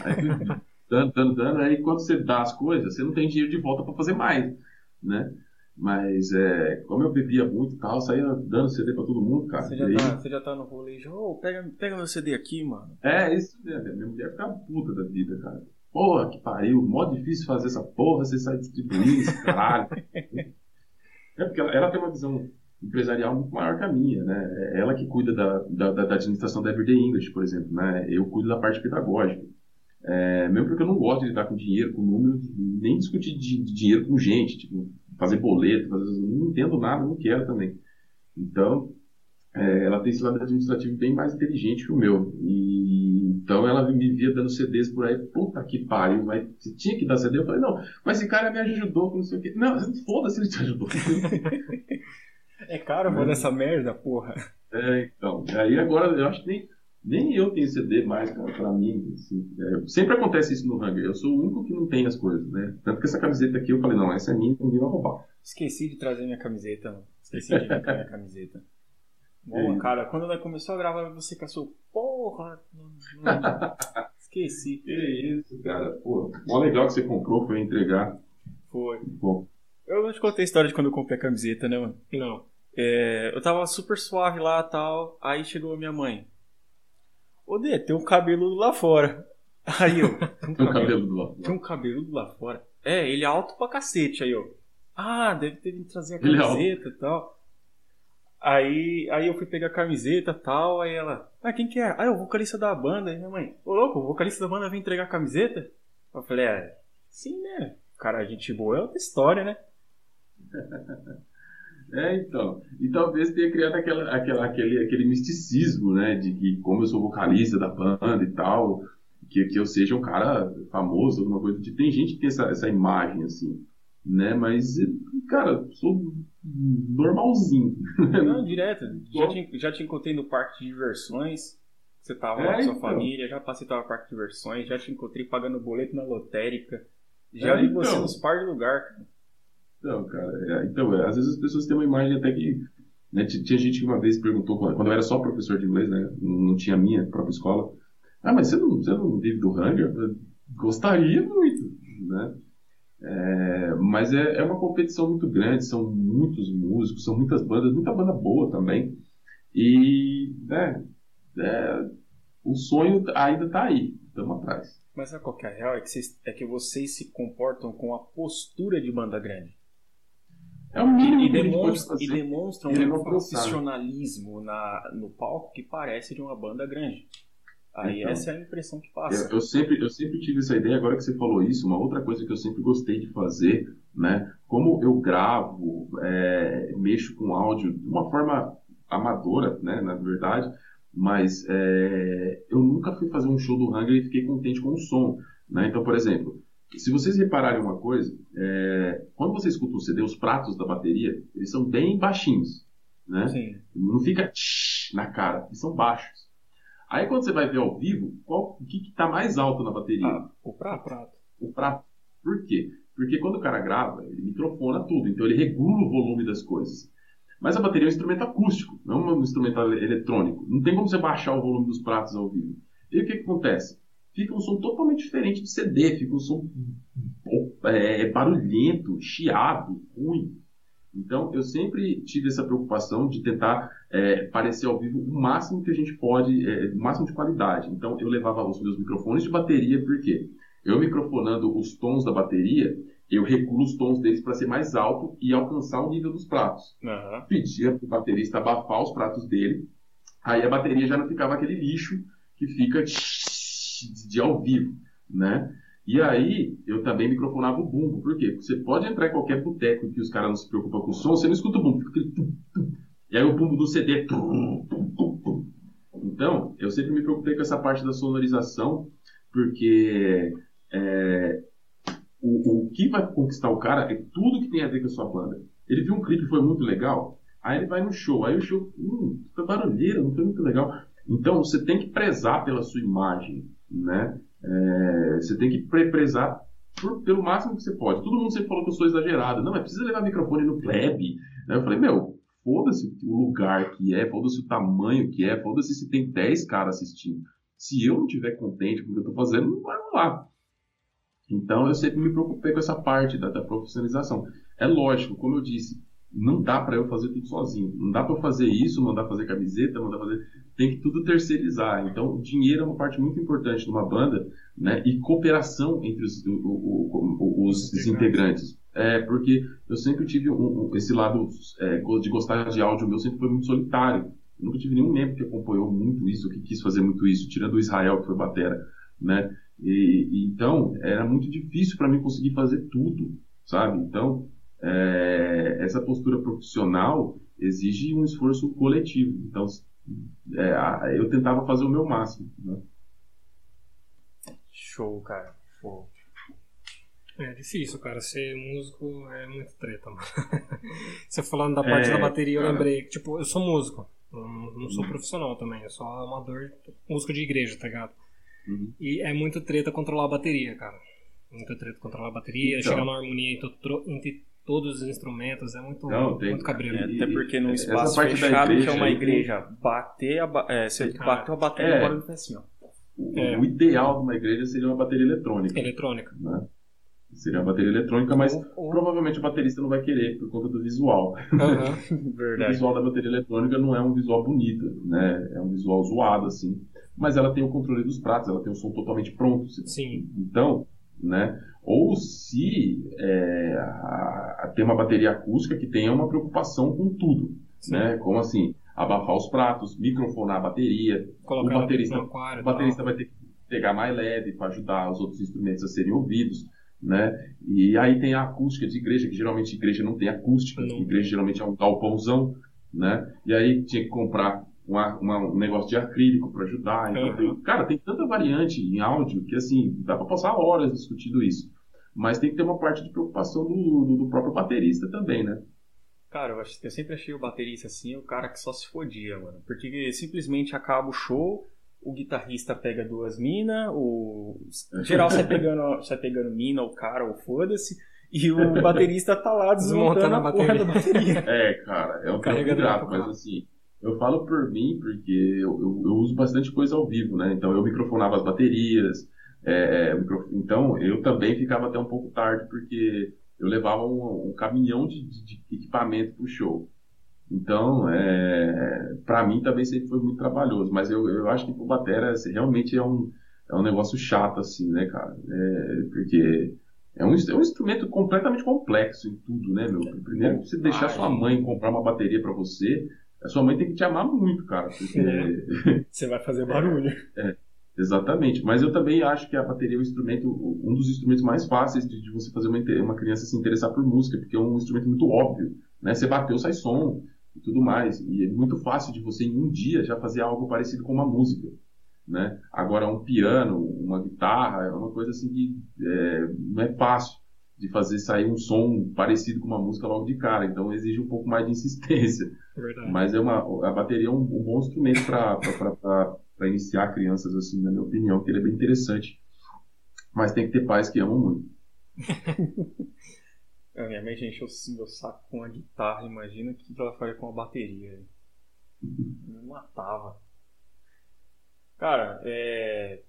Aí fui dando, dando, dando. Aí quando você dá as coisas, você não tem dinheiro de volta pra fazer mais, né? Mas é, como eu bebia muito e tal, saía dando CD pra todo mundo, cara. Você já, aí... tá, você já tá no rolê já, oh, pega, pega meu CD aqui, mano. É, isso mesmo. Minha mulher fica puta da vida, cara. porra, que pariu, mó difícil fazer essa porra, você sai distribuindo esse caralho. é porque ela, ela, tem uma visão empresarial muito maior que a minha, né? É ela que cuida da, da, da administração da Everyday English, por exemplo, né? Eu cuido da parte pedagógica. É, mesmo porque eu não gosto de lidar com dinheiro, com números, nem discutir de, de dinheiro com gente, tipo, fazer boleto, fazer, não entendo nada, não quero também. Então, é, ela tem esse lado administrativo bem mais inteligente que o meu. E, então ela me via dando CDs por aí, puta que pariu, mas você tinha que dar CD? Eu falei, não, mas esse cara me ajudou com não sei o quê. Não, foda-se ele te ajudou. é caro fazer essa merda, porra. É, então. Aí agora eu acho que nem, nem eu tenho CD mais, cara, pra mim. Assim, é, sempre acontece isso no Hunger. Eu sou o único que não tem as coisas, né? Tanto que essa camiseta aqui eu falei, não, essa é minha, ninguém vai roubar. Esqueci de trazer minha camiseta, Esqueci de a minha camiseta. Boa, é. cara. Quando ela começou a gravar, você caçou. Porra! Não, não. Esqueci. Que isso, cara. Pô, mó legal que você comprou, foi entregar. Foi. Bom. Eu não te contei a história de quando eu comprei a camiseta, né, mano? Não. É, eu tava super suave lá e tal. Aí chegou a minha mãe. Ô, Dê, tem um cabeludo lá fora. Aí eu. Tem um cabeludo lá fora. Tem um cabeludo lá fora. É, ele é alto pra cacete. Aí eu. Ah, deve ter vindo trazer a é camiseta e tal. Aí, aí eu fui pegar a camiseta e tal, aí ela, ah, quem que é? Ah, é o vocalista da banda. Aí minha mãe, ô louco, o vocalista da banda vem entregar a camiseta? Eu falei, é, sim, né? Cara, a gente boa é outra história, né? É, então. E talvez tenha criado aquela, aquela, aquele, aquele misticismo, né? De que, como eu sou vocalista da banda e tal, que, que eu seja um cara famoso, alguma coisa. De, tem gente que tem essa, essa imagem, assim, né? Mas, cara, sou normalzinho. Não, direto. Já te, já te encontrei no parque de diversões. Você tava é, lá com sua então. família, já passei pelo parque de diversões, já te encontrei pagando boleto na lotérica. Já é, vi então. você nos par de lugar, cara. Então, cara, é, então, é, às vezes as pessoas têm uma imagem até que. Né, tinha gente que uma vez perguntou, quando eu era só professor de inglês, né? Não tinha a minha própria escola. Ah, mas você não, você não vive do Hunger? Gostaria muito, né? É, mas é, é, uma competição muito grande, são muitos músicos, são muitas bandas, muita banda boa também. E né, é, o sonho ainda está aí, estamos atrás. Mas a qualquer é real é que, vocês, é que vocês se comportam com a postura de banda grande. É o mínimo e, e, demonstra, e demonstram um profissionalismo na, no palco que parece de uma banda grande. Aí então, essa é a impressão que passa. Eu, eu, sempre, eu sempre tive essa ideia, agora que você falou isso, uma outra coisa que eu sempre gostei de fazer, né? Como eu gravo, é, mexo com áudio de uma forma amadora, né, na verdade, mas é, eu nunca fui fazer um show do Hunger e fiquei contente com o som, né? Então, por exemplo, se vocês repararem uma coisa, é, quando você escuta o CD, os pratos da bateria, eles são bem baixinhos, né? Sim. Não fica na cara, eles são baixos. Aí quando você vai ver ao vivo, qual, o que está mais alto na bateria? Ah, o prato. O prato. Por quê? Porque quando o cara grava, ele microfona tudo, então ele regula o volume das coisas. Mas a bateria é um instrumento acústico, não é um instrumento eletrônico. Não tem como você baixar o volume dos pratos ao vivo. E o que, que acontece? Fica um som totalmente diferente de CD, fica um som é, barulhento, chiado, ruim. Então, eu sempre tive essa preocupação de tentar é, parecer ao vivo o máximo que a gente pode, é, o máximo de qualidade. Então, eu levava os meus microfones de bateria, porque eu microfonando os tons da bateria, eu regulo os tons deles para ser mais alto e alcançar o nível dos pratos. Uhum. Pedia para o baterista abafar os pratos dele, aí a bateria já não ficava aquele lixo que fica de ao vivo, né? E aí, eu também microfonava o bumbo. Por quê? Porque você pode entrar em qualquer boteco que os caras não se preocupam com o som, você não escuta o bumbo, fica aquele tum, tum. E aí o bumbo do CD é tum, tum, tum, Então, eu sempre me preocupei com essa parte da sonorização, porque é, o, o que vai conquistar o cara é tudo que tem a ver com a sua banda. Ele viu um clipe que foi muito legal, aí ele vai no show, aí o show, hum, foi barulheira, não foi muito legal. Então, você tem que prezar pela sua imagem, né? É, você tem que prezar por, pelo máximo que você pode. Todo mundo sempre falou que eu sou exagerado. Não, mas precisa levar microfone no plebe. Eu falei, meu, foda-se o lugar que é, foda-se o tamanho que é, foda-se se tem 10 caras assistindo. Se eu não estiver contente com o que eu estou fazendo, não vai rolar. Então eu sempre me preocupei com essa parte da, da profissionalização. É lógico, como eu disse, não dá para eu fazer tudo sozinho. Não dá para fazer isso, mandar fazer camiseta, mandar fazer. Tem que tudo terceirizar. Então, o dinheiro é uma parte muito importante de uma banda, né? E cooperação entre os, o, o, os, os integrantes. É, porque eu sempre tive um, um, esse lado é, de gostar de áudio meu, sempre foi muito solitário. Eu nunca tive nenhum membro que acompanhou muito isso, que quis fazer muito isso, tirando o Israel, que foi batera, né? E, e então, era muito difícil para mim conseguir fazer tudo, sabe? Então, é, essa postura profissional exige um esforço coletivo. Então, é, eu tentava fazer o meu máximo. Né? Show, cara. Show. É difícil, cara. Ser músico é muito treta, mano. Você falando da parte é, da bateria, eu lembrei que, tipo, eu sou músico. Não, não sou uhum. profissional também, eu sou amador, músico de igreja, tá ligado? Uhum. E é muito treta controlar a bateria, cara. Muito treta controlar a bateria, então. chegar na harmonia entre todos os instrumentos, é muito, não, tem, muito cabreiro. É, até porque num espaço fechado, igreja, que é uma igreja, bater a, é, você bateu a bateria, é, agora assim, ó. O, é. o, ideal de uma igreja seria uma bateria eletrônica. Eletrônica. Né? Seria uma bateria eletrônica, mas provavelmente o baterista não vai querer por conta do visual. Uhum. o visual da bateria eletrônica não é um visual bonito, né? É um visual zoado, assim. Mas ela tem o controle dos pratos, ela tem o som totalmente pronto. Sim. Então, né? Ou se é, a, a, tem uma bateria acústica que tenha uma preocupação com tudo, Sim. né? Como assim, abafar os pratos, microfonar a bateria, Colocar o baterista, aquário, o baterista vai ter que pegar mais leve para ajudar os outros instrumentos a serem ouvidos né? E aí tem a acústica de igreja, que geralmente igreja não tem acústica, não. igreja geralmente é um galpãozão, né? E aí tinha que comprar uma, uma, um negócio de acrílico para ajudar. Então, uhum. tem, cara, tem tanta variante em áudio que assim dá para passar horas discutindo isso. Mas tem que ter uma parte de preocupação do, do, do próprio baterista também, né? Cara, eu, acho, eu sempre achei o baterista assim o cara que só se fodia, mano. Porque simplesmente acaba o show, o guitarrista pega duas minas, o. geral sai pegando, sai pegando mina, o cara, ou foda-se. E o baterista tá lá desmontando a, bateria. da bateria. É, cara, é um trampo grato, mas assim, eu falo por mim porque eu, eu, eu, uso bastante coisa ao vivo, né? Então eu microfonava as baterias, é, é então eu também ficava até um pouco tarde porque eu levava um, um caminhão de, de, equipamento pro show. Então, é, para mim também sempre foi muito trabalhoso, mas eu, eu acho que pro batera assim, realmente é um, é um negócio chato, assim, né, cara? É, porque é um, é um instrumento completamente complexo em tudo, né, meu? Primeiro, você deixar sua mãe comprar uma bateria para você, a sua mãe tem que te amar muito, cara. Porque... É. Você vai fazer barulho. É, exatamente. Mas eu também acho que a bateria é um instrumento, um dos instrumentos mais fáceis de, de você fazer uma, uma criança se interessar por música, porque é um instrumento muito óbvio, né? Você bateu, sai som e tudo mais. E é muito fácil de você, em um dia, já fazer algo parecido com uma música. Né? Agora, um piano, uma guitarra, é uma coisa assim que é, não é fácil de fazer sair um som parecido com uma música logo de cara. Então, exige um pouco mais de insistência. Verdade. Mas é uma, a bateria é um, um bom instrumento para iniciar crianças, assim, na minha opinião, que ele é bem interessante. Mas tem que ter pais que amam muito. A minha mãe já encheu meu saco com a guitarra, imagina o que ela faria com a bateria. Me matava. Cara, é...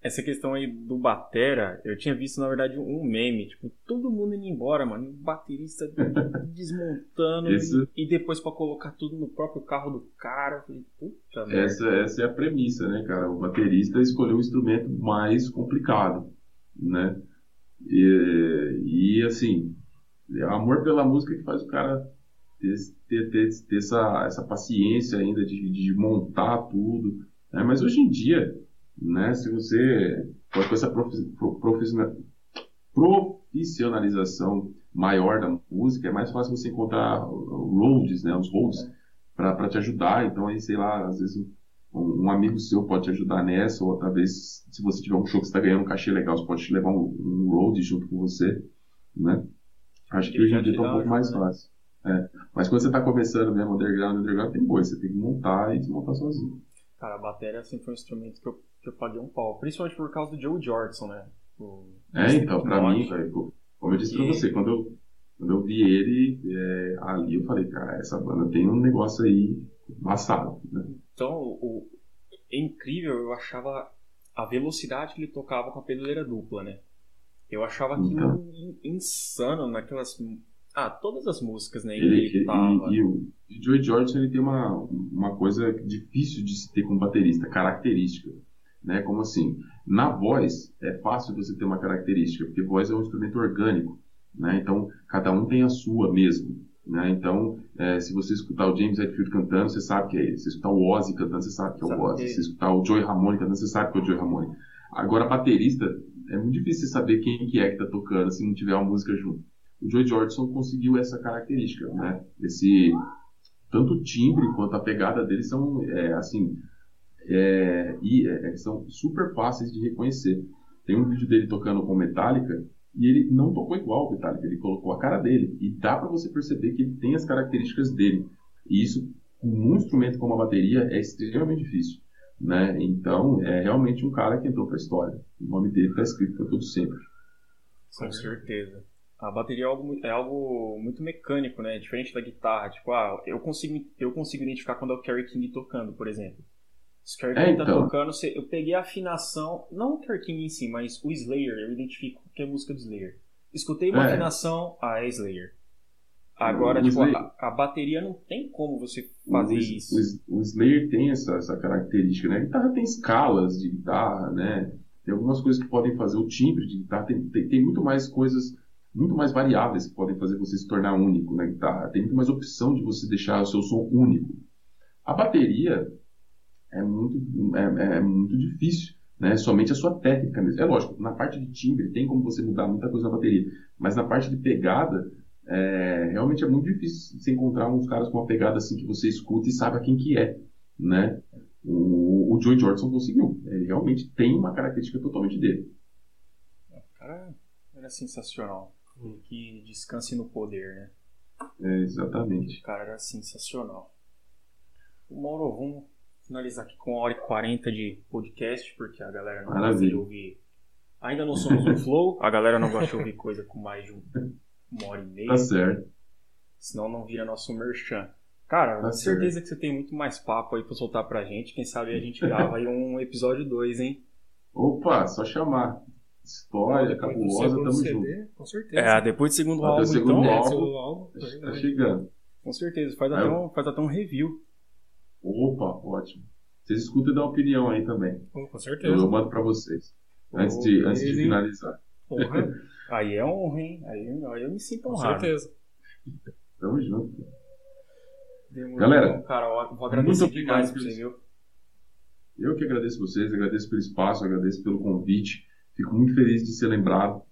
essa questão aí do Batera, eu tinha visto na verdade um meme, tipo, todo mundo indo embora, mano, o baterista desmontando Isso... e, e, depois para colocar tudo no próprio carro do cara. Eu falei, puta essa, essa é a premissa, né, cara? O baterista escolheu o instrumento mais complicado, né? E, e assim, é o amor pela música que faz o cara ter, ter, ter, ter essa, essa paciência ainda de, de montar tudo. Né? Mas hoje em dia, né, se você com essa profissionalização maior da música, é mais fácil você encontrar roads, né, os roads, para te ajudar. Então, aí, sei lá, às vezes um, um, amigo seu pode te ajudar nessa, ou talvez se você tiver um show que está ganhando um cachê legal, você pode te levar um, um road junto com você, né? Acho que hoje em dia está um pouco mais né? fácil. É. Mas quando você está começando mesmo underground, underground tem coisa, você tem que montar e desmontar sozinho. Cara, a bateria sempre foi um instrumento que eu, eu paguei um pau, principalmente por causa do Joe Jordison, né? O, é, então, pra mim, véio, como eu disse e... pra você, quando eu, quando eu vi ele é, ali, eu falei, cara, essa banda tem um negócio aí embaçado, né? Então, o, é incrível, eu achava a velocidade que ele tocava com a pedaleira dupla, né? Eu achava aquilo então. insano naquelas Ah, todas as músicas, né? Ele, Ele, ele- tava. e, e o Joey Jordison ele tem uma, uma coisa difícil de se ter como baterista, característica. Né? Como assim? Na voz é fácil você ter uma característica, porque voz é um instrumento orgânico. Né? Então, cada um tem a sua mesmo. Né? Então, é, se você escutar o James Hetfield cantando, você sabe que é ele. Se escutar o Ozzy cantando, você sabe que é o Sabe Ozzy. que é. Se escutar o Joey Ramone cantando, você sabe que é o Joey Ramone. Agora, baterista, é muito difícil você saber quem que é que está tocando se não tiver uma música junto. O Joey Jordison conseguiu essa característica, né? Esse tanto o timbre quanto a pegada dele são é, assim é, e é, são super fáceis de reconhecer. Tem um vídeo dele tocando com Metallica e ele não tocou igual o Metallica, ele colocou a cara dele e dá para você perceber que ele tem as características dele. E isso com um instrumento como a bateria é extremamente difícil, né? Então é realmente um cara que entrou para a história. O nome dele está escrito para todo sempre. Com certeza. A bateria é algo, é algo muito mecânico, né? Diferente da guitarra. Tipo, ah, eu consigo, eu consigo identificar quando é o Kerry King tocando, por exemplo. Se o Kerry É, tá então. tocando, se- eu peguei a afinação, não o Kerry King em si, mas o Slayer, eu identifico que é música do Slayer. Escutei uma É. afinação, ah, é Slayer. Agora, O tipo, Slayer- a, a bateria não tem como você fazer o, isso. O, o Slayer tem essa, essa característica, né? A guitarra tem escalas de guitarra, né? Tem algumas coisas que podem fazer o timbre de guitarra, tem, tem, tem muito mais coisas, muito mais variáveis que podem fazer você se tornar único na guitarra. Tem muito mais opção de você deixar o seu som único. A bateria é muito, é, é muito difícil, né? Somente a sua técnica mesmo. É lógico, na parte de timbre tem como você mudar muita coisa na bateria, mas na parte de pegada é, realmente é muito difícil você encontrar uns caras com uma pegada assim que você escuta e sabe a quem que é, né? O, o Joey Jordison conseguiu. Ele realmente tem uma característica totalmente dele. O cara era sensacional. Que descanse no poder, né? É, exatamente. O cara era sensacional. O Mauro, vamos finalizar aqui com uma hora e quarenta de podcast, porque a galera não gosta Maravilha. de ouvir. Ainda não somos um flow, a galera não gosta de ouvir coisa com mais de um- uma hora e meia, Tá certo. senão não vira nosso merchan. Cara, Tá com certeza que você tem muito mais papo aí pra soltar pra gente. Quem sabe a gente grava aí um episódio 2, hein? Opa, só chamar. História, Depois cabulosa, tamo CD, junto. Com certeza. É, depois do segundo Até álbum, segundo então. É, álbum. segundo álbum. Tá chegando. Com certeza, faz Aí até, um, faz até um review. Opa, ótimo. Vocês escutam e dão opinião aí também. Com Eu, certeza. mando pra vocês. Antes de, antes de finalizar. Porra, Aí é honra, hein? Aí, aí eu me sinto com honrado. certeza. Tamo junto. Demorou, Galera, cara, ó, vou agradecer muito demais por você, viu? Eu que agradeço vocês, agradeço pelo espaço, agradeço pelo convite. Fico muito feliz de ser lembrado.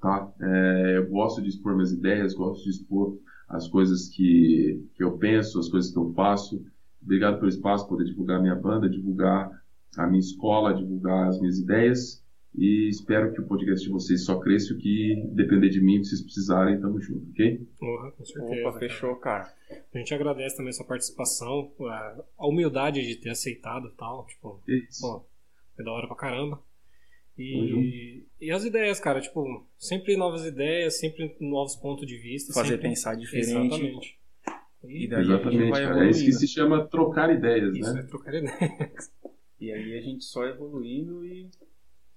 Tá? É, eu gosto de expor minhas ideias, gosto de expor as coisas que, que eu penso, as coisas que eu faço. Obrigado pelo espaço, poder divulgar a minha banda, divulgar a minha escola, divulgar as minhas ideias. E espero que o podcast de vocês só cresça o que depender de mim, se vocês precisarem, tamo junto, ok? Porra, com certeza. Opa, fechou, cara. A gente agradece também a sua participação, a, humildade de ter aceitado e tal. Tipo, É isso. pô, foi da hora pra caramba. Tamo E, e as ideias, cara, tipo, sempre novas ideias, sempre novos pontos de vista. Fazer sempre... pensar diferente. Exatamente. E daí a gente Exatamente, vai cara. É isso que se chama trocar ideias, isso né? é trocar ideias. E aí a gente só evoluindo e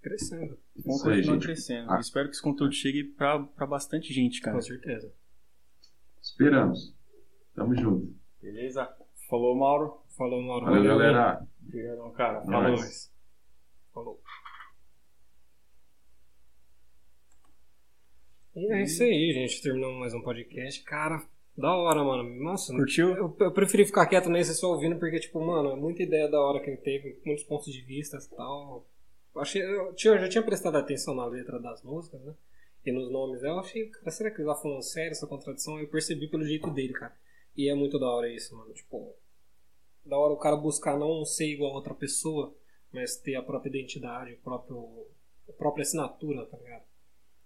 Crescendo, vamos Isso aí, continuar gente. crescendo. Ah. Espero que esse conteúdo chegue pra, pra bastante gente, cara. com certeza. Esperamos. Tamo junto. Beleza? Falou, Mauro. Falou, Mauro. Valeu, galera. Obrigadão, cara. Falou. Falou. E é isso aí, gente. Terminamos mais um podcast. Cara, da hora, mano. Nossa, Curtiu? eu, eu preferi ficar quieto nesse só ouvindo, porque, tipo, mano, é muita ideia da hora que ele teve, muitos pontos de vista e tal. Eu Achei, eu, tinha, eu já tinha prestado atenção na letra das músicas, né? E nos nomes. Eu achei, cara, será que ele tá falando sério essa contradição? Eu percebi pelo jeito dele, cara. E é muito da hora isso, mano. Tipo, da hora o cara buscar não ser igual a outra pessoa, mas ter a própria identidade, o próprio, a própria assinatura, tá ligado?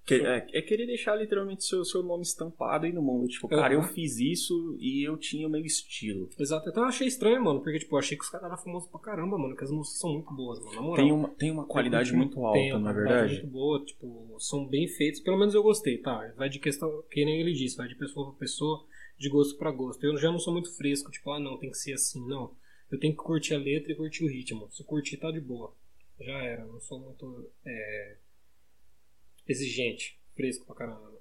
Que- é, é querer deixar literalmente seu, seu nome estampado aí no mundo. Tipo, cara, eu Uhum. fiz isso e eu tinha o meu estilo. Exato. Então eu achei estranho, mano, porque, tipo, eu achei que os caras eram famosos pra caramba, mano, que as músicas são muito boas, mano. Na moral. Tem uma, tem uma qualidade Tem- muito alta, tem uma não é verdade? muito boa, tipo, são bem feitos. Pelo menos eu gostei, tá? Vai de questão, que nem ele disse, vai de pessoa pra pessoa, de gosto pra gosto. Eu já não sou muito fresco, tipo, ah, não, tem que ser assim, não. Eu tenho que curtir a letra e curtir o ritmo. Se curtir, tá de boa. Já era, não sou muito é, exigente, fresco pra caramba.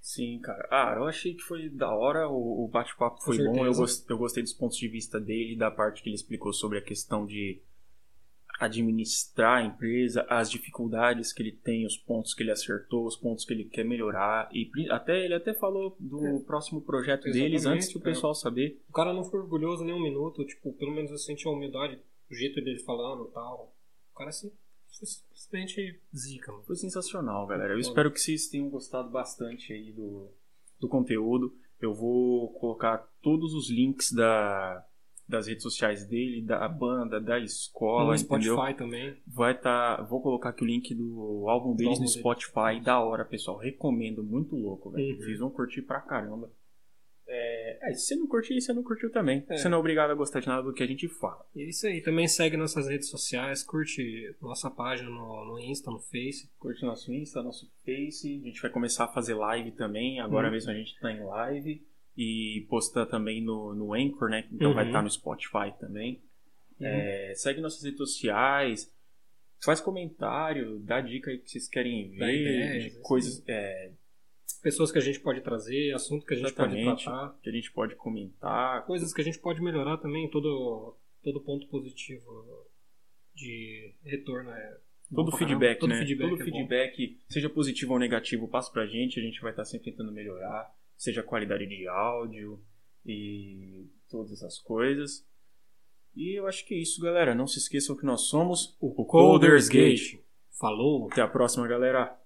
Sim, cara. Ah, eu achei que foi da hora, o, o bate-papo foi bom. Eu, certeza. gos- eu gostei dos pontos de vista dele, da parte que ele explicou sobre a questão de administrar a empresa, as dificuldades que ele tem, os pontos que ele acertou, os pontos que ele quer melhorar. E até ele até falou do próximo projeto deles Exatamente, antes do pessoal saber. O cara não foi orgulhoso nem um minuto, tipo, pelo menos eu senti a humildade do jeito dele falando tal. O cara assim, simplesmente zica, mano. Foi sensacional, galera. Eu espero que vocês tenham gostado bastante aí do, do conteúdo. Eu vou colocar todos os links da, das redes sociais dele, da banda, da escola, No entendeu? Spotify também. Vai tá, vou colocar aqui o link do álbum deles álbum no. Spotify, da hora, pessoal. Recomendo, muito louco, velho. Uhum. Vocês vão curtir pra caramba. É, é, se você não curtir, você não curtiu também. É. Você não é obrigado a gostar de nada do que a gente fala. E é isso aí. Também segue nossas redes sociais, curte nossa página no, no Insta, no Face. Curte nosso Insta, nosso Face. A gente vai começar a fazer live também. Agora Uhum. mesmo a gente tá em live. E posta também no, no Anchor, né? Então vai Uhum. estar no Spotify também. É, segue nossas redes sociais. Faz comentário, dá dica aí que vocês querem ver. ideias, de coisas é, Pessoas que a gente pode trazer, assunto que a gente Exatamente. pode tratar. que a gente pode comentar. Coisas que a gente pode melhorar também. Todo, todo ponto positivo de retorno é. bom Todo feedback. Todo né? feedback Todo é bom. feedback, seja positivo ou negativo, passa pra gente. A gente vai estar sempre tentando melhorar. Seja a qualidade de áudio e todas essas coisas. E eu acho que é isso, galera. Não se esqueçam que nós somos o Colders Gate. Falou! Até a próxima, galera.